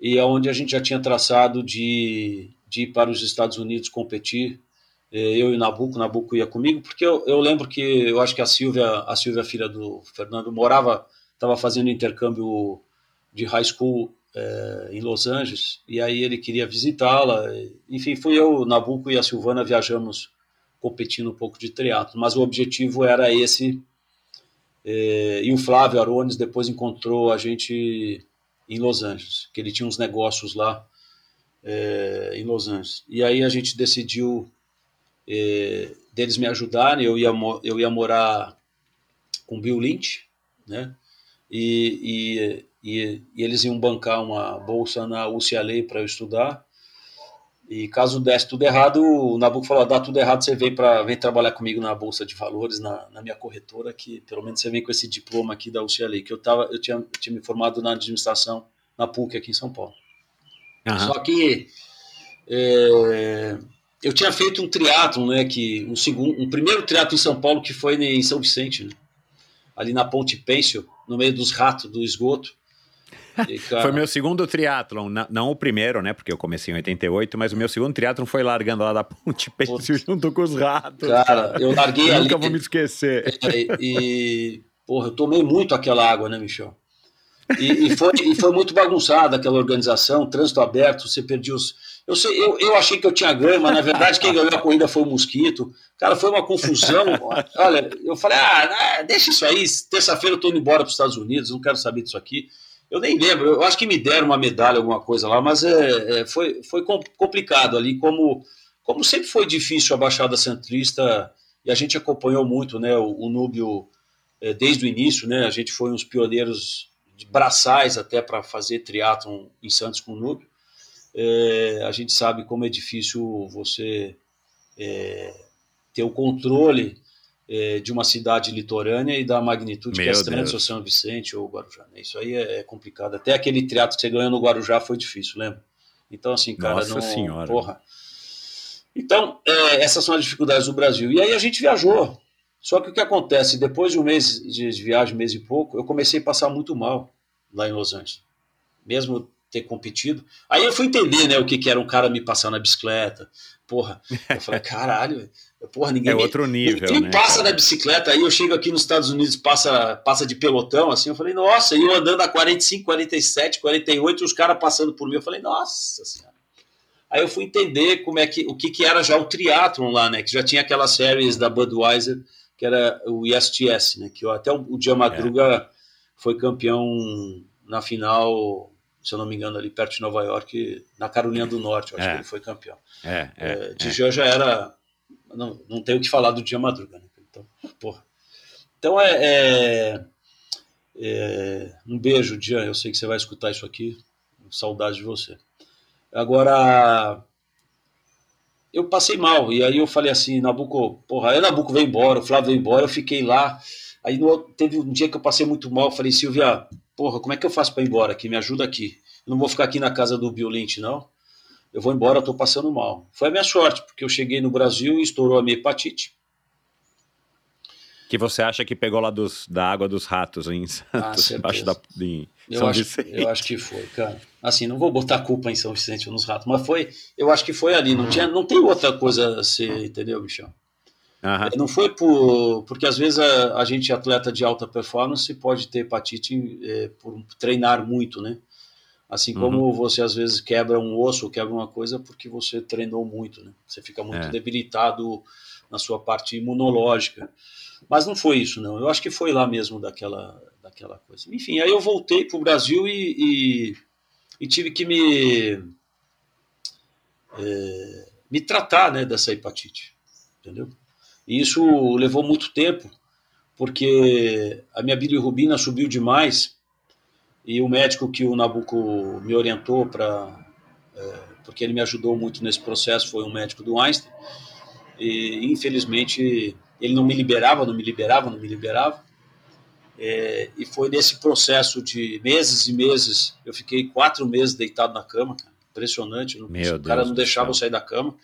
Speaker 1: e é onde a gente já tinha traçado de, de ir para os Estados Unidos competir é, eu e Nabuco, Nabuco ia comigo, porque eu, eu lembro que eu acho que a Silvia, a Silvia, filha do Fernando, morava estava fazendo intercâmbio de high school é, em Los Angeles, e aí ele queria visitá-la. Enfim, fui eu, Nabucco e a Silvana viajamos competindo um pouco de triatlo, mas o objetivo era esse. É, e o Flávio Arones depois encontrou a gente em Los Angeles, que ele tinha uns negócios lá é, em Los Angeles. E aí a gente decidiu deles me ajudarem, eu ia, eu ia morar com Bill Lynch, né? E, e, e, e eles iam bancar uma bolsa na UCLA para eu estudar. E caso desse tudo errado, o Nabucco falou: dá tudo errado, você vem para vem trabalhar comigo na bolsa de valores, na, na, minha corretora, que pelo menos você vem com esse diploma aqui da UCLA, que eu tava, eu tinha, eu tinha me formado na administração na PUC aqui em São Paulo. Uhum. Só que é, eu tinha feito um triatlo, né, que um segundo, um primeiro triatlo em São Paulo que foi em São Vicente, né, ali na Ponte Pêncil, no meio dos ratos do esgoto.
Speaker 2: E, cara... foi meu segundo triatlon, não, o primeiro, né? Porque eu comecei em 88, mas o meu segundo triatlon foi largando lá da Ponte Pêncil junto com os ratos.
Speaker 1: Cara, cara. eu larguei
Speaker 2: eu
Speaker 1: ali.
Speaker 2: Nunca vou me esquecer.
Speaker 1: E, e, porra, eu tomei muito aquela água, né, Michel? E, e, foi, e foi muito bagunçada aquela organização, trânsito aberto, você perdia os. Eu, sei, eu, eu achei que eu tinha ganho, mas na verdade quem ganhou a corrida foi o Mosquito. Cara, foi uma confusão. Olha, eu falei, ah, deixa isso aí, terça-feira eu tô indo embora para os Estados Unidos, não quero saber disso aqui. Eu nem lembro, eu acho que me deram uma medalha, alguma coisa lá, mas é, é foi, foi complicado ali, como, como sempre foi difícil a Baixada Centrista, e a gente acompanhou muito né, o, o Núbio é, desde o início, né, a gente foi uns pioneiros de braçais até para fazer triatlon em Santos com o Núbio. É, a gente sabe como é difícil você é, ter o controle é, de uma cidade litorânea e da magnitude Meu que é Santos ou São Vicente ou Guarujá. Né? Isso aí é, é, complicado. Até aquele triatlo que você ganhou no Guarujá foi difícil, lembra? Então, assim, cara,
Speaker 2: Nossa
Speaker 1: não.
Speaker 2: Senhora.
Speaker 1: Porra. Então, é, essas são as dificuldades do Brasil. E aí a gente viajou. Só que o que acontece, depois de um mês de viagem, um mês e pouco, eu comecei a passar muito mal lá em Los Angeles. Mesmo ter competido. Aí eu fui entender, né, o que, que era um cara me passar na bicicleta. Porra, eu falei, caralho, porra, ninguém.
Speaker 2: É outro nível.
Speaker 1: Ninguém
Speaker 2: né,
Speaker 1: passa na bicicleta, aí eu chego aqui nos Estados Unidos, passa, passa de pelotão, assim, eu falei, nossa, e eu andando a 45, 47, 48, os caras passando por mim, eu falei, nossa senhora. Aí eu fui entender como é que, o que, que era já o triatlon lá, né, que já tinha aquelas séries da Budweiser, que era o ISTS, né? Que até o, o Dia Madruga é. foi campeão na final, se eu não me engano, ali perto de Nova York, na Carolina do Norte, eu acho é. que ele foi campeão.
Speaker 2: É, é, é
Speaker 1: de já já era. Não, não tenho o que falar do Dia Madruga, né? Então, porra. Então é, é, é, um beijo, Jean. Eu sei que você vai escutar isso aqui. Saudade de você. Agora, eu passei mal. E aí eu falei assim, Nabuco, porra, aí Nabuco veio embora, o Flávio veio embora, eu fiquei lá. Aí no, teve um dia que eu passei muito mal, falei, Silvia, porra, como é que eu faço para ir embora aqui? Me ajuda aqui. Eu não vou ficar aqui na casa do Bill Lynch, não. Eu vou embora, eu tô passando mal. Foi a minha sorte, porque eu cheguei no Brasil e estourou a minha hepatite.
Speaker 2: Que você acha que pegou lá dos, da água dos ratos em Santos, ah, embaixo da, em
Speaker 1: eu São acho, Vicente. Eu acho que foi, cara. Assim, não vou botar culpa em São Vicente ou nos ratos, mas foi, eu acho que foi ali. Não, tinha, não tem outra coisa a ser, entendeu, Michel? Uhum. Não foi por. Porque às vezes a, a, gente, atleta de alta performance, pode ter hepatite é, por treinar muito, né? Assim como uhum. você às vezes quebra um osso ou quebra uma coisa porque você treinou muito, né? Você fica muito é. debilitado na sua parte imunológica. Mas não foi isso, não. Eu acho que foi lá mesmo daquela, daquela coisa. Enfim, aí eu voltei para o Brasil e, e, e, tive que me, é, me tratar né, dessa hepatite, entendeu? E isso levou muito tempo, porque a minha bilirrubina subiu demais e o médico que o Nabuco me orientou para... É, porque ele me ajudou muito nesse processo, foi um médico do Einstein, e infelizmente ele não me liberava, não me liberava, não me liberava. É, e foi nesse processo de meses e meses, eu fiquei quatro meses deitado na cama, cara. impressionante. Não, o cara não deixava eu sair da cama.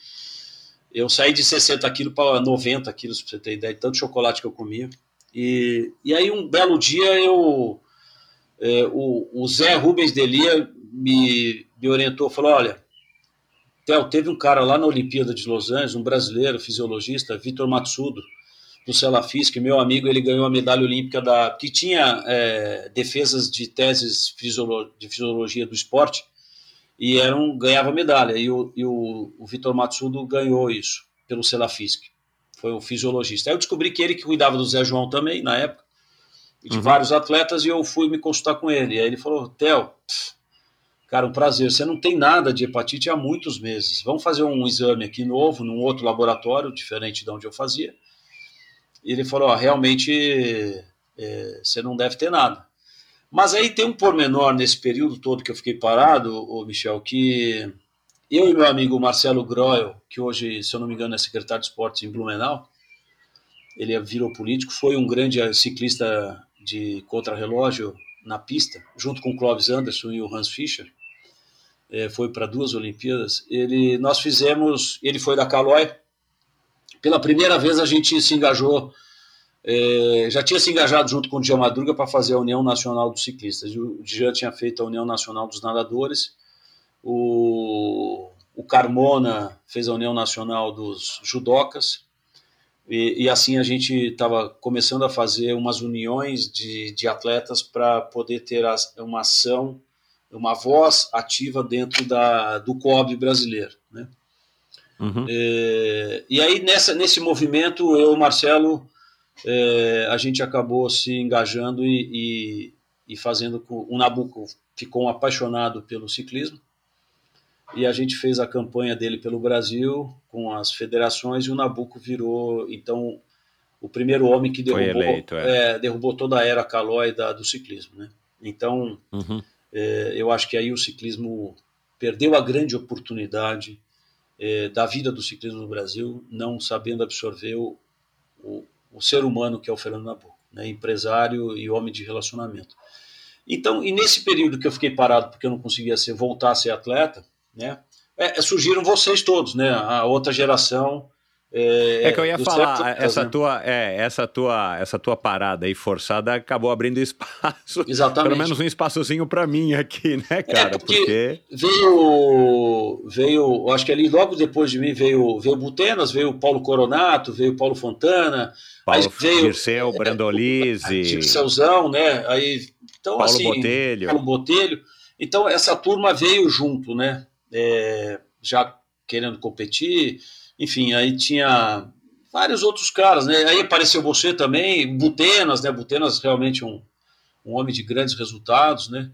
Speaker 1: Eu saí de 60 quilos para 90 quilos, para você ter ideia, de tanto chocolate que eu comia. E, e aí, um belo dia, eu, é, o, o, Zé Rubens Delia me, me orientou, falou: olha, Theo, teve um cara lá na Olimpíada de Los Angeles, um brasileiro, fisiologista, Vitor Matsudo do que meu amigo ele ganhou a medalha olímpica da que tinha é, defesas de teses de fisiologia do esporte e eram ganhava medalha e o, e o, o Vitor Matsudo ganhou isso pelo Celafisc foi o fisiologista aí eu descobri que ele que cuidava do Zé João também na época e de uhum. vários atletas e eu fui me consultar com ele e aí ele falou Theo Cara, um prazer. Você não tem nada de hepatite há muitos meses. Vamos fazer um exame aqui novo, num outro laboratório, diferente de onde eu fazia. E ele falou: ó, realmente é, você não deve ter nada. Mas aí tem um pormenor nesse período todo que eu fiquei parado, ô Michel, que eu e meu amigo Marcelo Groel, que hoje, se eu não me engano, é secretário de esportes em Blumenau, ele virou político, foi um grande ciclista de contrarrelógio na pista, junto com o Clóvis Anderson e o Hans Fischer, é, foi para duas Olimpíadas. Ele, nós fizemos, ele foi da Caloi, pela primeira vez a gente se engajou, é, já tinha se engajado junto com o Djalma Madruga para fazer a União Nacional dos Ciclistas. O Djalma tinha feito a União Nacional dos Nadadores, o, o Carmona fez a União Nacional dos Judocas, e, e assim a gente estava começando a fazer umas uniões de, de atletas para poder ter as, uma ação, uma voz ativa dentro da, do COB brasileiro. Né? Uhum. É, e aí, nessa, nesse movimento, eu o Marcelo, é, a gente acabou se engajando e, e, e fazendo com. O Nabucco ficou um apaixonado pelo ciclismo e a gente fez a campanha dele pelo Brasil com as federações e o Nabucco virou então o primeiro homem que derrubou, eleito, é. É, derrubou toda a era calói do ciclismo, né? Então uhum. é, eu acho que aí o ciclismo perdeu a grande oportunidade é, da vida do ciclismo no Brasil, não sabendo absorver o, o, o ser humano que é o Fernando Nabucco, né? empresário e homem de relacionamento. Então, e nesse período que eu fiquei parado porque eu não conseguia ser, voltar a ser atleta, né? É, surgiram vocês todos, né? A outra geração.
Speaker 2: É, é que eu ia falar, essa, né? tua, é, essa, tua, essa tua parada aí forçada acabou abrindo espaço. Exatamente. Pelo menos um espaçozinho para mim aqui, né, é, cara?
Speaker 1: É porque, porque, veio, veio, acho que ali logo depois de mim veio, veio Butenas, veio o Paulo Coronato, veio o Paulo Fontana.
Speaker 2: Paulo
Speaker 1: aí veio,
Speaker 2: Dirceu, é, Brandolise.
Speaker 1: Dirceuzão, né? Aí, então,
Speaker 2: Paulo
Speaker 1: assim,
Speaker 2: Botelho.
Speaker 1: Paulo Botelho. Então, essa turma veio junto, né? é, já querendo competir. Enfim, aí tinha vários outros caras, né? Aí apareceu você também, Butenas, né? Butenas realmente um, um homem de grandes resultados, né?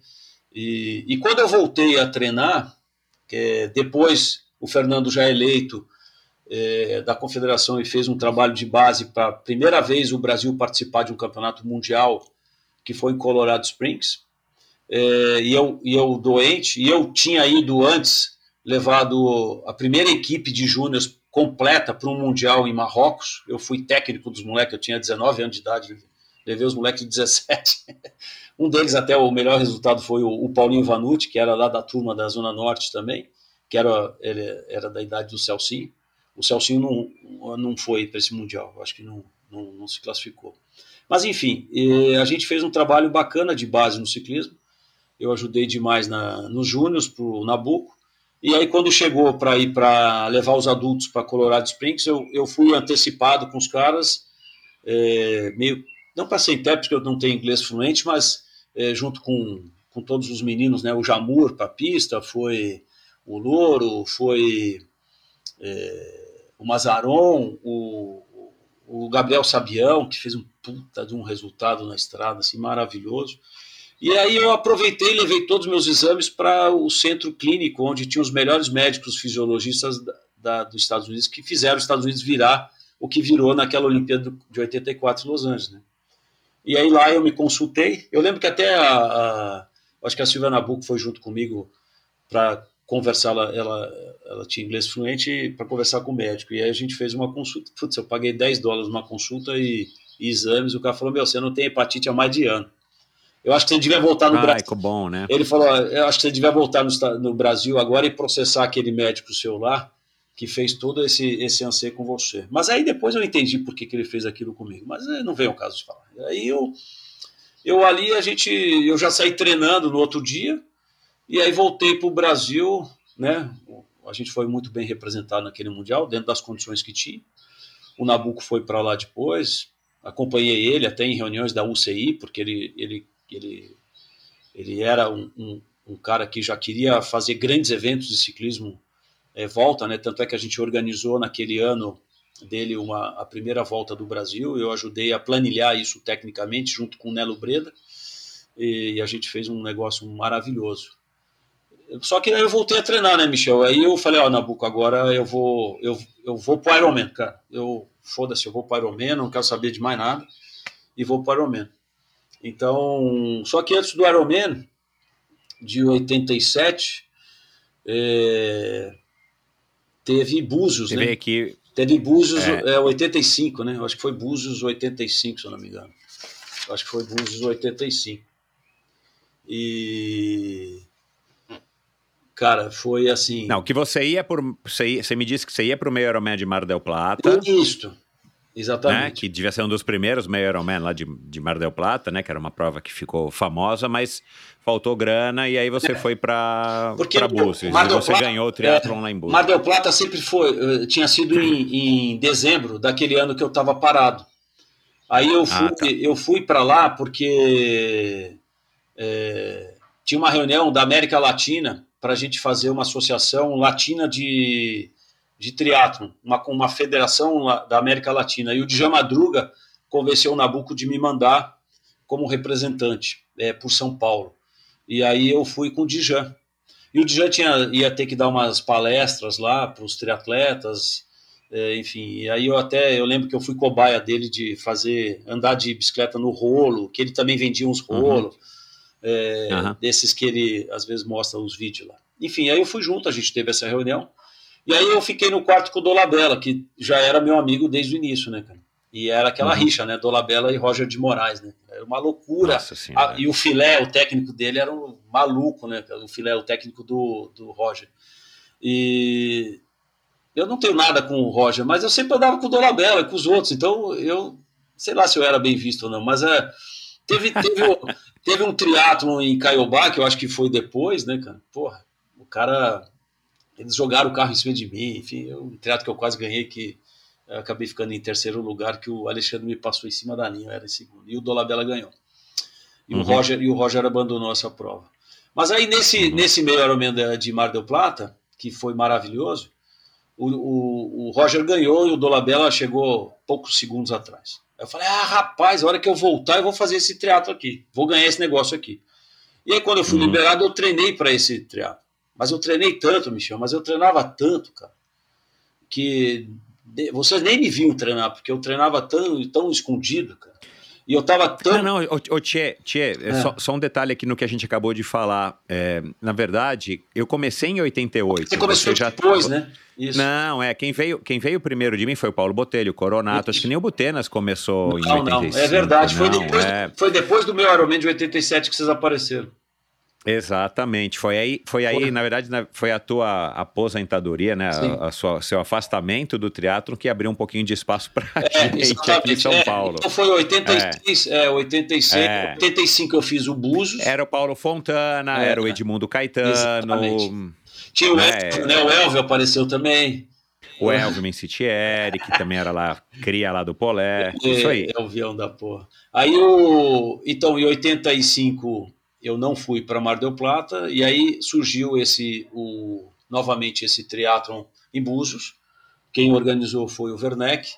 Speaker 1: E, e quando eu voltei a treinar, é, depois o Fernando já eleito é, da confederação e fez um trabalho de base para primeira vez o Brasil participar de um campeonato mundial que foi em Colorado Springs é, e, eu, e eu doente, e eu tinha ido antes, levado a primeira equipe de júniors completa para um Mundial em Marrocos. Eu fui técnico dos moleques, eu tinha 19 anos de idade, levei os moleques de 17. um deles, até o melhor resultado, foi o, Paulinho Vanucci, que era lá da turma da Zona Norte também, que era, ele era da idade do Celcinho. O Celcinho não, não foi para esse Mundial, acho que não, não, não se classificou. Mas enfim, a gente fez um trabalho bacana de base no ciclismo eu ajudei demais na, nos Júniors para o Nabucco. E aí, quando chegou para ir para levar os adultos para Colorado Springs, eu, eu fui antecipado com os caras, é, meio não ser intérprete, porque eu não tenho inglês fluente, mas é, junto com, com todos os meninos, né? O Jamur para pista, foi o Louro, foi é, o Mazaron, o, o Gabriel Sabião, que fez um puta de um resultado na estrada, assim, maravilhoso. E aí eu aproveitei e levei todos os meus exames para o centro clínico, onde tinha os melhores médicos fisiologistas da, da, dos Estados Unidos, que fizeram os Estados Unidos virar o que virou naquela Olimpíada de 84 em Los Angeles. Né? E aí lá eu me consultei. Eu lembro que até a, a acho que a Silvia Nabuco foi junto comigo para conversar, ela, ela, ela, tinha inglês fluente para conversar com o médico. E aí a gente fez uma consulta. Putz, eu paguei 10 dólares numa consulta e, e exames. O cara falou: Meu, você não tem hepatite há mais de ano. Eu acho que você devia voltar no Brasil.
Speaker 2: bom, né?
Speaker 1: Ele falou: eu acho que você devia voltar no, no, Brasil agora e processar aquele médico seu lá que fez todo esse, esse anseio com você. Mas aí depois eu entendi por que, que ele fez aquilo comigo. Mas eh, não veio o caso de falar. Aí eu, eu ali, a gente, eu já saí treinando no outro dia e aí voltei para o Brasil, né? A gente foi muito bem representado naquele Mundial, dentro das condições que tinha. O Nabuco foi para lá depois, acompanhei ele até em reuniões da UCI, porque ele, ele ele, ele era um, um, um, cara que já queria fazer grandes eventos de ciclismo é, volta, né? Tanto é que a gente organizou naquele ano dele uma, a primeira volta do Brasil. Eu ajudei a planilhar isso tecnicamente junto com o Nelo Breda e, e a gente fez um negócio maravilhoso. Só que eu voltei a treinar, né, Michel? Aí eu falei, ó, Nabuco, agora eu vou, eu, eu vou pro Ironman, cara. Eu, foda-se, eu vou pro Ironman, não quero saber de mais nada, e vou pro Ironman. Então, só que antes do Ironman, de 87, é, teve Búzios,
Speaker 2: Teve
Speaker 1: né?
Speaker 2: aqui.
Speaker 1: Teve Búzios,
Speaker 2: É.
Speaker 1: é. 85, né? Eu acho que foi Búzios 85, se eu não me engano. Eu acho que foi Búzios 85. E. Cara, foi assim.
Speaker 2: Não, que você ia por. Você, ia- você me disse que você ia pro meio Ironman de Mar del Plata.
Speaker 1: Isto.
Speaker 2: Né,
Speaker 1: Exatamente.
Speaker 2: que devia ser um dos primeiros meio Ironman lá de, de Mar del Plata, né? Que era uma prova que ficou famosa, mas faltou grana e aí você foi
Speaker 1: É.
Speaker 2: Pra
Speaker 1: o
Speaker 2: Búzios.
Speaker 1: Mar
Speaker 2: E
Speaker 1: del
Speaker 2: você
Speaker 1: Plata-
Speaker 2: ganhou o triatlon
Speaker 1: é,
Speaker 2: lá em Búzios.
Speaker 1: Mar del Plata sempre foi, eh, tinha sido em, em dezembro daquele ano que eu estava parado. Aí eu fui,
Speaker 2: Ah, tá.
Speaker 1: eu fui para lá porque eh, tinha uma reunião da América Latina para a gente fazer uma associação latina de, de triatlon, uma, uma federação da América Latina. E o Djan Madruga convenceu o Nabuco de me mandar como representante eh, por São Paulo. E aí eu fui com o Djan. E o Djan tinha, ia ter que dar umas palestras lá para os triatletas, é, enfim. E aí eu até eu lembro que eu fui cobaia dele de fazer andar de bicicleta no rolo, que ele também vendia uns rolos, é,
Speaker 2: Aham.
Speaker 1: desses que ele às vezes mostra os vídeos lá. Enfim, aí eu fui junto, a gente teve essa reunião. E aí eu fiquei no quarto com o Dolabella, que já era meu amigo desde o início, né, cara? E era aquela
Speaker 2: Uhum.
Speaker 1: rixa, né? Dolabella e Roger de Moraes, né? Era uma loucura.
Speaker 2: Nossa senhora.
Speaker 1: Ah, e o Filé, o técnico dele, era um maluco, né? O Filé, o técnico do, do Roger. E eu não tenho nada com o Roger, mas eu sempre andava com o Dolabella, com os outros. Então eu sei lá se eu era bem visto ou não, mas é, teve, teve, teve um triatlon em Caiobá, que eu acho que foi depois, né, cara? Porra, o cara. Eles jogaram o carro em cima de mim, enfim, um triatlo que eu quase ganhei, que acabei ficando em terceiro lugar, que o Alexandre me passou em cima da linha, eu era em segundo. E o Dolabella ganhou. E,
Speaker 2: Uhum.
Speaker 1: o Roger, e o Roger abandonou essa prova. Mas aí nesse, nesse meio Ironman de Mar del Plata, que foi maravilhoso, o, o, o Roger ganhou e o Dolabella chegou poucos segundos atrás. Eu falei, ah, rapaz, a hora que eu voltar eu vou fazer esse triatlo aqui, vou ganhar esse negócio aqui. E aí quando eu fui
Speaker 2: Uhum.
Speaker 1: liberado eu treinei para esse triatlo. Mas eu treinei tanto, Michel, mas eu treinava tanto, cara, que vocês nem me viam treinar, porque eu treinava tão, tão escondido, cara. E eu tava tão...
Speaker 2: Não, não, ô, Tchê, Tchê, é
Speaker 1: É.
Speaker 2: Só, só um detalhe aqui no que a gente acabou de falar. É, na verdade, eu comecei em 88.
Speaker 1: Você começou
Speaker 2: já-
Speaker 1: depois, né? Isso.
Speaker 2: Não, é, quem veio, quem veio primeiro de mim foi o Paulo Botelho, o Coronato. Acho que nem o Butenas começou em
Speaker 1: Não,
Speaker 2: 85.
Speaker 1: não, é verdade. Foi,
Speaker 2: não,
Speaker 1: depois,
Speaker 2: é,
Speaker 1: foi depois do meu Ironman de 87 que vocês apareceram.
Speaker 2: Exatamente. Foi aí, foi aí
Speaker 1: Foi.
Speaker 2: na verdade, na- foi a tua aposentadoria, né? A, a sua, seu afastamento do teatro que abriu um pouquinho de espaço para
Speaker 1: É,
Speaker 2: gente aqui em
Speaker 1: exatamente.
Speaker 2: São
Speaker 1: É,
Speaker 2: Paulo.
Speaker 1: Então foi 86, é, 86,
Speaker 2: É.
Speaker 1: 85 eu fiz o Búzios.
Speaker 2: Era o Paulo Fontana,
Speaker 1: É,
Speaker 2: era o Edmundo Caetano,
Speaker 1: exatamente. Tinha o
Speaker 2: É.
Speaker 1: Elvio, né? O Elvio apareceu também.
Speaker 2: o Elvio Mencitieri, que também era lá, cria lá do Polé. Isso aí.
Speaker 1: É o avião da porra. Aí o. Então, em 85 eu não fui para Mar del Plata, e aí surgiu esse. O, novamente esse triatlon em Búzios. Quem organizou foi o Werneck.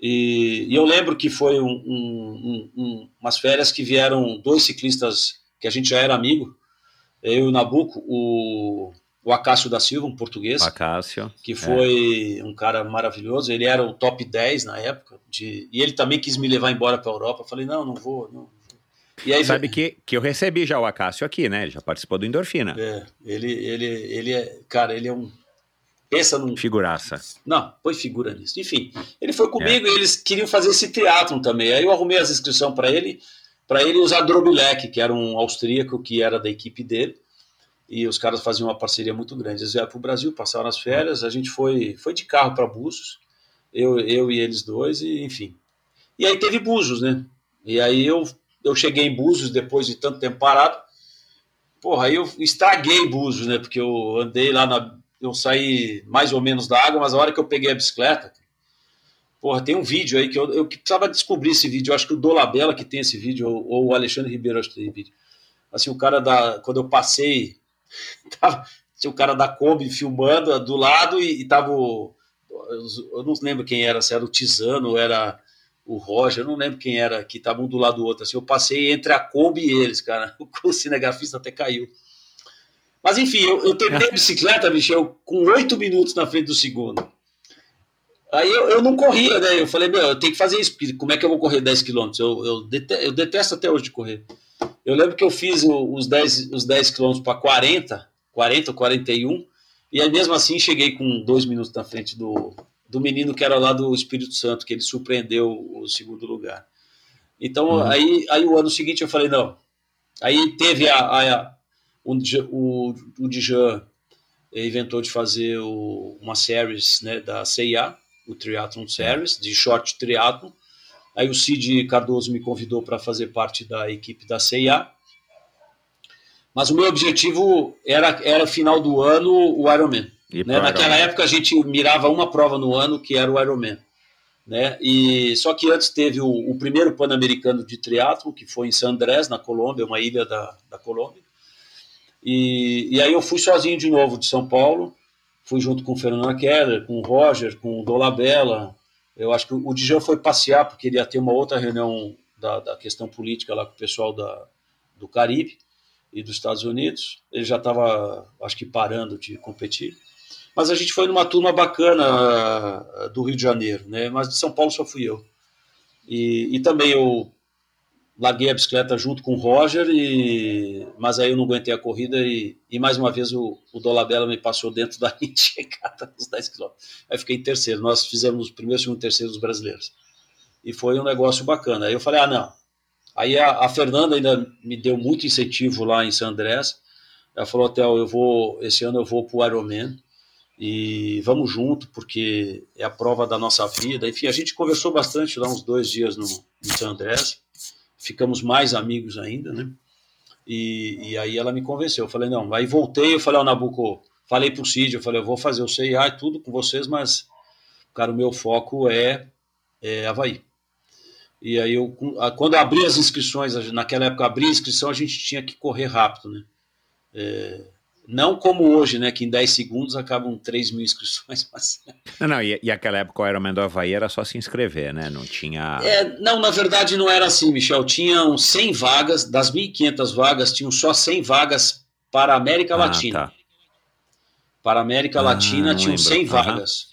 Speaker 1: E, e eu lembro que foi um- um- um- um- umas férias que vieram dois ciclistas que a gente já era amigo, eu e o Nabuco, o, o Acácio da Silva, um português,
Speaker 2: Acácio.
Speaker 1: que foi um cara maravilhoso. Ele era o top 10 na época, de, e ele também quis me levar embora para a Europa. Eu falei, não, não vou. Não, não vou. E aí,
Speaker 2: Sabe que, que eu recebi já o Acácio aqui, né? Ele já participou do Endorfina.
Speaker 1: É, ele, ele, ele é, cara, ele é um. Pensa num.
Speaker 2: Figuraça.
Speaker 1: Não, põe figura nisso. Enfim, ele foi comigo e eles queriam fazer esse teatro também. Aí eu arrumei as inscrições para ele, para ele usar Drobilek, que era um austríaco que era da equipe dele. E os caras faziam uma parceria muito grande. Eles vieram para o Brasil, passaram as férias, a gente foi, foi de carro para Búzios, eu, eu e eles dois, e enfim. E aí teve Búzios, né? E aí eu, eu cheguei em Búzios depois de tanto tempo parado. Porra, aí eu estraguei Búzios, né? Porque eu andei lá na. Eu saí mais ou menos da água, mas a hora que eu peguei a bicicleta. Porra, tem um vídeo aí que eu, eu precisava descobrir esse vídeo. Eu acho que o Dolabella que tem esse vídeo, ou, ou o Alexandre Ribeiro acho que tem vídeo. Assim, o cara da. Quando eu passei, tava, tinha o cara da Kombi filmando do lado e, e tava. o- eu não lembro quem era, se era o Tizano era o Roger, não lembro quem era, que estavam um do lado do outro. Assim, eu passei entre a Kombi e eles, cara. O cinegrafista até caiu. Mas enfim, eu, eu terminei a bicicleta, Michel, com oito minutos na frente do segundo. Aí eu, eu não corria, né? Eu falei, meu, eu tenho que fazer isso, como é que eu vou correr 10 quilômetros? Eu, eu, detesto, eu detesto até hoje de correr. Eu lembro que eu fiz os 10, os 10 quilômetros para 40, 40 ou 41, e aí mesmo assim cheguei com dois minutos na frente do, do menino que era lá do Espírito Santo, que ele surpreendeu o segundo lugar. Então, uhum. aí, aí o ano seguinte eu falei, não. Aí teve a, a, o, o, o Dijan inventou de fazer o, uma series né, da CIA, o Triathlon Series, de short triathlon. Aí o Cid Cardoso me convidou para fazer parte da equipe da CIA. Mas o meu objetivo era, era final do ano o Ironman. Né? Naquela época a gente mirava uma prova no ano que era o Ironman. Né? E só que antes teve o, o primeiro Pan-Americano de triatlo que foi em San Andrés, na Colômbia, uma ilha da, da Colômbia. E, e aí eu fui sozinho de novo de São Paulo, fui junto com o Fernando Keller, com o Roger, com o Dolabella. Eu acho que o Dijan foi passear porque ele ia ter uma outra reunião da, da questão política lá com o pessoal da, do Caribe e dos Estados Unidos. Ele já estava, acho que parando de competir. Mas a gente foi numa turma bacana ah, do Rio de Janeiro, né? Mas de São Paulo só fui eu. E, e também eu larguei a bicicleta junto com o Roger, e, mas aí eu não aguentei a corrida e, e mais uma vez o, o Dolabella me passou dentro da linha de chegada nos 10 km. Aí fiquei em terceiro. Nós fizemos o primeiro, segundo, terceiro dos brasileiros. E foi um negócio bacana. Aí eu falei, ah, não. Aí a, a Fernanda ainda me deu muito incentivo lá em San Andrés. Ela falou, Theo, eu vou, esse ano eu vou para o Ironman e vamos junto, porque é a prova da nossa vida. Enfim, a gente conversou bastante lá uns dois dias no, em San Andrés, ficamos mais amigos ainda, né? E, e aí ela me convenceu. Eu falei, não, aí voltei, eu falei ao Nabucco, falei pro Cid, eu falei, eu vou fazer o CIA e tudo com vocês, mas, cara, o meu foco é, é Havaí. E aí eu, quando eu abri as inscrições, naquela época abri a inscrição, a gente tinha que correr rápido, né? É, não como hoje, né? Que em 10 segundos acabam 3 mil inscrições. Mas...
Speaker 2: Não, não, e, e aquela época o Ironman do Havaí era só se inscrever, né? Não tinha.
Speaker 1: É, não, na verdade não era assim, Michel. Tinham 100 vagas, das 1.500 vagas, tinham só 100 vagas para a América ah, Latina. Tá. Para a América ah, Latina tinham lembro. 100 vagas.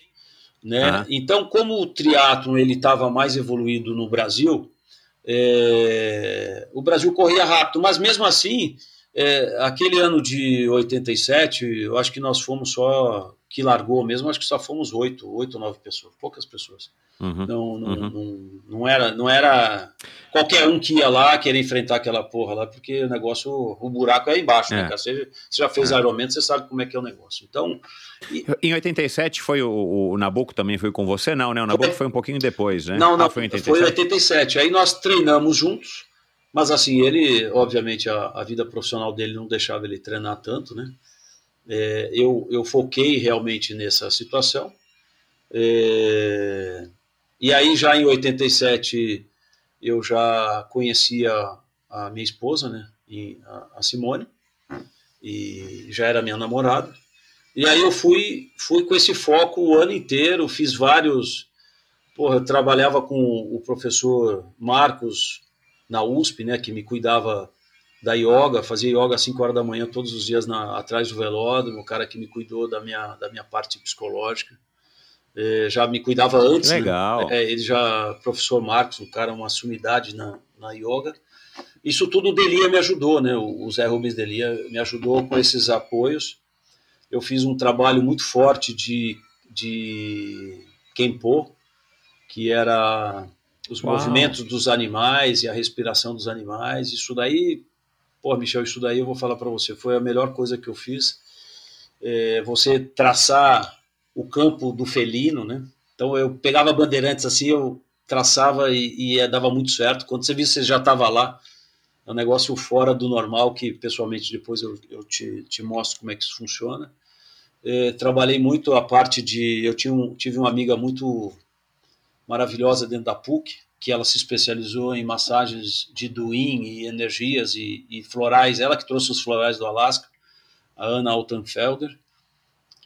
Speaker 1: Né? Então, como o triatlon ele estava mais evoluído no Brasil, é... o Brasil corria rápido, mas mesmo assim é, aquele ano de 87, eu acho que nós fomos só que largou mesmo, acho que só fomos oito, oito nove pessoas, poucas pessoas. Uhum, não, não, uhum. não, não, era, não era qualquer um que ia lá querer enfrentar aquela porra lá, porque o negócio, o buraco é embaixo, né, é. né, cara? Você, você, já fez é. Ironman, você sabe como é que é o negócio. Então.
Speaker 2: E... Em 87 foi o, o Nabucco também foi com você? Não, né? O Nabucco foi, foi um pouquinho depois, né?
Speaker 1: Não, não, ah, foi em 87. Foi 87. Aí nós treinamos juntos. Mas assim, ele, obviamente, a, a vida profissional dele não deixava ele treinar tanto, né? É, eu, eu foquei realmente nessa situação. É, e aí, já em 87, eu já conhecia a minha esposa, né? E a, a Simone, e já era minha namorada. E aí eu fui, fui com esse foco o ano inteiro, fiz vários. Porra, eu trabalhava com o professor Marcos na USP, né, que me cuidava da yoga, fazia yoga às 5 horas da manhã todos os dias na, atrás do velódromo, o cara que me cuidou da minha, da minha parte psicológica. É, já me cuidava antes.
Speaker 2: Né? Legal.
Speaker 1: Né? É, ele já, professor Marcos, um cara, uma sumidade na, na yoga. Isso tudo o Delia me ajudou, né? O, o Zé Rubens Delia me ajudou com esses apoios. Eu fiz um trabalho muito forte de, de Kenpo, que era os Uau. movimentos dos animais e a respiração dos animais. Isso daí, pô, Michel, isso daí eu vou falar para você, foi a melhor coisa que eu fiz. É, você traçar o campo do felino, né? Então eu pegava bandeirantes assim, eu traçava e, e dava muito certo. Quando você viu, você já estava lá. É um negócio fora do normal que pessoalmente depois eu, eu te, te mostro como é que isso funciona. É, trabalhei muito a parte de. Eu tinha um, tive uma amiga muito maravilhosa dentro da PUC, que ela se especializou em massagens de Duin e energias e, e florais, ela que trouxe os florais do Alasca, a Ana Altenfelder.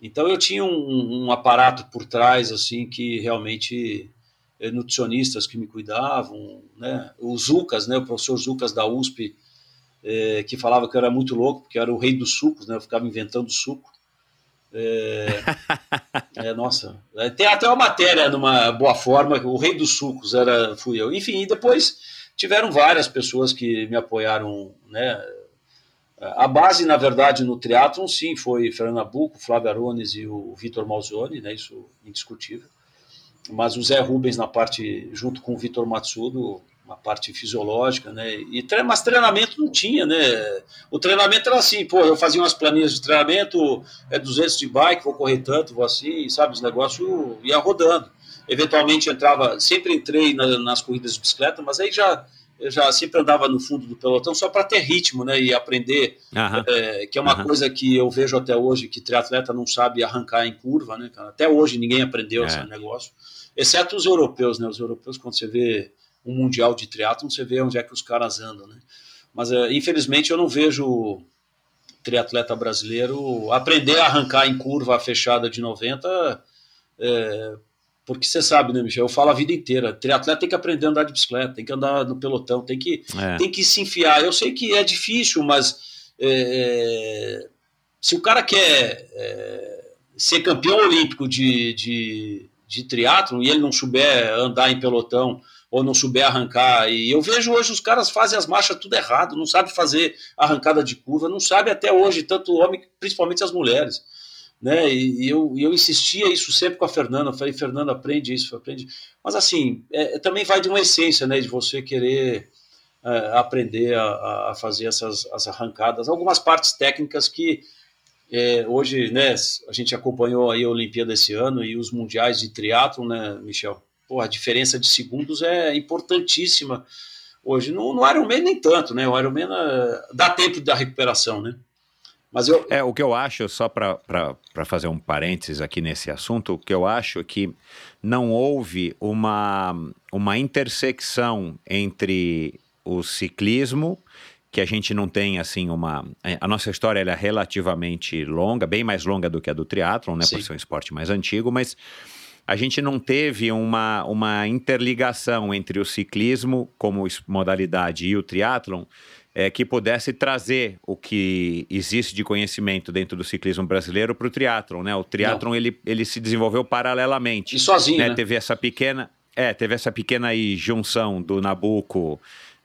Speaker 1: Então eu tinha um, um aparato por trás assim que realmente eh, nutricionistas que me cuidavam, né? O Zucas, né? O professor Zucas da USP é, que falava que eu era muito louco, porque eu era o rei dos sucos, né? Eu ficava inventando suco. É, é, nossa, é, tem até uma matéria numa boa forma, o rei dos sucos era, fui eu. Enfim, e depois tiveram várias pessoas que me apoiaram, né? A base, na verdade, no triatlon, sim, foi Fernando Nabuco, Flávio Arones e o Vitor Malzoni, né? Isso indiscutível. Mas o Zé Rubens na parte, junto com o Vitor Matsudo, uma parte fisiológica, né? E mas treinamento não tinha, né? O treinamento era assim, pô, eu fazia umas planilhas de treinamento, é 200 de bike, vou correr tanto, vou assim, sabe? Os negócios ia rodando. Eventualmente entrava, sempre entrei na, nas corridas de bicicleta, mas aí já eu já sempre andava no fundo do pelotão só para ter ritmo, né? E aprender, é, que é uma coisa que eu vejo até hoje que triatleta não sabe arrancar em curva, né? Até hoje ninguém aprendeu é. esse negócio, exceto os europeus, né? Os europeus quando você vê um mundial de triatlon, você vê onde é que os caras andam, né? Mas é, infelizmente eu não vejo triatleta brasileiro aprender a arrancar em curva fechada de 90, é, porque você sabe, né, Michel? Eu falo a vida inteira. Triatleta tem que aprender a andar de bicicleta, tem que andar no pelotão, tem que, é. tem que se enfiar. Eu sei que é difícil, mas é, se o cara quer ser campeão olímpico de, de, de triatlon e ele não souber andar em pelotão ou não souber arrancar. E eu vejo hoje os caras fazem as marchas tudo errado, não sabe fazer arrancada de curva, não sabe até hoje, tanto homem, principalmente as mulheres. Né? E, eu, eu insistia isso sempre com a Fernanda, falei, Fernanda, aprende isso, aprende. Mas assim, é, também vai de uma essência, né, de você querer é, aprender a, a, fazer essas as arrancadas, algumas partes técnicas que é, hoje, né, a gente acompanhou aí a Olimpíada esse ano e os mundiais de triatlo, né, Michel? Pô, a diferença de segundos é importantíssima hoje. No, no Ironman nem tanto, né? O Ironman uh, dá tempo da recuperação, né?
Speaker 2: Mas eu... É, o que eu acho, só para fazer um parênteses aqui nesse assunto, o que eu acho é que não houve uma, uma intersecção entre o ciclismo que a gente não tem assim uma a nossa história é relativamente longa bem mais longa do que a do triatlon né Sim. por ser um esporte mais antigo mas a gente não teve uma, uma interligação entre o ciclismo como modalidade e o triatlon é, que pudesse trazer o que existe de conhecimento dentro do ciclismo brasileiro para o triatlon, né? O triatlon ele, ele se desenvolveu paralelamente.
Speaker 1: E sozinho, né? né?
Speaker 2: Teve essa pequena, é, teve essa pequena aí junção do Nabucco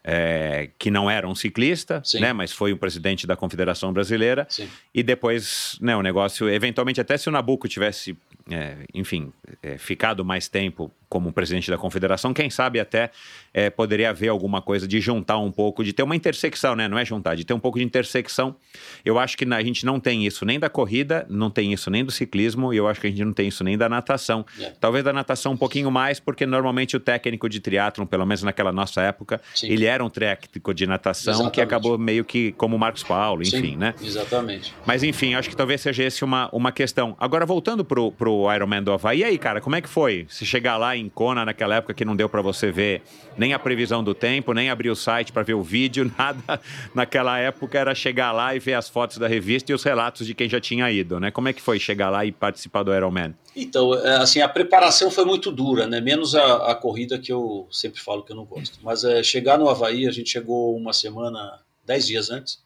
Speaker 2: é, que não era um ciclista, né, mas foi um presidente da Confederação Brasileira. Sim. E depois, né, o negócio, eventualmente, até se o Nabucco tivesse, é, enfim, é, ficado mais tempo como presidente da confederação, quem sabe até é, poderia haver alguma coisa de juntar um pouco, de ter uma intersecção, né? Não é juntar, de ter um pouco de intersecção. Eu acho que a gente não tem isso nem da corrida, não tem isso nem do ciclismo, e eu acho que a gente não tem isso nem da natação. É. Talvez da natação um pouquinho mais, porque normalmente o técnico de triatlon, pelo menos naquela nossa época, Sim. ele era um técnico de natação exatamente. que acabou meio que como o Marcos Paulo, enfim, Sim, né?
Speaker 1: Exatamente.
Speaker 2: Mas enfim, acho que talvez seja esse uma, uma questão. Agora, voltando pro, pro Ironman do Havaí, e aí, cara, como é que foi? Se chegar lá em Kona naquela época que não deu para você ver nem a previsão do tempo, nem abrir o site para ver o vídeo, nada. Naquela época era chegar lá e ver as fotos da revista e os relatos de quem já tinha ido, né? Como é que foi chegar lá e participar do Ironman?
Speaker 1: Então, é, assim, a preparação foi muito dura, né? Menos a, a corrida que eu sempre falo que eu não gosto. Mas é, chegar no Havaí, a gente chegou uma semana, dez dias antes,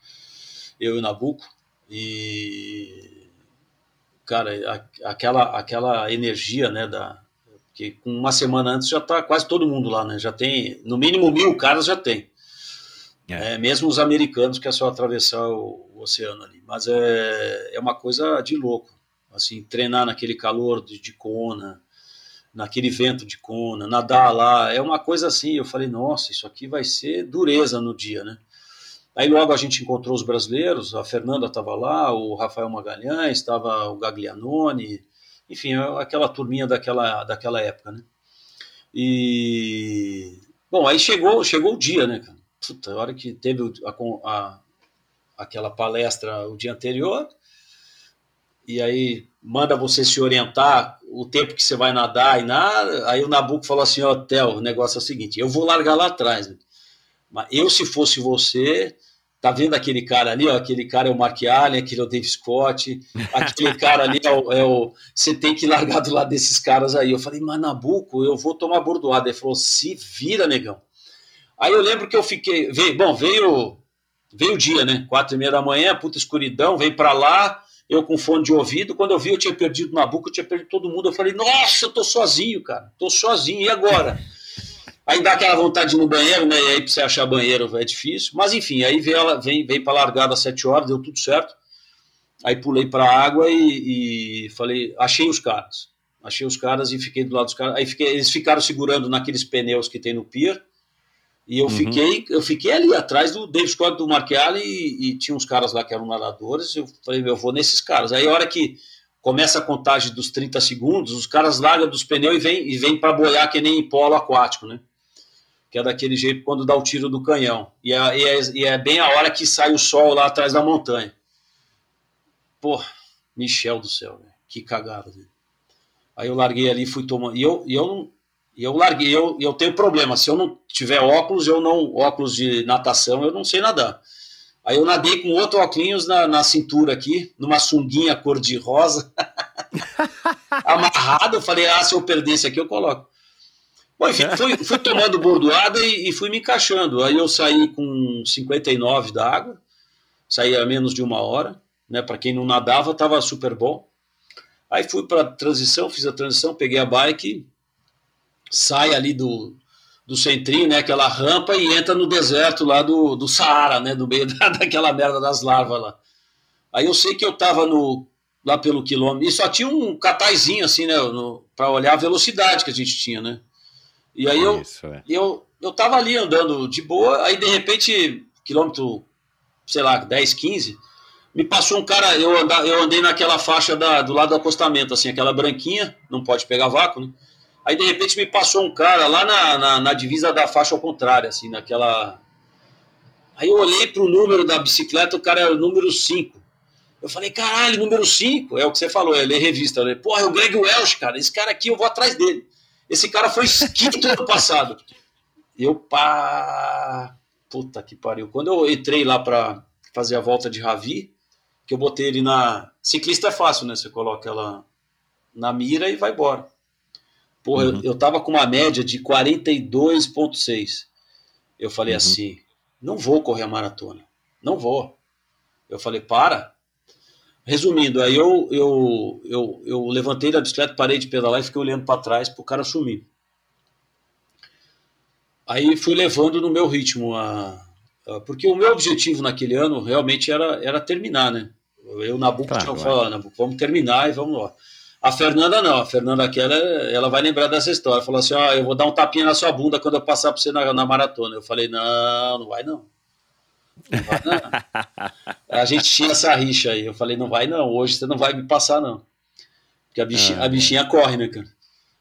Speaker 1: eu e o Nabuco, e cara, aquela, aquela energia, né, da, que com uma semana antes já está quase todo mundo lá, né? Já tem, no mínimo mil caras já tem. É. É, mesmo os americanos que é só atravessar o, o, oceano ali. Mas é, é uma coisa de louco. Assim, treinar naquele calor de, de Kona, naquele vento de Kona, nadar lá, é uma coisa assim. Eu falei, nossa, isso aqui vai ser dureza no dia, né? Aí logo a gente encontrou os brasileiros, a Fernanda estava lá, o Rafael Magalhães, estava o Gaglianone, enfim, é aquela turminha daquela, daquela época, né? E bom, aí chegou, chegou o dia, né, cara? Puta, a hora que teve a, a, aquela palestra o dia anterior, e aí manda você se orientar o tempo que você vai nadar e nada. Aí o Nabucco falou assim: Ó, oh, Theo, o negócio é o seguinte, eu vou largar lá atrás, né? mas eu, se fosse você, Tá vendo aquele cara ali? Ó, aquele cara é o Mark Allen, aquele é o Dave Scott, aquele cara ali é o, é o, Você tem que largar do lado desses caras aí. Eu falei, mas Nabuco, eu vou tomar bordoada. Ele falou, se vira, negão. Aí eu lembro que eu fiquei. Veio, bom, veio veio o dia, né? Quatro e meia da manhã, puta escuridão, veio para lá, eu com fone de ouvido. Quando eu vi, eu tinha perdido na boca, eu tinha perdido todo mundo. Eu falei, nossa, eu tô sozinho, cara, tô sozinho, e agora? Aí dá aquela vontade de ir no banheiro, né? E aí pra você achar banheiro é difícil. Mas enfim, aí veio, ela, vem, veio pra largada às sete horas, deu tudo certo. Aí pulei pra água e, e falei, achei os caras. Achei os caras e fiquei do lado dos caras. Aí fiquei, eles ficaram segurando naqueles pneus que tem no pier. E eu, uhum. fiquei, eu fiquei ali atrás do David Scott, do Allen, e, e, tinha uns caras lá que eram nadadores. Eu falei, eu vou nesses caras. Aí a hora que começa a contagem dos 30 segundos, os caras largam dos pneus e vêm e vem para boiar que nem em polo aquático, né? Que é daquele jeito quando dá o tiro do canhão. E é, e é, e é bem a hora que sai o sol lá atrás da montanha. Pô, Michel do céu, véio. que cagada. Véio. Aí eu larguei ali, fui tomando. E eu, e eu não. E eu larguei, eu, eu tenho problema. Se eu não tiver óculos, eu não. Óculos de natação, eu não sei nadar. Aí eu nadei com outro óculos na, na cintura aqui, numa sunguinha cor de rosa, amarrado. Eu falei, ah, se eu perder esse aqui, eu coloco. Bom, enfim, fui, fui tomando bordoada e, e, fui me encaixando. Aí eu saí com 59 da água, saí a menos de uma hora. Né? Para quem não nadava, estava super bom. Aí fui para transição, fiz a transição, peguei a bike, sai ali do, do centrinho, né, aquela rampa e entra no deserto lá do, do Saara, né, no meio da, daquela merda das larvas lá. Aí eu sei que eu tava no, lá pelo quilômetro, e só tinha um cataizinho assim, né, para olhar a velocidade que a gente tinha, né. E aí eu, Isso, é. eu, eu tava ali andando de boa, aí de repente, quilômetro, sei lá, 10, 15, me passou um cara, eu, anda, eu andei naquela faixa da, do lado do acostamento, assim, aquela branquinha, não pode pegar vácuo, né? Aí de repente me passou um cara lá na, na, na divisa da faixa ao contrário, assim, naquela. Aí eu olhei pro número da bicicleta, o cara era o número 5. Eu falei, caralho, número 5, é o que você falou, é ler revista. Eu falei, Porra, é o Greg Welsh, cara, esse cara aqui eu vou atrás dele. Esse cara foi quinto ano passado. Eu, pá. Puta que pariu. Quando eu entrei lá para fazer a volta de Ravi, que eu botei ele na. Ciclista é fácil, né? Você coloca ela na mira e vai embora. Porra, uhum. eu, eu tava com uma média de 42,6. Eu falei uhum. assim: não vou correr a maratona. Não vou. Eu falei: para. Resumindo, aí eu, eu, eu, eu levantei da bicicleta, parei de pedalar e fiquei olhando para trás para o cara sumir. Aí fui levando no meu ritmo a, porque o meu objetivo naquele ano realmente era, era terminar, né? Eu, Nabuco, claro, tinha falado, Nabuco, vamos terminar e vamos lá. A Fernanda não, a Fernanda aqui, ela, ela vai lembrar dessa história. Falou assim: ah, eu vou dar um tapinha na sua bunda quando eu passar para você na, na, maratona. Eu falei: não, não vai não. Não vai não. a gente tinha essa rixa aí. Eu falei: não vai não, hoje você não vai me passar não. Porque a bichinha, ah, a bichinha corre, né, cara?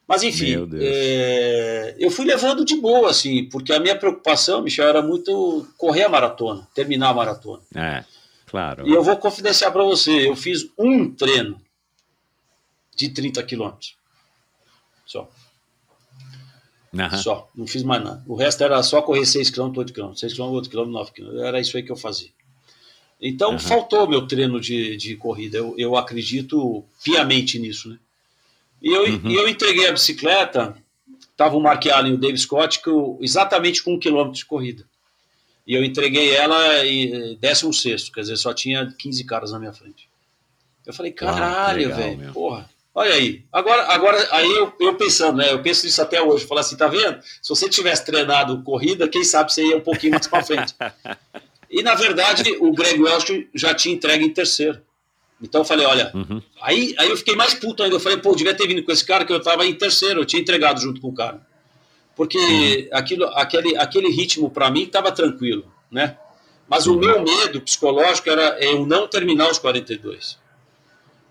Speaker 1: Mas enfim, é, eu fui levando de boa, assim, porque a minha preocupação, Michel, era muito correr a maratona, terminar a maratona.
Speaker 2: É. Claro.
Speaker 1: E eu vou confidenciar para você, eu fiz um treino de 30 quilômetros. Só. Uhum. Só, não fiz mais nada. O resto era só correr 6 km, 8 km, 6 km, 8 km, 9 km. Era isso aí que eu fazia. Então uhum. faltou meu treino de, de corrida. Eu, eu acredito piamente nisso, né? E eu, uhum. eu entreguei a bicicleta, tava o Mark Allen e o Dave Scott, que eu, exatamente com um quilômetro de corrida. E eu entreguei ela em 16, quer dizer, só tinha 15 caras na minha frente. Eu falei, caralho, velho, porra. Olha aí. Agora, agora aí eu, eu, pensando, né? Eu penso nisso até hoje. Falar assim, tá vendo? Se você tivesse treinado corrida, quem sabe você ia um pouquinho mais para frente. E na verdade, o Greg Welsh já tinha entregue em terceiro. Então eu falei, olha, uhum. aí, aí eu fiquei mais puto ainda. Eu falei, pô, eu devia ter vindo com esse cara que eu tava em terceiro, eu tinha entregado junto com o cara porque uhum. aquilo, aquele, aquele ritmo para mim estava tranquilo, né? Mas uhum. o meu medo psicológico era eu não terminar os 42,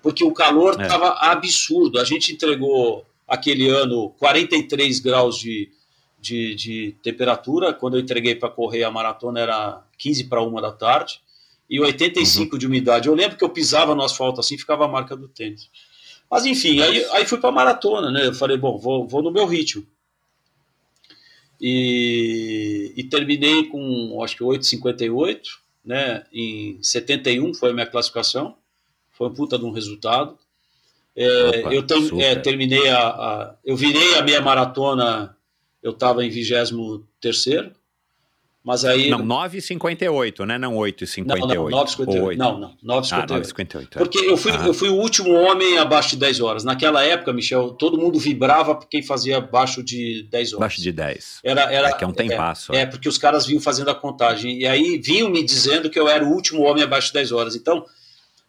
Speaker 1: porque o calor estava é. absurdo. A gente entregou aquele ano 43 graus de, de, de temperatura. Quando eu entreguei para correr a maratona era 15 para uma da tarde e 85 uhum. de umidade. Eu lembro que eu pisava no asfalto assim, ficava a marca do tênis. Mas enfim, aí, aí fui para a maratona, né? Eu falei, bom, vou, vou no meu ritmo. E, e terminei com, acho que 8,58, né? Em 71 foi a minha classificação. Foi um puta de um resultado. É, Opa, eu ter, é, terminei a, a, Eu virei a minha maratona, eu estava em 23. Mas aí.
Speaker 2: Não, 9,58, né? Não 8,58.
Speaker 1: Não, não, 9,58. Não, não, 9,58.
Speaker 2: Ah, 9,58. é.
Speaker 1: Porque eu fui,
Speaker 2: Ah.
Speaker 1: eu fui o último homem abaixo de 10 horas. Naquela época, Michel, todo mundo vibrava por quem fazia abaixo de 10 horas.
Speaker 2: Abaixo de 10.
Speaker 1: Era, era,
Speaker 2: É que é um tempasso.
Speaker 1: É, é, porque os caras vinham fazendo a contagem. E aí vinham me dizendo que eu era o último homem abaixo de 10 horas. Então,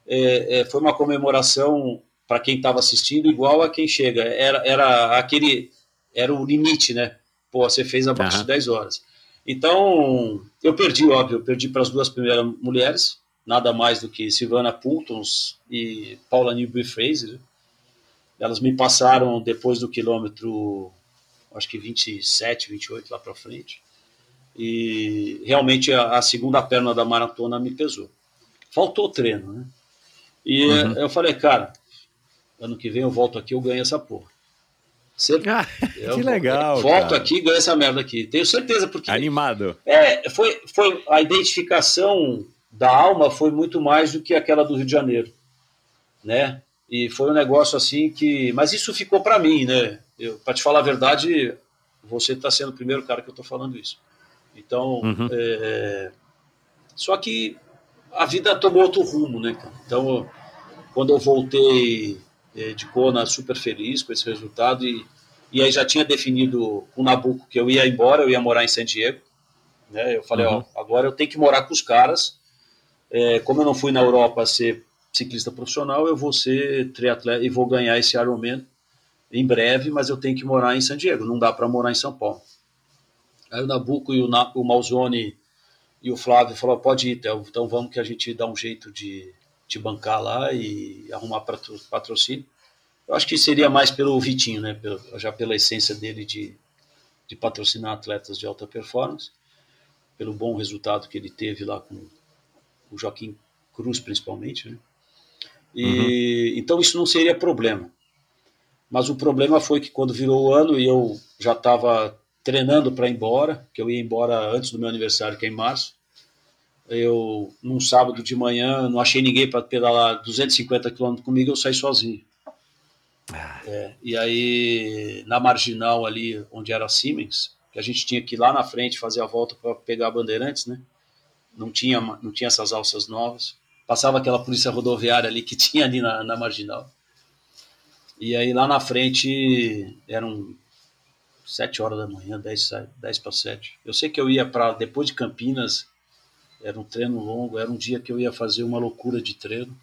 Speaker 1: é, é, foi uma comemoração para quem estava assistindo, igual a quem chega. Era, era aquele. Era o limite, né? Pô, você fez abaixo
Speaker 2: Aham.
Speaker 1: de 10 horas. Então, eu perdi, óbvio, eu perdi para as duas primeiras mulheres, nada mais do que Silvana Poultons e Paula Newby Fraser. Elas me passaram depois do quilômetro, acho que 27, 28 lá para frente. E realmente a, a segunda perna da maratona me pesou. Faltou treino, né? E
Speaker 2: Uhum.
Speaker 1: eu falei, cara, ano que vem eu volto aqui, eu ganho essa porra. Certeza.
Speaker 2: Ah,
Speaker 1: Eu
Speaker 2: que legal.
Speaker 1: Volto
Speaker 2: cara.
Speaker 1: aqui e ganho essa merda aqui. Tenho certeza, porque
Speaker 2: Animado.
Speaker 1: é, foi, foi a identificação da alma foi muito mais do que aquela do Rio de Janeiro, né? E foi um negócio assim que, mas isso ficou para mim, né? Para te falar a verdade, você está sendo o primeiro cara que eu estou falando isso. Então,
Speaker 2: Uhum.
Speaker 1: é, só que a vida tomou outro rumo, né? cara? Então, quando eu voltei eh, de Kona super feliz com esse resultado e, e aí já tinha definido com o Nabucco que eu ia embora, eu ia morar em San Diego, né? Eu falei,
Speaker 2: Uhum.
Speaker 1: ó, agora eu tenho que morar com os caras. É, como eu não fui na Europa ser ciclista profissional, eu vou ser triatleta e vou ganhar esse Ironman em breve, mas eu tenho que morar em San Diego, não dá para morar em São Paulo. Aí o Nabucco e o, Na, o Malzone e o Flávio falaram, pode ir, Theo, então vamos que a gente dá um jeito de te bancar lá e arrumar patro- patrocínio. Eu acho que seria mais pelo Vitinho, né? Já pela essência dele de, de patrocinar atletas de alta performance, pelo bom resultado que ele teve lá com o Joaquim Cruz, principalmente, né? E, Então isso não seria problema. Mas o problema foi que quando virou o ano e eu já estava treinando para ir embora, que eu ia embora antes do meu aniversário, que é em março, eu, num sábado de manhã, não achei ninguém para pedalar 250 quilômetros comigo, eu saí sozinho. É, e aí, na marginal ali, onde era a Siemens, que a gente tinha que ir lá na frente fazer a volta para pegar a Bandeirantes, né? Não tinha, não tinha essas alças novas. Passava aquela polícia rodoviária ali que tinha ali na, na marginal. E aí lá na frente eram sete horas da manhã, 10, dez para sete. Eu sei que eu ia para depois de Campinas, era um treino longo, era um dia que eu ia fazer uma loucura de treino.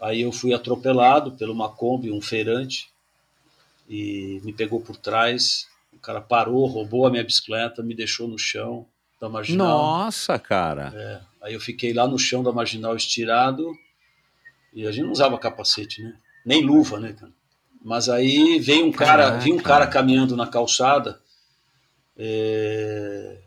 Speaker 1: Aí eu fui atropelado pelo uma Kombi, um feirante, e me pegou por trás. O cara parou, roubou a minha bicicleta, me deixou no chão da marginal.
Speaker 2: Nossa, cara.
Speaker 1: É, aí eu fiquei lá no chão da marginal estirado e a gente não usava capacete, né? Nem luva, né, cara? Mas aí veio um cara,
Speaker 2: Caraca.
Speaker 1: vi um cara caminhando na calçada. é,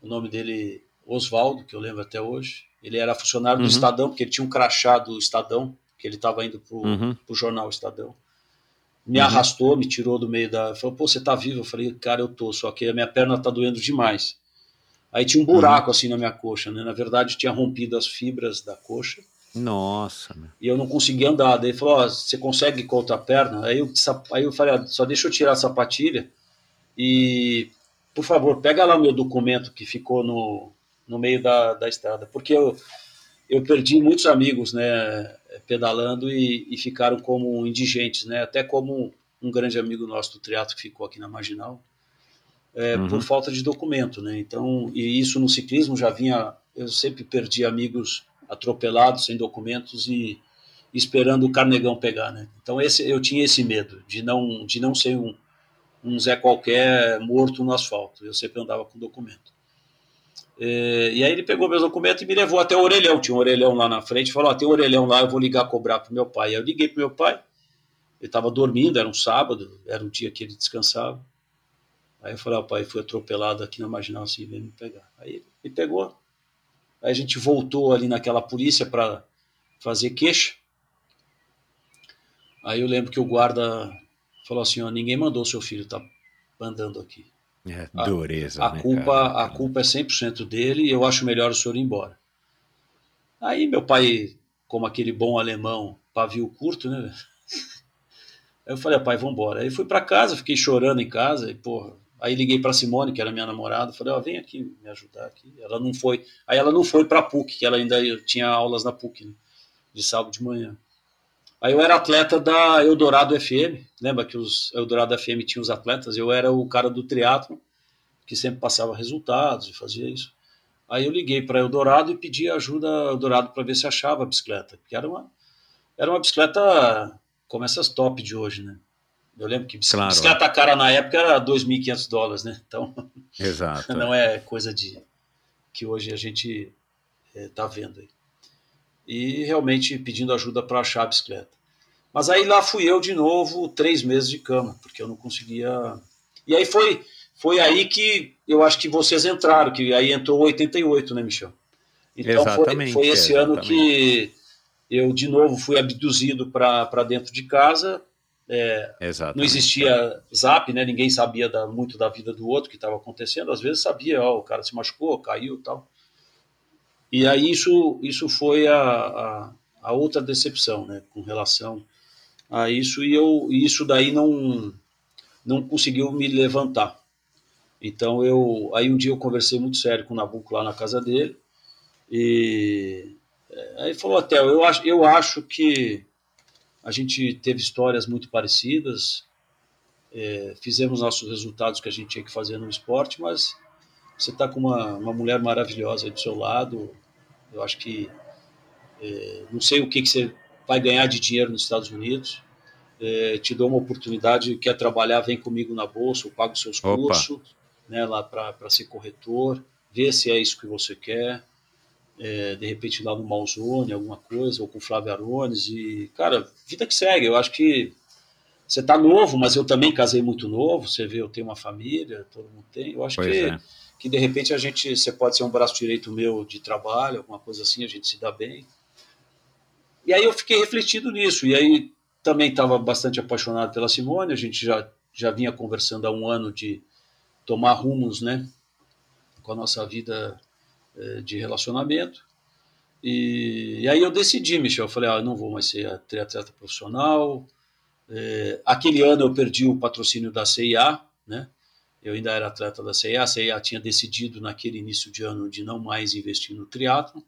Speaker 1: o nome dele Oswaldo, que eu lembro até hoje. Ele era funcionário do
Speaker 2: Uhum.
Speaker 1: Estadão, porque ele tinha um crachá do Estadão, que ele estava indo pro,
Speaker 2: Uhum.
Speaker 1: pro jornal Estadão. Me
Speaker 2: Uhum.
Speaker 1: arrastou, me tirou do meio da. Falou, pô, você tá vivo? Eu falei, cara, eu tô, só que a minha perna tá doendo demais. Aí tinha um buraco assim na minha coxa, né? Na verdade, tinha rompido as fibras da coxa
Speaker 2: Nossa, meu.
Speaker 1: e eu não conseguia andar. Daí ele falou: ó, você consegue com a outra perna? Aí eu, aí eu falei: ah, só deixa eu tirar a sapatilha e, por favor, pega lá o meu documento que ficou no, no meio da, da estrada, porque eu, eu perdi muitos amigos, né, pedalando e, e ficaram como indigentes, né? Até como um grande amigo nosso do triatlo que ficou aqui na Marginal, é,
Speaker 2: Uhum.
Speaker 1: por falta de documento, né? Então, e isso no ciclismo já vinha. Eu sempre perdi amigos atropelados sem documentos e esperando o carnegão pegar, né? Então esse eu tinha esse medo de não de não ser um, um Zé qualquer morto no asfalto. Eu sempre andava com documento. É, e aí ele pegou meus documentos e me levou até o orelhão. Tinha um orelhão lá na frente. Falou: ó, tem um orelhão lá, eu vou ligar cobrar pro meu pai. Aí eu liguei pro meu pai. Ele estava dormindo, era um sábado, era um dia que ele descansava. Aí eu falei: ó, pai, fui atropelado aqui na marginal, assim, vem me pegar. Aí ele me pegou. Aí a gente voltou ali naquela polícia para fazer queixa. Aí eu lembro que o guarda falou assim: ó, ninguém mandou seu filho estar andando aqui.
Speaker 2: É
Speaker 1: A-
Speaker 2: dureza,
Speaker 1: A
Speaker 2: né,
Speaker 1: culpa,
Speaker 2: cara?
Speaker 1: a culpa é 100% dele e eu acho melhor o senhor ir embora. Aí meu pai, como aquele bom alemão, pavio curto, né? Aí eu falei, pai, vamos embora. Aí fui para casa, fiquei chorando em casa e, porra, Aí liguei para Simone, que era minha namorada, falei, ó, oh, vem aqui me ajudar aqui. Ela não foi. Aí ela não foi para PUC, que ela ainda tinha aulas na PUC, né? de sábado de manhã. Aí eu era atleta da Eldorado FM, lembra que os Eldorado FM tinha os atletas? Eu era o cara do triatlo que sempre passava resultados e fazia isso. Aí eu liguei para Eldorado e pedi ajuda a Eldorado para ver se achava a bicicleta, porque era uma, era uma bicicleta como essas top de hoje, né? Eu lembro que bicicleta, claro. bicicleta cara na época era 2.500 dólares, né? Então,
Speaker 2: Exato,
Speaker 1: não é. é coisa de que hoje a gente está é, vendo aí. E realmente pedindo ajuda para achar a bicicleta. Mas aí lá fui eu de novo, três meses de cama, porque eu não conseguia. E aí foi, foi aí que eu acho que vocês entraram, que aí entrou 88, né, Michel? Então exatamente, foi, foi esse exatamente. ano que eu de novo fui abduzido para dentro de casa é, não existia zap, né? Ninguém sabia da, muito da vida do outro que estava acontecendo. Às vezes sabia, ó, o cara se machucou, caiu, tal. E aí isso isso foi a, a, a, outra decepção, né? Com relação a isso e eu isso daí não não conseguiu me levantar. Então eu aí um dia eu conversei muito sério com o Nabucco lá na casa dele e é, aí falou até eu acho eu acho que a gente teve histórias muito parecidas, é, fizemos nossos resultados que a gente tinha que fazer no esporte, mas você está com uma, uma mulher maravilhosa do seu lado. Eu acho que é, não sei o que, que você vai ganhar de dinheiro nos Estados Unidos. É, te dou uma oportunidade, quer trabalhar, vem comigo na bolsa, eu pago seus cursos né, lá para ser corretor, vê se é isso que você quer é, de repente lá no Malzone, alguma coisa, ou com o Flávio Arones, e, cara, vida que segue, eu acho que você tá novo, mas eu também casei muito novo, você vê, eu tenho uma família, todo mundo tem, eu acho que, é. Que de repente a gente, você pode ser um braço direito meu de trabalho, alguma coisa assim, a gente se dá bem. E aí eu fiquei refletido nisso, e aí também estava bastante apaixonado pela Simone, a gente já, já vinha conversando há um ano de tomar rumos, né, com a nossa vida eh, de relacionamento. E, e, aí eu decidi, Michel, eu falei, ah, não vou mais ser triatleta profissional. É, aquele ano eu perdi o patrocínio da CIA, né? Eu ainda era atleta da CIA, a CIA tinha decidido naquele início de ano de não mais investir no triatlo.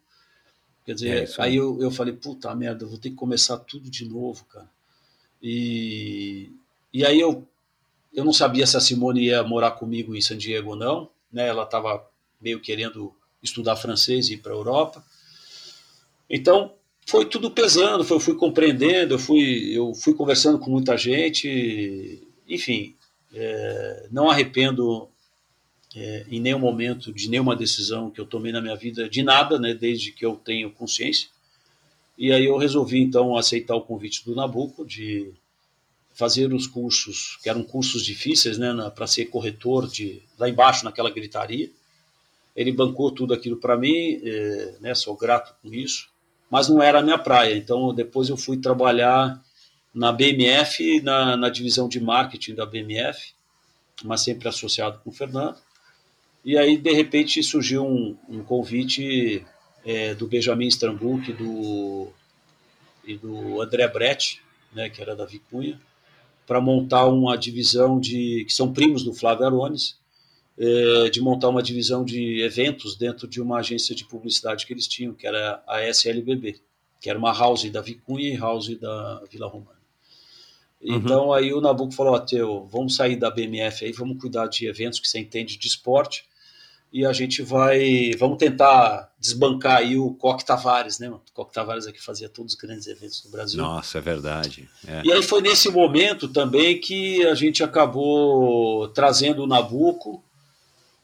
Speaker 1: Quer dizer, é aí eu, eu falei, puta merda, eu vou ter que começar tudo de novo, cara. E, e aí eu, eu não sabia se a Simone ia morar comigo em San Diego ou não, né? Ela estava meio querendo estudar francês e ir para a Europa. Então, foi tudo pesando, foi, eu fui compreendendo, eu fui, eu fui conversando com muita gente, enfim, é, não arrependo é, em nenhum momento de nenhuma decisão que eu tomei na minha vida, de nada, né, desde que eu tenho consciência. E aí eu resolvi, então, aceitar o convite do Nabucco de fazer os cursos, que eram cursos difíceis, né, para ser corretor de lá embaixo naquela gritaria. Ele bancou tudo aquilo para mim, é, né, sou grato com isso, mas não era a minha praia. Então, depois eu fui trabalhar na BMF, na, na divisão de marketing da BMF, mas sempre associado com o Fernando. E aí, de repente, surgiu um, um convite é, do Benjamin Strambuch do, e do André Bretti, né, que era da Vicunha, para montar uma divisão de que são primos do Flávio Arones, é, de montar uma divisão de eventos dentro de uma agência de publicidade que eles tinham, que era a SLBB, que era uma house da Vicunha e house da Vila Romana. Uhum. Então aí o Nabucco falou, ó, Teu, vamos sair da BMF aí, vamos cuidar de eventos que você entende de esporte, e a gente vai, vamos tentar desbancar aí o Coque Tavares, né? O Coque Tavares aqui fazia todos os grandes eventos do Brasil.
Speaker 2: Nossa, é verdade. É.
Speaker 1: E aí foi nesse momento também que a gente acabou trazendo o Nabucco,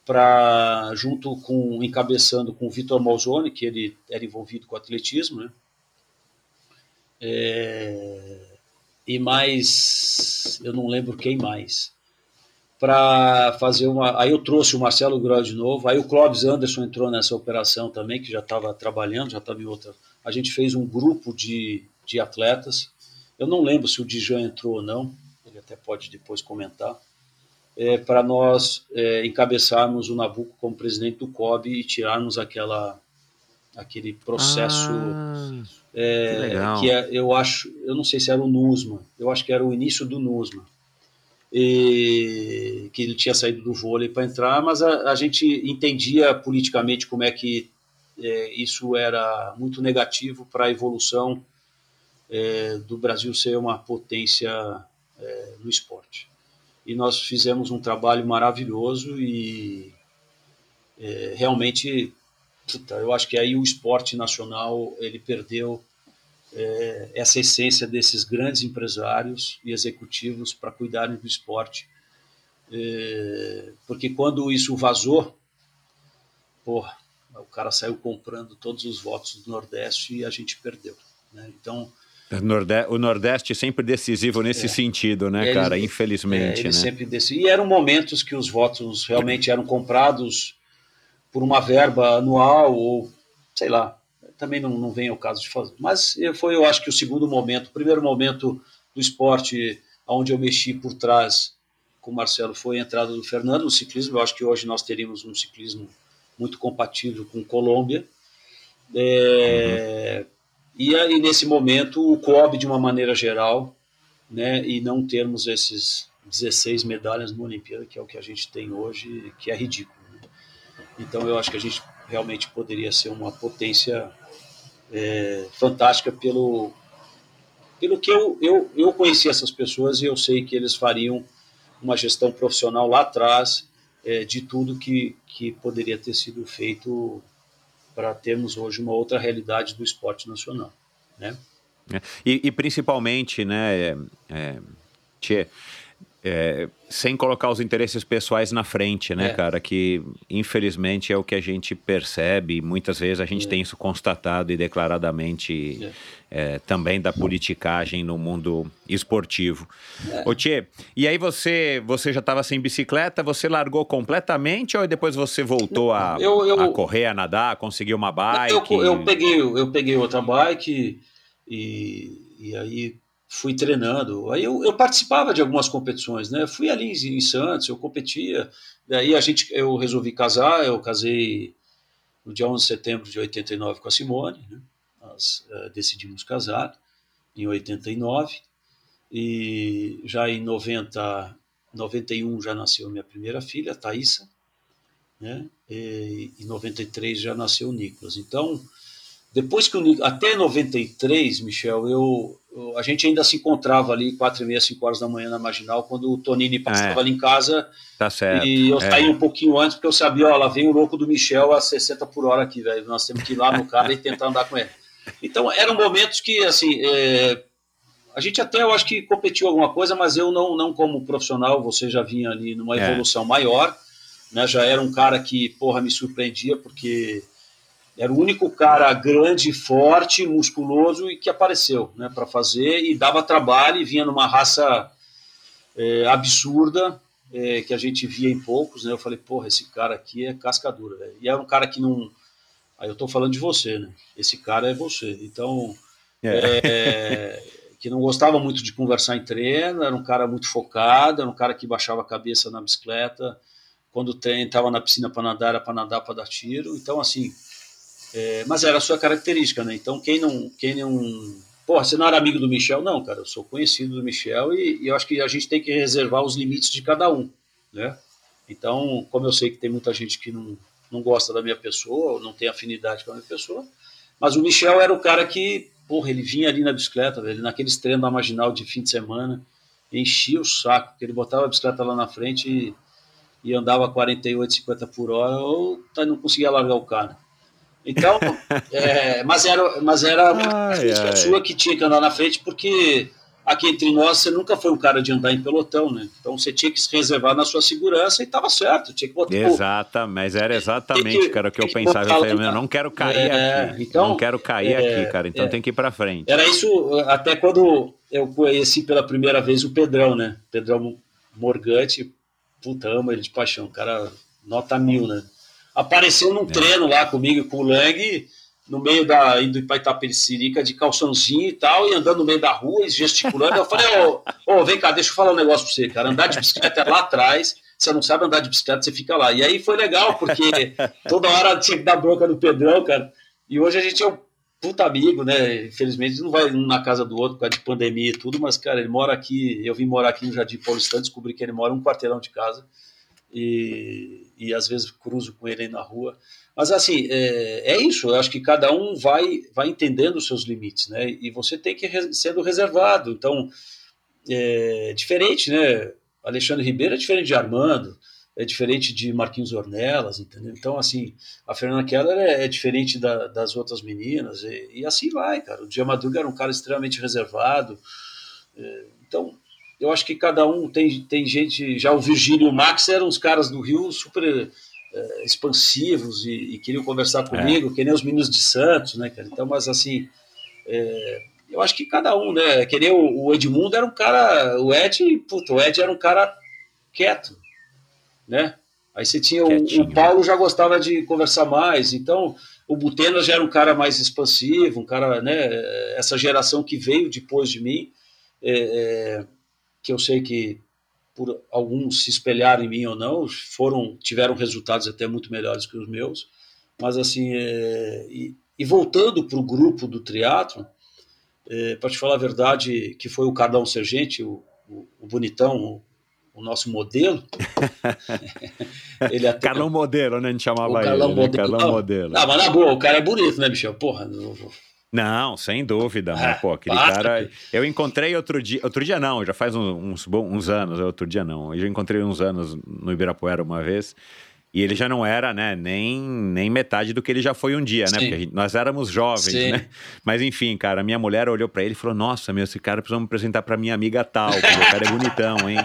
Speaker 1: para junto com encabeçando com o Vitor Malzone, que ele era envolvido com atletismo, né? É, e mais, eu não lembro quem mais, para fazer uma. Aí eu trouxe o Marcelo Grau de novo, aí o Clóvis Anderson entrou nessa operação também, que já estava trabalhando, já estava em outra. A gente fez um grupo de, de atletas. Eu não lembro se o Dijan entrou ou não, ele até pode depois comentar é, para nós é, encabeçarmos o Nabucco como presidente do COB e tirarmos aquela aquele processo
Speaker 2: ah,
Speaker 1: é, que, é, eu acho, eu não sei se era o NUSMA, eu acho que era o início do NUSMA, e, que ele tinha saído do vôlei para entrar, mas a, a, gente entendia politicamente como é que é, isso era muito negativo para a evolução é, do Brasil ser uma potência é, no esporte. E nós fizemos um trabalho maravilhoso e é, realmente, eu acho que aí o esporte nacional ele perdeu é, essa essência desses grandes empresários e executivos para cuidarem do esporte. É, porque quando isso vazou, porra, o cara saiu comprando todos os votos do Nordeste e a gente perdeu. Né? Então,
Speaker 2: o Nordeste sempre decisivo nesse é, sentido, né, ele, cara? Infelizmente. É, né?
Speaker 1: sempre decisivo. E eram momentos que os votos realmente eram comprados por uma verba anual ou sei lá, também não, não vem ao caso de fazer. Mas foi, eu acho que o segundo momento, o primeiro momento do esporte onde eu mexi por trás com o Marcelo foi a entrada do Fernando no ciclismo. Eu acho que hoje nós teríamos um ciclismo muito compatível com Colômbia. É, uhum. e, aí, nesse momento, o COB, de uma maneira geral, né, e não termos esses 16 medalhas no Olimpíada, que é o que a gente tem hoje, que é ridículo. Então, eu acho que a gente realmente poderia ser uma potência é, fantástica pelo, pelo que eu, eu, eu conheci essas pessoas e eu sei que eles fariam uma gestão profissional lá atrás é, de tudo que, que poderia ter sido feito para termos hoje uma outra realidade do esporte nacional, né?
Speaker 2: É, e, e, principalmente, né, é, é tchê, é, sem colocar os interesses pessoais na frente, né, é. cara? Que infelizmente é o que a gente percebe, muitas vezes a gente é. tem isso constatado e declaradamente é. é também da politicagem no mundo esportivo. É. Ô Tchê, e aí você, você já estava sem bicicleta, você largou completamente ou depois você voltou a, eu, eu, a correr, a nadar, conseguiu uma bike?
Speaker 1: Eu, eu, peguei, eu peguei outra bike e, e aí fui treinando. Aí eu, eu, participava de algumas competições, né? Fui ali em, Santos, eu competia. Daí a gente, eu resolvi casar, eu casei no dia 11 de setembro de 89 com a Simone, né? Nós uh, decidimos casar em 89 e já em 90, 91 já nasceu minha primeira filha, Thaisa, né? E em 93 já nasceu o Nicolas. Então, depois que o até 93, Michel, eu, eu, a gente ainda se encontrava ali quatro e meia, cinco horas da manhã na Marginal, quando o Tonini passava é. ali em casa.
Speaker 2: Tá certo.
Speaker 1: E eu é. saí um pouquinho antes, porque eu sabia, ó, lá vem o louco do Michel a 60 por hora aqui, velho. Nós temos que ir lá no cara e tentar andar com ele. Então, eram momentos que, assim, é, a gente até, eu acho que competiu alguma coisa, mas eu não, não como profissional, você já vinha ali numa é. evolução maior, né? Já era um cara que, porra, me surpreendia, porque era o único cara grande, forte, musculoso e que apareceu né, para fazer e dava trabalho e vinha numa raça é, absurda é, que a gente via em poucos. Né? Eu falei, porra, esse cara aqui é cascadura. Véio. E era um cara que não. Aí eu estou falando de você, né? Esse cara é você. Então, é. é. que não gostava muito de conversar em treino, era um cara muito focado, era um cara que baixava a cabeça na bicicleta. Quando estava na piscina para nadar, era para nadar para dar tiro. Então, assim, é, mas era a sua característica, né? Então, quem não, quem não. Porra, você não era amigo do Michel? Não, cara, eu sou conhecido do Michel e, e eu acho que a gente tem que reservar os limites de cada um, né? Então, como eu sei que tem muita gente que não, não gosta da minha pessoa, ou não tem afinidade com a minha pessoa, mas o Michel era o cara que, porra, ele vinha ali na bicicleta, velho, naqueles treinos da marginal de fim de semana, enchia o saco, porque ele botava a bicicleta lá na frente e, e andava 48, 50 por hora, ou tá, não conseguia largar o cara. Então, é, mas era, mas era ai, a sua que tinha que andar na frente, porque aqui entre nós você nunca foi um cara de andar em pelotão, né? Então você tinha que se reservar na sua segurança e estava certo, tinha que botar.
Speaker 2: Exata, mas era exatamente, que, cara, o que eu pensava. Eu falei, eu não quero cair é, aqui. Então, não quero cair é, aqui, cara. Então é, tem que ir para frente.
Speaker 1: Era isso, até quando eu conheci pela primeira vez o Pedrão, né? Pedrão Morgante, puta, ama ele de paixão, cara, nota mil, né? Apareceu num é. treino lá comigo com o Lang, no meio da indo para Itapecerica de calçãozinho e tal, e andando no meio da rua e gesticulando. Eu falei, ô, oh, oh, vem cá, deixa eu falar um negócio para você, cara. Andar de bicicleta é lá atrás, você não sabe andar de bicicleta, você fica lá. E aí foi legal, porque toda hora tinha que dar bronca no Pedrão, cara. E hoje a gente é puta amigo, né? Infelizmente não vai um na casa do outro por causa de pandemia e tudo, mas, cara, ele mora aqui. Eu vim morar aqui no Jardim Paulistano, descobri que ele mora um quarteirão de casa e, e às vezes cruzo com ele aí na rua. Mas assim, é, é isso, eu acho que cada um vai, vai entendendo os seus limites, né? E você tem que ir sendo reservado. Então, é diferente, né? Alexandre Ribeiro é diferente de Armando, é diferente de Marquinhos Ornelas, entendeu? Então, assim, a Fernanda Keller é, é diferente da, das outras meninas, e, e, assim vai, cara. O Dia Madruga era um cara extremamente reservado. É, então, eu acho que cada um tem, tem gente. Já o Virgílio e o Max eram os caras do Rio super é, expansivos e, e, queriam conversar comigo, é. que nem os meninos de Santos, né, cara? Então, mas assim. É, eu acho que cada um, né? Que nem o, o Edmundo era um cara. O Ed, puto, o Ed era um cara quieto né? Aí você tinha o, o, Paulo já gostava de conversar mais, então o Butena já era um cara mais expansivo, um cara, né? Essa geração que veio depois de mim, é, é, que eu sei que por alguns se espelharam em mim ou não, foram tiveram resultados até muito melhores que os meus, mas assim, é, e, e, voltando para o grupo do teatro, é, para te falar a verdade, que foi o Cardão Sergente, o, o, o bonitão, o nosso modelo.
Speaker 2: ele até... Carlão Modelo, né? A gente chamava
Speaker 1: o Carlão
Speaker 2: ele,
Speaker 1: né? Modelo. Carlão
Speaker 2: Modelo.
Speaker 1: Não, mas na boa, o cara é bonito, né, Michel? Porra.
Speaker 2: Não, sem dúvida, ah, pô, aquele cara. Eu encontrei outro dia, outro dia não, já faz uns, uns, uns anos, outro dia não. Eu já encontrei uns anos no Ibirapuera uma vez. E ele já não era, né, nem, nem metade do que ele já foi um dia, né? Sim. Porque gente, nós éramos jovens, Sim. né? Mas enfim, cara, minha mulher olhou para ele e falou: Nossa, meu, esse cara precisa me apresentar para minha amiga tal, porque o cara é bonitão, hein?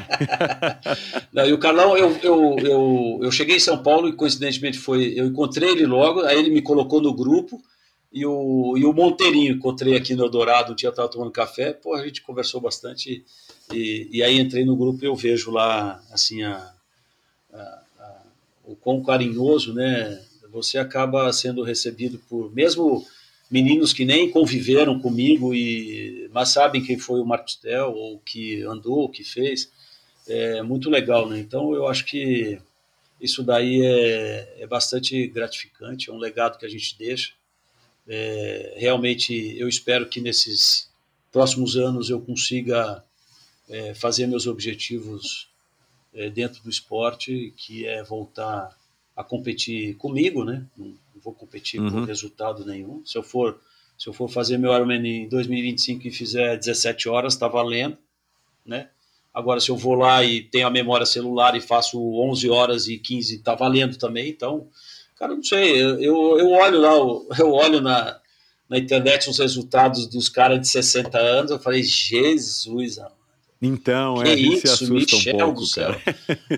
Speaker 1: Não, e o Carlão, eu, eu, eu, eu cheguei em São Paulo e coincidentemente foi. Eu encontrei ele logo, aí ele me colocou no grupo. E o, e o Monteirinho, encontrei aqui no Eldorado, um dia estava tomando café, pô, a gente conversou bastante. E, e aí entrei no grupo e eu vejo lá, assim, a, a o quão carinhoso, né? Você acaba sendo recebido por mesmo meninos que nem conviveram comigo e mas sabem quem foi o Marcos Tel ou que andou, o que fez. É muito legal, né? Então eu acho que isso daí é, é bastante gratificante, é um legado que a gente deixa. É, realmente eu espero que nesses próximos anos eu consiga é, fazer meus objetivos é, dentro do esporte, que é voltar a competir comigo, né? Não, vou competir uhum. por resultado nenhum. Se eu for se eu for fazer meu Ironman em 2025 e fizer 17 horas, está valendo, né? Agora, se eu vou lá e tenho a memória celular e faço 11 horas e 15, está valendo também. Então, cara, não sei. Eu, eu olho lá, eu olho na, na internet os resultados dos caras de 60 anos. Eu falei, Jesus.
Speaker 2: Então, que é, isso, Michel um pouco, cara.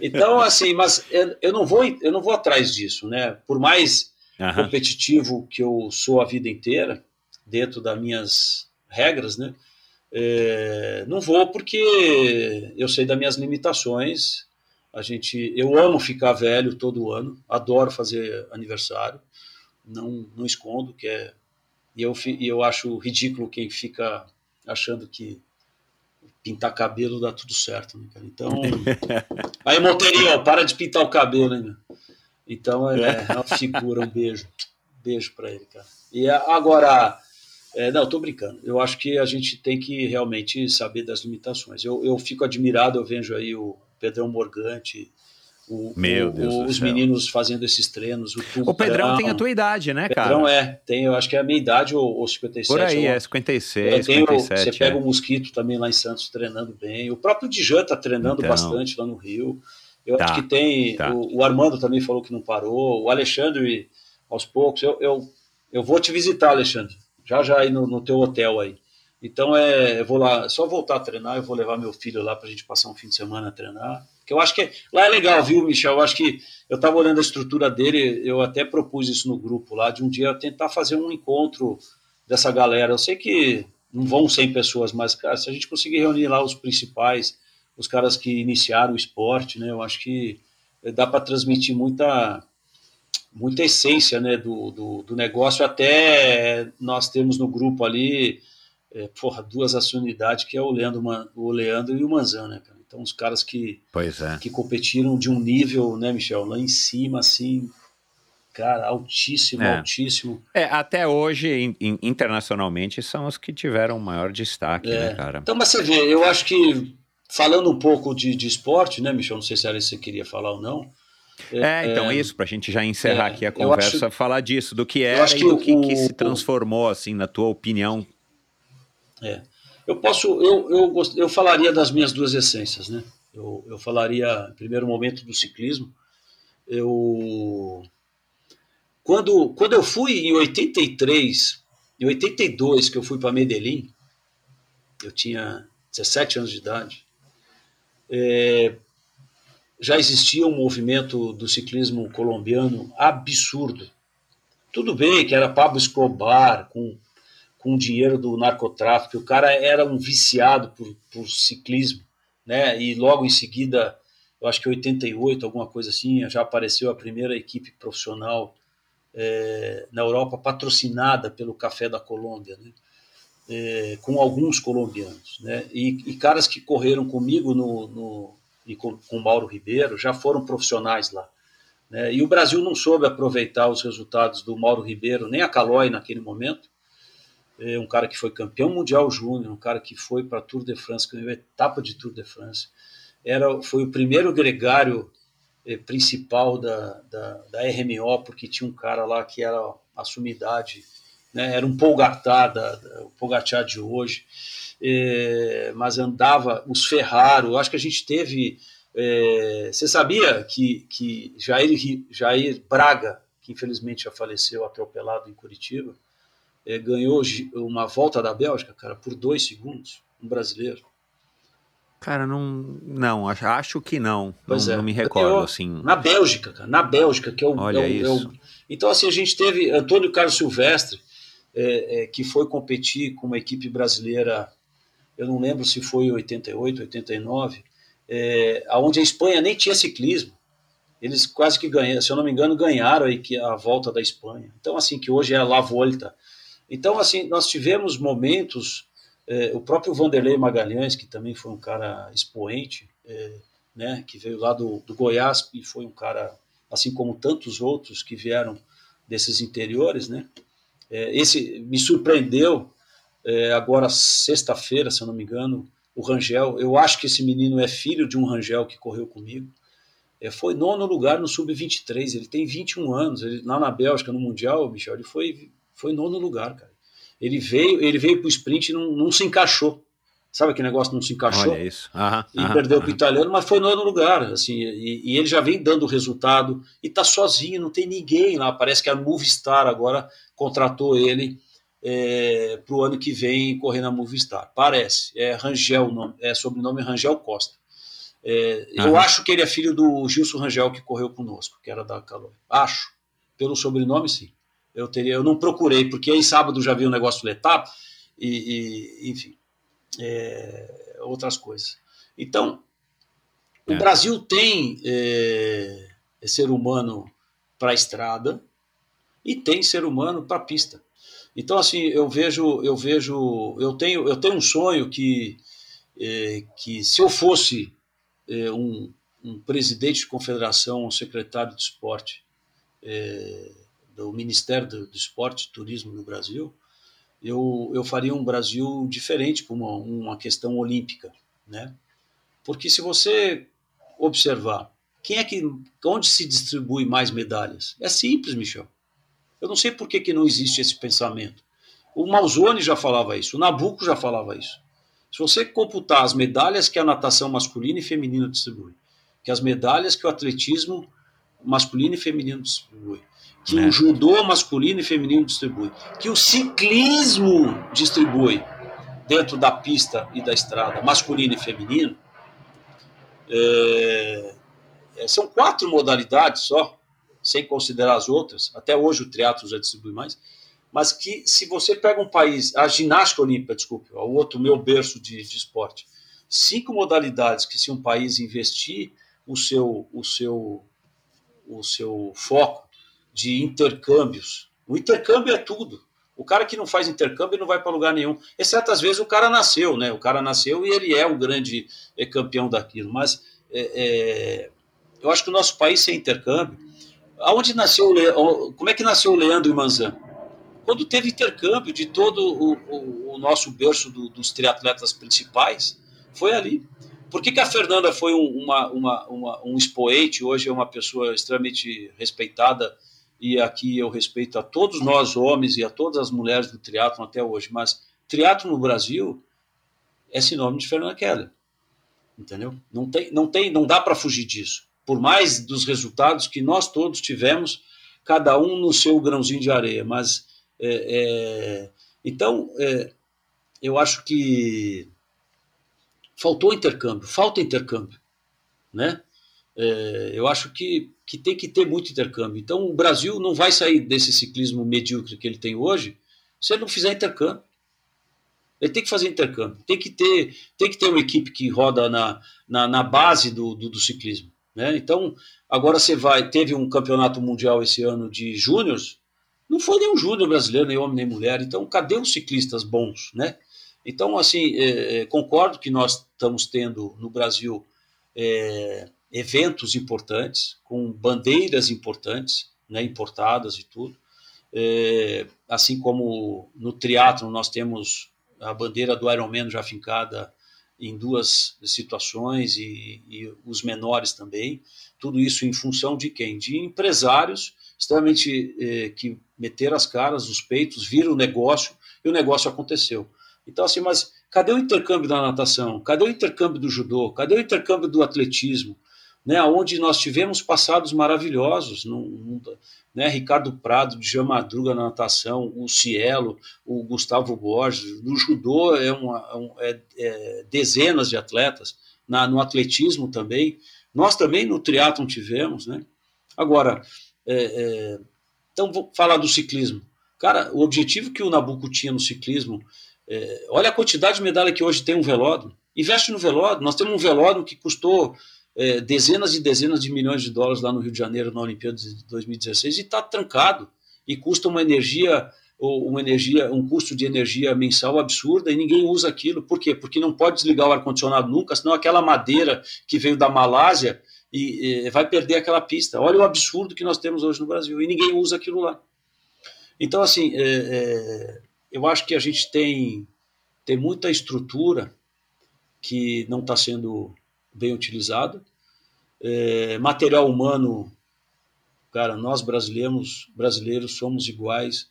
Speaker 1: Então, assim, mas eu não vou, eu não vou atrás disso, né? Por mais competitivo que eu sou a vida inteira, dentro das minhas regras, né? É, não vou porque eu sei das minhas limitações. A gente, eu amo ficar velho todo ano, adoro fazer aniversário, não, não escondo que é. E eu, eu acho ridículo quem fica achando que pintar cabelo dá tudo certo, né, cara? Então. Aí, Monteirinho, para de pintar o cabelo, né, Então é, é uma figura, um beijo. Beijo para ele, cara. E agora. É, não, tô brincando. Eu acho que a gente tem que realmente saber das limitações. Eu, eu fico admirado, eu vejo aí o Pedrão Morgante, o,
Speaker 2: Meu Deus
Speaker 1: o, os meninos fazendo esses treinos. O,
Speaker 2: o Pedrão tem a tua idade, né,
Speaker 1: cara? Pedrão é, tem, eu acho que é a minha idade ou, ou 57.
Speaker 2: Por aí,
Speaker 1: ou,
Speaker 2: é 56, tenho, 57.
Speaker 1: Você pega é. o Mosquito também lá em Santos treinando bem. O próprio Dijan tá treinando então, bastante lá no Rio. Eu tá, acho que tem. Tá. O, o, Armando também falou que não parou. O Alexandre, aos poucos. Eu, eu, eu vou te visitar, Alexandre. Já já aí no, no teu hotel aí. Então é, eu vou lá, só voltar a treinar, eu vou levar meu filho lá para a gente passar um fim de semana a treinar. Que eu acho que lá é legal, viu, Michel? Eu acho que eu estava olhando a estrutura dele, eu até propus isso no grupo lá, de um dia tentar fazer um encontro dessa galera. Eu sei que não vão 100 pessoas, mas, cara, se a gente conseguir reunir lá os principais, os caras que iniciaram o esporte, né, eu acho que dá para transmitir muita muita essência né, do, do, do, negócio, até nós temos no grupo ali é, porra, duas acionidades, que é o Leandro, o Leandro e o Manzan, né, cara? Então, os caras que,
Speaker 2: é.
Speaker 1: que competiram de um nível, né, Michel, lá em cima, assim, Cara, altíssimo,
Speaker 2: É.
Speaker 1: altíssimo.
Speaker 2: É, até hoje, in- in- internacionalmente, são os que tiveram maior destaque,
Speaker 1: É.
Speaker 2: né, cara?
Speaker 1: Então, mas você vê, eu acho que, falando um pouco de, de esporte, né, Michel? Não sei se era isso que você queria falar ou não.
Speaker 2: É, então isso, pra gente já encerrar
Speaker 1: é,
Speaker 2: aqui a conversa, falar disso, do que era
Speaker 1: acho
Speaker 2: e
Speaker 1: que
Speaker 2: do
Speaker 1: o-
Speaker 2: que, que
Speaker 1: o-
Speaker 2: se transformou, assim, na tua opinião.
Speaker 1: É. Eu posso, eu, eu, eu falaria das minhas duas essências, né? Eu, eu falaria, em primeiro momento, do ciclismo. Eu, quando, quando eu fui em 83, em 82, que eu fui para Medellín, eu tinha 17 anos de idade, é, já existia um movimento do ciclismo colombiano absurdo. Tudo bem que era Pablo Escobar, com com dinheiro do narcotráfico. O cara era um viciado por, por ciclismo, né? E logo em seguida, eu acho que 88, alguma coisa assim, já apareceu a primeira equipe profissional é, na Europa patrocinada pelo Café da Colômbia, né? É, com alguns colombianos, né? E, e caras que correram comigo no, no e com, com Mauro Ribeiro já foram profissionais lá. Né? E o Brasil não soube aproveitar os resultados do Mauro Ribeiro, nem a Calói naquele momento, um cara que foi campeão mundial júnior, um cara que foi para Tour de France, ganhou etapa de Tour de France, era, foi o primeiro gregário eh, principal da, da, da, RMO, porque tinha um cara lá que era a sumidade, né, era um Polgatar, da, da, o Pogacar de hoje, eh, mas andava os Ferraro, acho que a gente teve, eh, você sabia que, que Jair, Jair Braga, que infelizmente já faleceu atropelado em Curitiba, é, ganhou uma volta da Bélgica, cara, por dois segundos, um brasileiro.
Speaker 2: Cara, não, não, acho, que não.
Speaker 1: Pois
Speaker 2: não,
Speaker 1: é.
Speaker 2: não me recordo,
Speaker 1: Eu-
Speaker 2: assim.
Speaker 1: Na Bélgica, cara, na Bélgica, que é o.
Speaker 2: Olha
Speaker 1: é o- é
Speaker 2: isso.
Speaker 1: o- então, assim, a gente teve Antônio Carlos Silvestre, é, é, que foi competir com uma equipe brasileira, eu não lembro se foi em 88, 89, é, onde a Espanha nem tinha ciclismo. Eles quase que ganharam, se eu não me engano, ganharam a volta da Espanha. Então, assim, que hoje é a La Volta. Então, assim, nós tivemos momentos, eh, o próprio Vanderlei Magalhães, que também foi um cara expoente, eh, né, que veio lá do, do Goiás e foi um cara, assim como tantos outros que vieram desses interiores, né, eh, esse me surpreendeu agora sexta-feira, se eu não me engano, o Rangel, eu acho que esse menino é filho de um Rangel que correu comigo, eh, foi nono lugar no Sub-23, ele tem 21 anos, ele, lá na Bélgica, no Mundial, Michel, ele foi foi nono lugar, cara. Ele veio, ele veio pro sprint e não, não se encaixou. Sabe aquele negócio não se encaixou?
Speaker 2: Olha isso. Aham,
Speaker 1: E
Speaker 2: aham,
Speaker 1: perdeu
Speaker 2: aham.
Speaker 1: italiano, mas foi nono lugar. Assim, e, e ele já vem dando resultado e tá sozinho, não tem ninguém lá. Parece que a Movistar agora contratou ele é, para o ano que vem correr na Movistar. Parece. É Rangel, nome, é sobrenome Rangel Costa. É, Eu acho que ele é filho do Gilson Rangel que correu conosco, que era da Caloi. Acho. Pelo sobrenome, sim. Eu teria, eu não procurei, porque aí sábado já vi o negócio do Letap e, e, enfim, é, outras coisas. Então, o
Speaker 2: É.
Speaker 1: Brasil tem é, ser humano para a estrada e tem ser humano para a pista. Então, assim, eu vejo, eu vejo, eu tenho, eu tenho um sonho que, é, que se eu fosse é, um, um presidente de confederação, um secretário de esporte é, do Ministério do, Esporte e Turismo no Brasil, eu, eu faria um Brasil diferente para uma, uma questão olímpica, né? Porque se você observar, quem é que, onde se distribui mais medalhas? É simples, Michel. Eu não sei por que, que não existe esse pensamento. O Malzone já falava isso, o Nabucco já falava isso. Se você computar as medalhas que a natação masculina e feminina distribui, que as medalhas que o atletismo masculino e feminino distribui, que
Speaker 2: É.
Speaker 1: o judô masculino e feminino distribui, que o ciclismo distribui dentro da pista e da estrada, masculino e feminino, é, são quatro modalidades só, sem considerar as outras. Até hoje o triatlo já distribui mais. Mas que se você pega um país, a ginástica olímpica, desculpe, o outro meu berço de, de esporte, cinco modalidades que se um país investir o seu, o seu, o seu foco de intercâmbios, o intercâmbio é tudo. O cara que não faz intercâmbio não vai para lugar nenhum, exceto às vezes o cara nasceu, né? O cara nasceu e ele é o grande é, campeão daquilo. Mas é, é, eu acho que o nosso país sem intercâmbio, Aonde nasceu, como é que nasceu o Leandro Manzan? Quando teve intercâmbio de todo o, o, o nosso berço do, dos triatletas principais, foi ali. Por que, que a Fernanda foi uma, uma, uma, um expoente, hoje é uma pessoa extremamente respeitada, e aqui eu respeito a todos nós homens e a todas as mulheres do triatlo até hoje, mas triatlo no Brasil é sinônimo de Fernanda Keller. Entendeu? Não tem, não tem, não dá para fugir disso. Por mais dos resultados que nós todos tivemos, cada um no seu grãozinho de areia, mas é, é, então é, eu acho que faltou intercâmbio, falta intercâmbio, né? É, eu acho que, que tem que ter muito intercâmbio. Então o Brasil não vai sair desse ciclismo medíocre que ele tem hoje se ele não fizer intercâmbio. Ele tem que fazer intercâmbio, tem que ter, tem que ter uma equipe que roda na, na, na base do, do, do, ciclismo. Né? Então, agora você vai, teve um campeonato mundial esse ano de júniores, não foi nenhum júnior brasileiro, nem homem nem mulher. Então, cadê os ciclistas bons, né? Então, assim, é, é, concordo que nós estamos tendo no Brasil é, eventos importantes, com bandeiras importantes, né, importadas e tudo. É, assim como no triatlo nós temos a bandeira do Ironman já fincada em duas situações e, e, os menores também. Tudo isso em função de quem? De empresários extremamente eh, que meteram as caras, os peitos, viram o negócio e o negócio aconteceu. Então, assim, mas cadê o intercâmbio da natação? Cadê o intercâmbio do judô? Cadê o intercâmbio do atletismo? Né, onde nós tivemos passados maravilhosos, né, Ricardo Prado, Jean Madruga na natação, o Cielo, o Gustavo Borges, no judô é, uma, um, é, é dezenas de atletas, na, no atletismo também, nós também no triatlon tivemos, né? Agora, é, é, então vou falar do ciclismo. Cara, o objetivo que o Nabucco tinha no ciclismo é, olha a quantidade de medalha que hoje tem um velódromo. Investe no velódromo. Nós temos um velódromo que custou é, dezenas e dezenas de milhões de dólares lá no Rio de Janeiro na Olimpíada de 2016 e está trancado. E custa uma energia uma energia um custo de energia mensal absurda e ninguém usa aquilo. Por quê? Porque não pode desligar o ar condicionado nunca senão aquela madeira que veio da Malásia e, e vai perder aquela pista. Olha o absurdo que nós temos hoje no Brasil e ninguém usa aquilo lá. Então assim é, é, eu acho que a gente tem, tem muita estrutura que não está sendo bem utilizada. É, material humano, cara, nós brasileiros, brasileiros somos iguais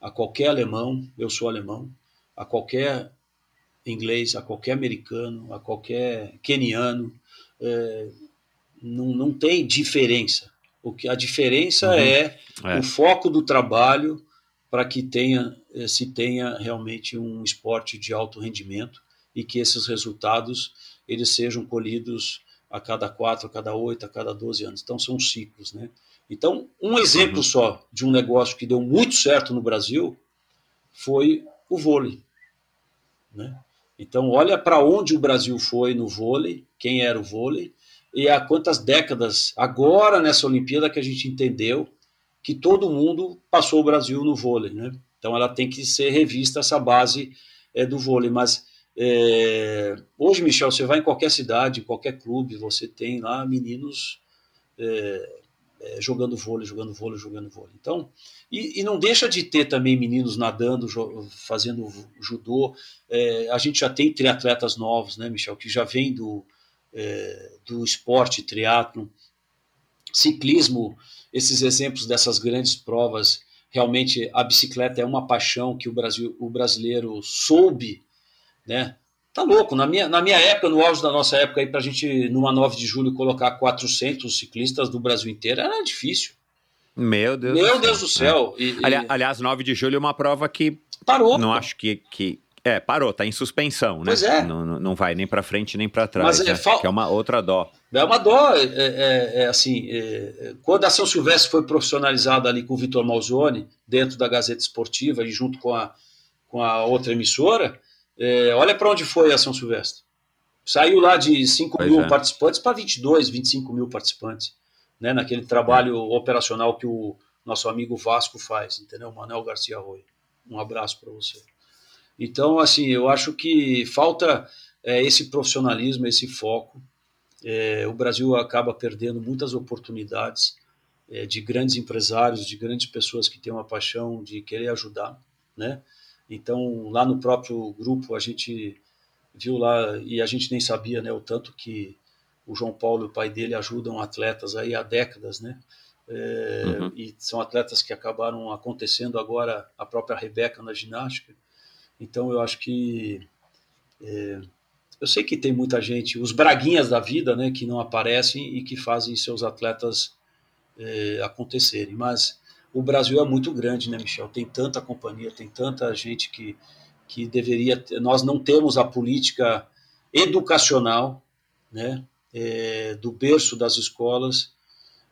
Speaker 1: a qualquer alemão, eu sou alemão, a qualquer inglês, a qualquer americano, a qualquer keniano. É, não, não tem diferença. O que a diferença uhum. é, é, o foco do trabalho para que tenha, eh, se tenha realmente um esporte de alto rendimento e que esses resultados eles sejam colhidos a cada quatro, a cada oito, a cada doze anos. Então são ciclos, né? Então um exemplo só de um negócio que deu muito certo no Brasil foi o vôlei, né? Então olha para onde o Brasil foi no vôlei, quem era o vôlei e há quantas décadas agora nessa Olimpíada que a gente entendeu que todo mundo passou o Brasil no vôlei, né? Então ela tem que ser revista essa base é, do vôlei. Mas é, hoje, Michel, você vai em qualquer cidade, em qualquer clube, você tem lá meninos é, é jogando vôlei, jogando vôlei, jogando vôlei. Então, e, e, não deixa de ter também meninos nadando, fazendo judô. É, a gente já tem triatletas novos, né, Michel, que já vem do, é, do esporte triatlo, ciclismo esses exemplos dessas grandes provas, realmente a bicicleta é uma paixão que o, Brasil, o brasileiro soube, né? Tá louco, na minha, na minha época, no auge da nossa época, aí, para a gente, numa 9 de julho, colocar 400 ciclistas do Brasil inteiro, era difícil.
Speaker 2: Meu Deus
Speaker 1: Meu do Deus do céu.
Speaker 2: É. E, e... Aliás, 9 de julho é uma prova que.
Speaker 1: Parou.
Speaker 2: Não pô. acho que, que, é, parou, tá em suspensão, né?
Speaker 1: Pois é.
Speaker 2: Não, não vai nem para frente nem para trás. Mas é,
Speaker 1: né? fal...
Speaker 2: que é uma outra dó.
Speaker 1: É uma dó, é, é, é assim, é, quando a São Silvestre foi profissionalizada ali com o Vitor Malzone, dentro da Gazeta Esportiva e junto com a, com a outra emissora, é, olha para onde foi a São Silvestre. Saiu lá de 5 pois mil é. participantes para 22, 25 mil participantes, né, naquele trabalho operacional que o nosso amigo Vasco faz, entendeu? Manuel Garcia Arroio. Um abraço para você. Então, assim, eu acho que falta é, esse profissionalismo, esse foco. É, o Brasil acaba perdendo muitas oportunidades é, de grandes empresários, de grandes pessoas que têm uma paixão de querer ajudar, né? Então, lá no próprio grupo, a gente viu lá, e a gente nem sabia, né, o tanto que o João Paulo e o pai dele ajudam atletas aí há décadas, né? É, uhum. E são atletas que acabaram acontecendo agora, a própria Rebeca na ginástica. Então, eu acho que. É, eu sei que tem muita gente, os braguinhas da vida, né, que não aparecem e que fazem seus atletas é, acontecerem, mas o Brasil é muito grande, né, Michel? Tem tanta companhia, tem tanta gente que, que deveria. Nós não temos a política educacional, né, é, do berço das escolas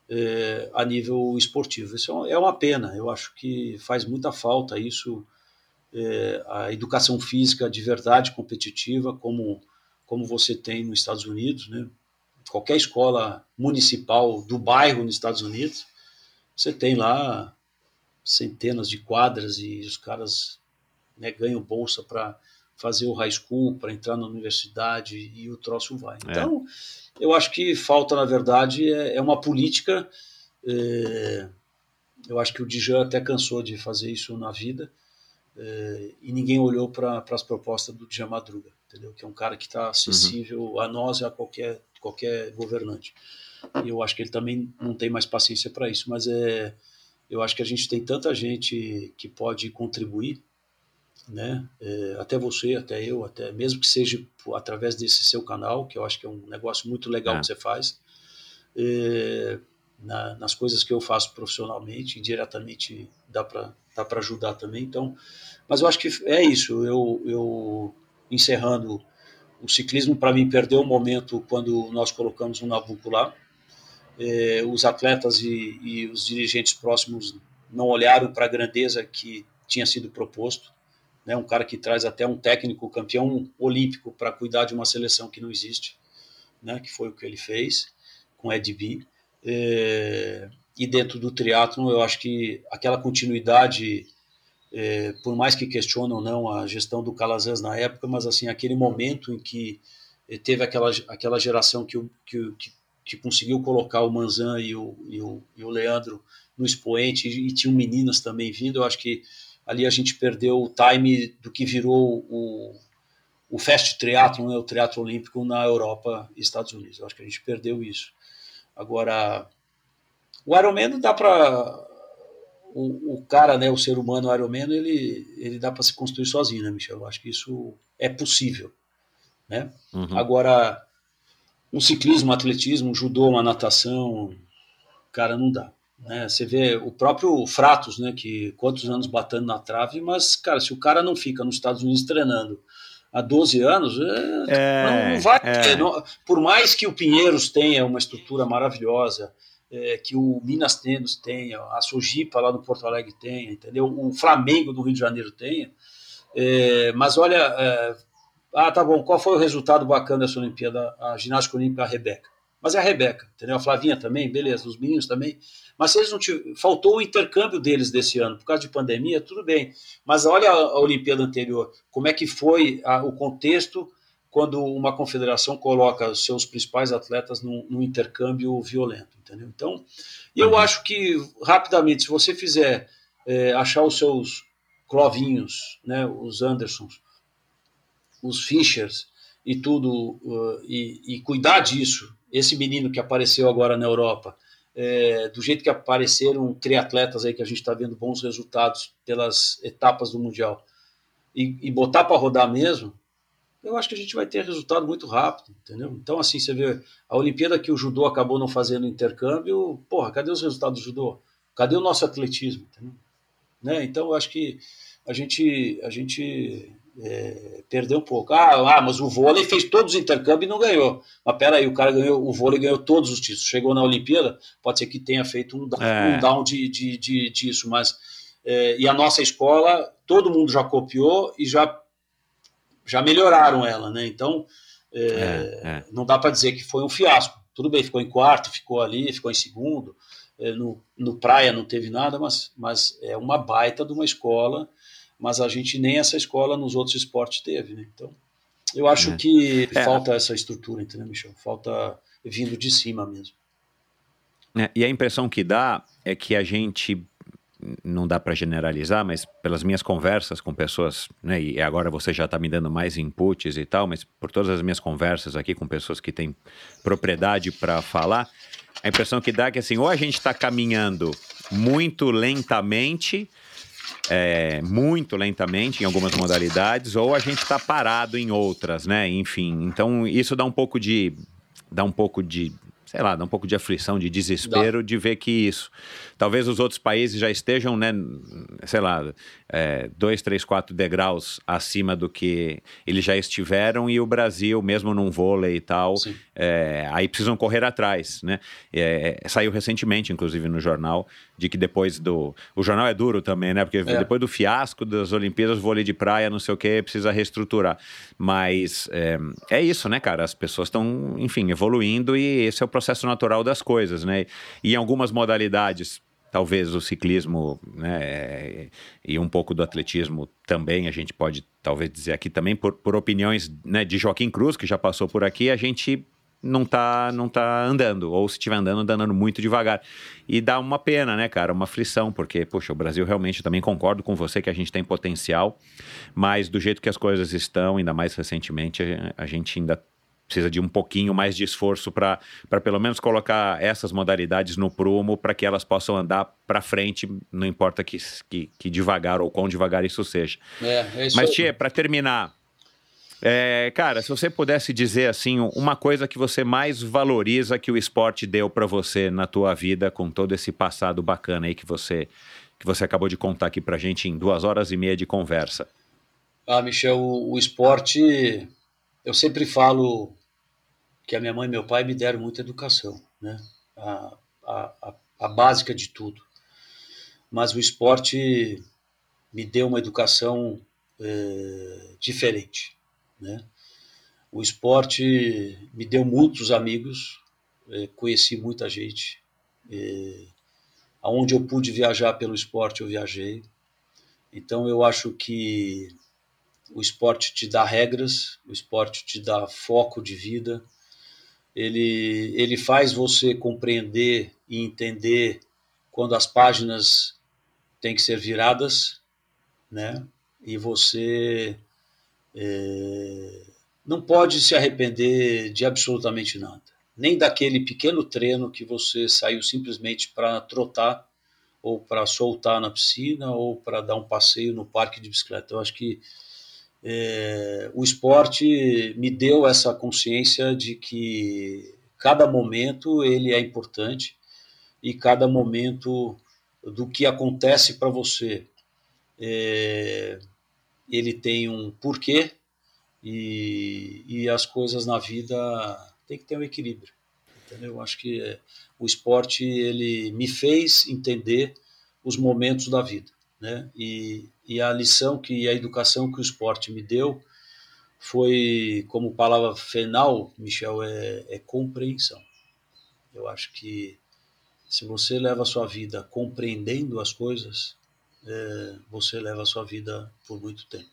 Speaker 1: é, a nível esportivo. Isso é uma pena. Eu acho que faz muita falta isso, é, a educação física de verdade competitiva, como como você tem nos Estados Unidos, né? Qualquer escola municipal do bairro nos Estados Unidos você tem lá centenas de quadras e os caras né, ganham bolsa para fazer o high school, para entrar na universidade e o troço vai. É. Então, eu acho que falta, na verdade, é, é uma política. É, eu acho que o Dijan até cansou de fazer isso na vida é, e ninguém olhou para as propostas do Dijan Madruga, entendeu? Que é um cara que está acessível uhum. a nós e a qualquer, qualquer governante. E eu acho que ele também não tem mais paciência para isso, mas é, eu acho que a gente tem tanta gente que pode contribuir, né? É, até você, até eu, até mesmo que seja através desse seu canal, que eu acho que é um negócio muito legal é. que você faz, é, na, nas coisas que eu faço profissionalmente, indiretamente dá para dá para ajudar também. Então, mas eu acho que é isso. Eu, eu encerrando o ciclismo para mim perdeu o momento quando nós colocamos um Nabucco lá eh, os atletas e, e, os dirigentes próximos não olharam para a grandeza que tinha sido proposto. Né? Um cara que traz até um técnico campeão olímpico para cuidar de uma seleção que não existe, né? que foi o que ele fez com Ed B. Eh, e dentro do triatlo, eu acho que aquela continuidade, eh, por mais que questionam ou não a gestão do Calazans na época, mas assim aquele momento em que teve aquela, aquela geração que, que, que que conseguiu colocar o Manzan e o, e o, e o Leandro no expoente, e, e tinham meninas também vindo, eu acho que ali a gente perdeu o time do que virou o, o Fast Triathlon, né, o triatlo olímpico na Europa e Estados Unidos. Eu acho que a gente perdeu isso. Agora, o Ironman dá para o, o, cara, né, o ser humano o Ironman, ele, ele dá para se construir sozinho, né, Michel? Eu acho que isso é possível, né? Uhum. Agora, um ciclismo, um atletismo, um judô, uma natação, cara, não dá. Né? Você vê o próprio Fratos, né, que quantos anos batendo na trave, mas, cara, se o cara não fica nos Estados Unidos treinando há 12 anos, é, é, não, vai é. ter. Não, por mais que o Pinheiros tenha uma estrutura maravilhosa, é, que o Minas Tênis tenha, a Sojipa lá no Porto Alegre tenha, entendeu? O Flamengo do Rio de Janeiro tenha, é, mas olha, é, ah, tá bom, qual foi o resultado bacana dessa Olimpíada? A ginástica olímpica, a Rebeca. Mas é a Rebeca, entendeu? A Flavinha também, beleza, os meninos também. Mas se eles não tiver, faltou o intercâmbio deles desse ano, por causa de pandemia, tudo bem. Mas olha a, a Olimpíada anterior, como é que foi a, o contexto quando uma confederação coloca os seus principais atletas num, num intercâmbio violento, entendeu? Então, eu uhum. acho que, rapidamente, se você fizer é, achar os seus Clovinhos, né, os Andersons, os Fischers e tudo, uh, e, e, cuidar disso, esse menino que apareceu agora na Europa, é, do jeito que apareceram triatletas aí que a gente está vendo bons resultados pelas etapas do Mundial, e, e botar para rodar mesmo, eu acho que a gente vai ter resultado muito rápido, entendeu? Então, assim, você vê a Olimpíada que o judô acabou não fazendo intercâmbio, porra, cadê os resultados do judô? Cadê o nosso atletismo? Entendeu? Né? Então, eu acho que a gente, a gente é, perdeu um pouco. Ah, ah, mas o vôlei fez todos os intercâmbios e não ganhou. Mas peraí, o cara ganhou, o vôlei ganhou todos os títulos. Chegou na Olimpíada, pode ser que tenha feito um, é. um down de, de, de, disso, mas. É, e a nossa escola, todo mundo já copiou e já, já melhoraram ela, né? Então, é, é, é. não dá para dizer que foi um fiasco. Tudo bem, ficou em quarto, ficou ali, ficou em segundo. no, no praia não teve nada, mas, mas é uma baita de uma escola mas a gente nem essa escola nos outros esportes teve, né? Então, eu acho é. que é. falta essa estrutura, entendeu, Michel? Falta vindo de cima mesmo.
Speaker 2: É, e a impressão que dá é que a gente não dá para generalizar, mas pelas minhas conversas com pessoas, né, e agora você já está me dando mais inputs e tal, mas por todas as minhas conversas aqui com pessoas que têm propriedade para falar, a impressão que dá é que assim, ou a gente está caminhando muito lentamente, é, muito lentamente em algumas modalidades, ou a gente está parado em outras, né? Enfim, então isso dá um pouco de dá um pouco de sei lá, dá um pouco de aflição, de desespero dá. de ver que isso. Talvez os outros países já estejam, né, sei lá, é, dois, três, quatro degraus acima do que eles já estiveram e o Brasil, mesmo num vôlei e tal, é, aí precisam correr atrás, né? É, saiu recentemente, inclusive, no jornal, de que depois do. O jornal é duro também, né? Porque é. depois do fiasco das Olimpíadas, vôlei de praia, não sei o quê, precisa reestruturar. Mas é, é isso, né, cara? As pessoas estão, enfim, evoluindo e esse é o processo natural das coisas, né? E em algumas modalidades, talvez o ciclismo né, e um pouco do atletismo também, a gente pode talvez dizer aqui também, por, por opiniões né, de Joaquim Cruz, que já passou por aqui, a gente não tá, não tá andando, ou se estiver andando, tá andando muito devagar. E dá uma pena, né, cara, uma aflição, porque, poxa, o Brasil realmente, também concordo com você que a gente tem potencial, mas do jeito que as coisas estão, ainda mais recentemente, a, a gente ainda precisa de um pouquinho mais de esforço para pelo menos colocar essas modalidades no prumo para que elas possam andar para frente, não importa que, que, que, devagar ou quão devagar isso seja. É, é isso Mas, Tia, para terminar, é, cara, se você pudesse dizer assim, uma coisa que você mais valoriza que o esporte deu para você na tua vida, com todo esse passado bacana aí que você que você acabou de contar aqui pra gente em duas horas e meia de conversa.
Speaker 1: Ah, Michel, o, o esporte, eu sempre falo que a minha mãe e meu pai me deram muita educação, né? A, a, a, a básica de tudo. Mas o esporte me deu uma educação é, diferente. Né? O esporte me deu muitos amigos, é, conheci muita gente. É, aonde eu pude viajar pelo esporte, eu viajei. Então eu acho que o esporte te dá regras, o esporte te dá foco de vida, ele, ele faz você compreender e entender quando as páginas têm que ser viradas, né? E você é, não pode se arrepender de absolutamente nada, nem daquele pequeno treino que você saiu simplesmente para trotar ou para soltar na piscina ou para dar um passeio no parque de bicicleta. Eu acho que é, o esporte me deu essa consciência de que cada momento ele é importante e cada momento do que acontece para você é, ele tem um porquê e, e as coisas na vida tem que ter um equilíbrio. Entendeu? Eu acho que o esporte ele me fez entender os momentos da vida, né? E, e a lição que a educação que o esporte me deu foi como palavra final, Michel, é, é compreensão. Eu acho que se você leva a sua vida compreendendo as coisas, é, você leva a sua vida por muito tempo.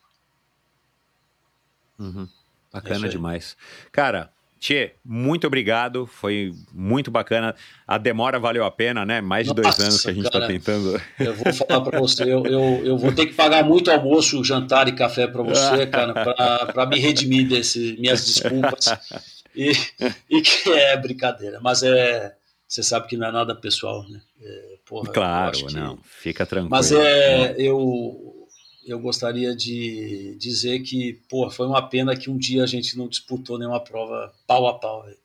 Speaker 2: Uhum. Bacana é demais. Cara, Tchê, muito obrigado, foi muito bacana. A demora valeu a pena, né? Mais de Nossa, dois anos que a gente está tentando.
Speaker 1: Eu vou falar para você, eu, eu, eu, vou ter que pagar muito almoço, jantar e café para você, cara, para me redimir desse minhas desculpas. E, e que é brincadeira, mas é, você sabe que não é nada pessoal, né? É,
Speaker 2: porra, claro, não, que... fica tranquilo.
Speaker 1: Mas é, eu, eu gostaria de dizer que, pô, foi uma pena que um dia a gente não disputou nenhuma prova pau a pau. Véio.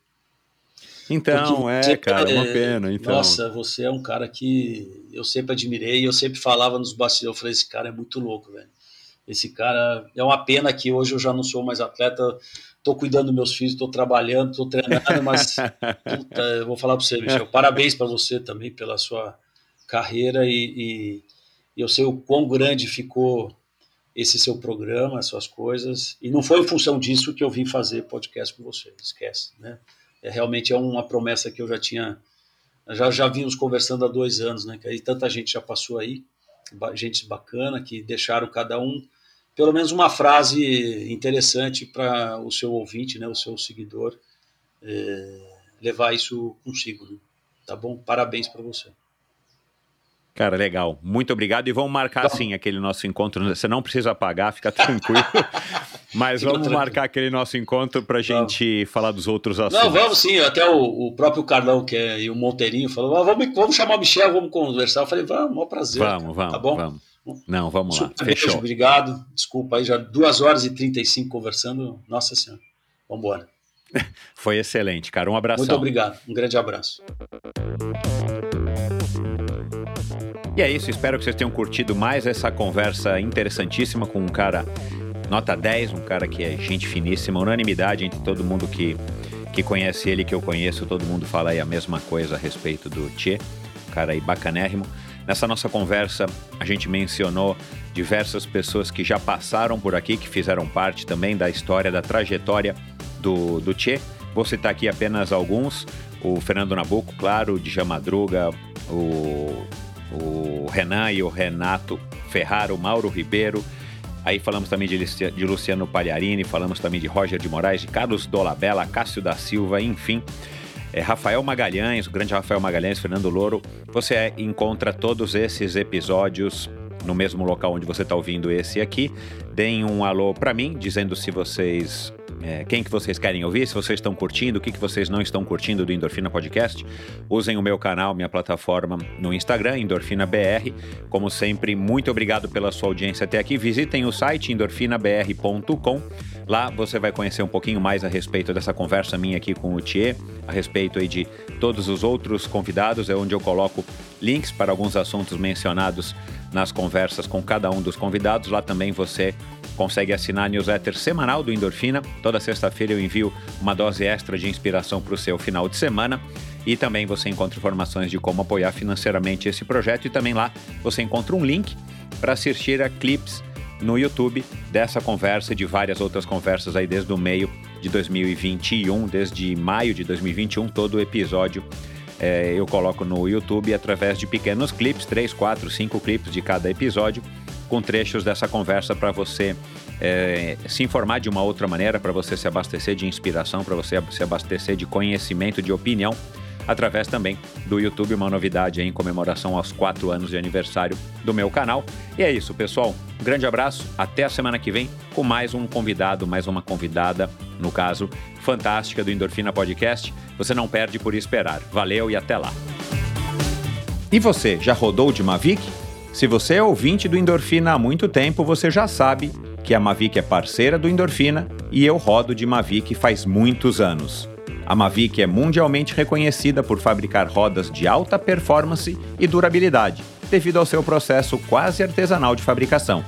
Speaker 2: Então, Porque, é, cara, é uma pena. Então.
Speaker 1: Nossa, você é um cara que eu sempre admirei, eu sempre falava nos bastidores, eu falei, esse cara é muito louco, velho. Esse cara, é uma pena que hoje eu já não sou mais atleta, tô cuidando dos meus filhos, tô trabalhando, tô treinando, mas puta, eu vou falar para você, Michel, parabéns para você também pela sua carreira e, e e eu sei o quão grande ficou esse seu programa, as suas coisas, e não foi em função disso que eu vim fazer podcast com você, esquece, né? É, realmente é uma promessa que eu já tinha, já, já vimos conversando há dois anos, né? Aí tanta gente já passou aí, gente bacana, que deixaram cada um pelo menos uma frase interessante para o seu ouvinte, né, o seu seguidor, é, levar isso consigo. Né? tá bom? Parabéns para você.
Speaker 2: Cara, legal. Muito obrigado. E vamos marcar, sim, aquele nosso encontro. Você não precisa pagar, fica tranquilo. Mas
Speaker 1: Fica
Speaker 2: vamos
Speaker 1: tranquilo.
Speaker 2: marcar aquele nosso encontro pra gente falar dos outros assuntos.
Speaker 1: Não, vamos sim. Até o, o próprio Carlão que é, e o Monteirinho falou: ah, vamos, vamos chamar o Michel, vamos conversar. Eu falei: vamos, maior prazer.
Speaker 2: Vamos,
Speaker 1: cara.
Speaker 2: vamos,
Speaker 1: Tá bom?
Speaker 2: vamos. Não, vamos lá.
Speaker 1: Super beijo,
Speaker 2: Fechou.
Speaker 1: obrigado. Desculpa aí, já 2 horas e 35 conversando. Nossa Senhora. Vamos embora.
Speaker 2: Foi excelente, cara. Um abração.
Speaker 1: Muito obrigado. Um grande abraço.
Speaker 2: E é isso, espero que vocês tenham curtido mais essa conversa interessantíssima com um cara nota 10, um cara que é gente finíssima, unanimidade entre todo mundo que, que conhece ele, que eu conheço, todo mundo fala aí a mesma coisa a respeito do Tchê, um cara aí bacanérrimo. Nessa nossa conversa, a gente mencionou diversas pessoas que já passaram por aqui, que fizeram parte também da história, da trajetória do, do Tchê. Vou citar aqui apenas alguns. O Fernando Nabuco, claro, o Djan Madruga, o, o Renan e o Renato Ferraro, Mauro Ribeiro. Aí falamos também de, Luciano Pagliarini, falamos também de Roger de Moraes, de Carlos Dolabella, Cássio da Silva, enfim. É, Rafael Magalhães, o grande Rafael Magalhães, Fernando Louro. Você encontra todos esses episódios no mesmo local onde você está ouvindo esse aqui. Deem um alô para mim, dizendo se vocês. É, quem que vocês querem ouvir, se vocês estão curtindo, o que, que vocês não estão curtindo do Endorfina Podcast. Usem o meu canal, minha plataforma no Instagram, Endorfina BR. Como sempre, muito obrigado pela sua audiência até aqui. Visitem o site endorfinabr.com. Lá você vai conhecer um pouquinho mais a respeito dessa conversa minha aqui com o Thier, a respeito aí de todos os outros convidados, é onde eu coloco links para alguns assuntos mencionados nas conversas com cada um dos convidados. Lá também você consegue assinar a newsletter semanal do Endorfina. Toda sexta-feira eu envio uma dose extra de inspiração para o seu final de semana. E também você encontra informações de como apoiar financeiramente esse projeto. E também lá você encontra um link para assistir a clips no YouTube dessa conversa e de várias outras conversas aí desde o meio de 2021, desde maio de 2021, todo o episódio é, eu coloco no YouTube através de pequenos clipes, 3, 4, 5 clipes de cada episódio, com trechos dessa conversa para você é, se informar de uma outra maneira, para você se abastecer de inspiração, para você se abastecer de conhecimento, de opinião, através também do YouTube, uma novidade em comemoração aos 4 anos de aniversário do meu canal. E é isso, pessoal. Um grande abraço, até a semana que vem com mais um convidado, mais uma convidada, no caso, fantástica do Endorfina Podcast. Você não perde por esperar. Valeu e até lá. E você, já rodou de Mavic? Se você é ouvinte do Endorfina há muito tempo, você já sabe que a Mavic é parceira do Endorfina e eu rodo de Mavic faz muitos anos. A Mavic é mundialmente reconhecida por fabricar rodas de alta performance e durabilidade, devido ao seu processo quase artesanal de fabricação.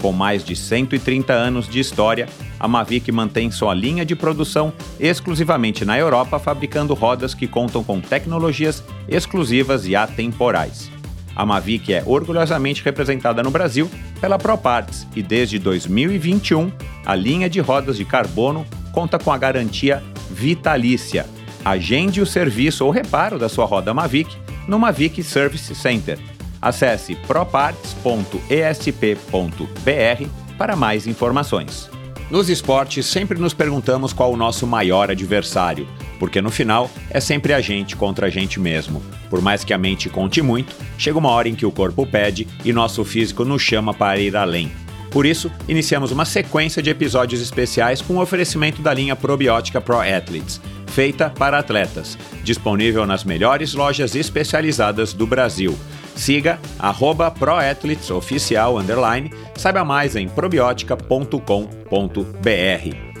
Speaker 2: Com mais de 130 anos de história, a Mavic mantém sua linha de produção exclusivamente na Europa, fabricando rodas que contam com tecnologias exclusivas e atemporais. A Mavic é orgulhosamente representada no Brasil pela ProParts e desde 2021 a linha de rodas de carbono conta com a garantia vitalícia. Agende o serviço ou reparo da sua roda Mavic no Mavic Service Center. Acesse proparts.esp.br para mais informações. Nos esportes, sempre nos perguntamos qual o nosso maior adversário, porque no final é sempre a gente contra a gente mesmo. Por mais que a mente conte muito, chega uma hora em que o corpo pede e nosso físico nos chama para ir além. Por isso, iniciamos uma sequência de episódios especiais com o oferecimento da linha probiótica Pro Athletes, feita para atletas, disponível nas melhores lojas especializadas do Brasil. Siga arroba proathletesoficial underline, saiba mais em probiotica.com.br.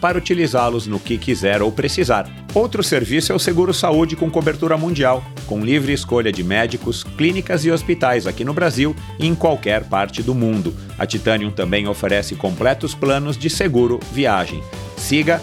Speaker 2: para utilizá-los no que quiser ou precisar. Outro serviço é o Seguro Saúde com cobertura mundial, com livre escolha de médicos, clínicas e hospitais aqui no Brasil e em qualquer parte do mundo. A Titanium também oferece completos planos de seguro viagem. Siga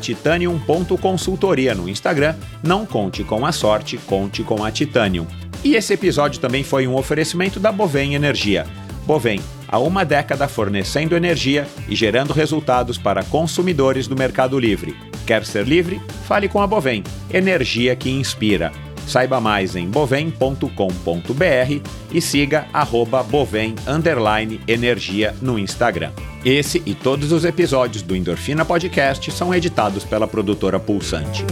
Speaker 2: titanium.consultoria no Instagram. Não conte com a sorte, conte com a Titanium. E esse episódio também foi um oferecimento da Bovem Energia. Bovem, há uma década fornecendo energia e gerando resultados para consumidores do Mercado Livre. Quer ser livre? Fale com a Bovem. Energia que inspira. Saiba mais em bovem.com.br e siga arroba bovem energia no Instagram. Esse e todos os episódios do Endorfina Podcast são editados pela produtora Pulsante.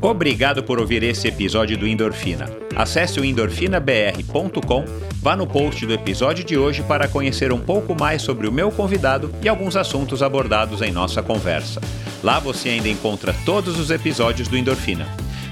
Speaker 2: Obrigado por ouvir esse episódio do Endorfina. Acesse o endorfinabr.com, vá no post do episódio de hoje para conhecer um pouco mais sobre o meu convidado e alguns assuntos abordados em nossa conversa. Lá você ainda encontra todos os episódios do Endorfina.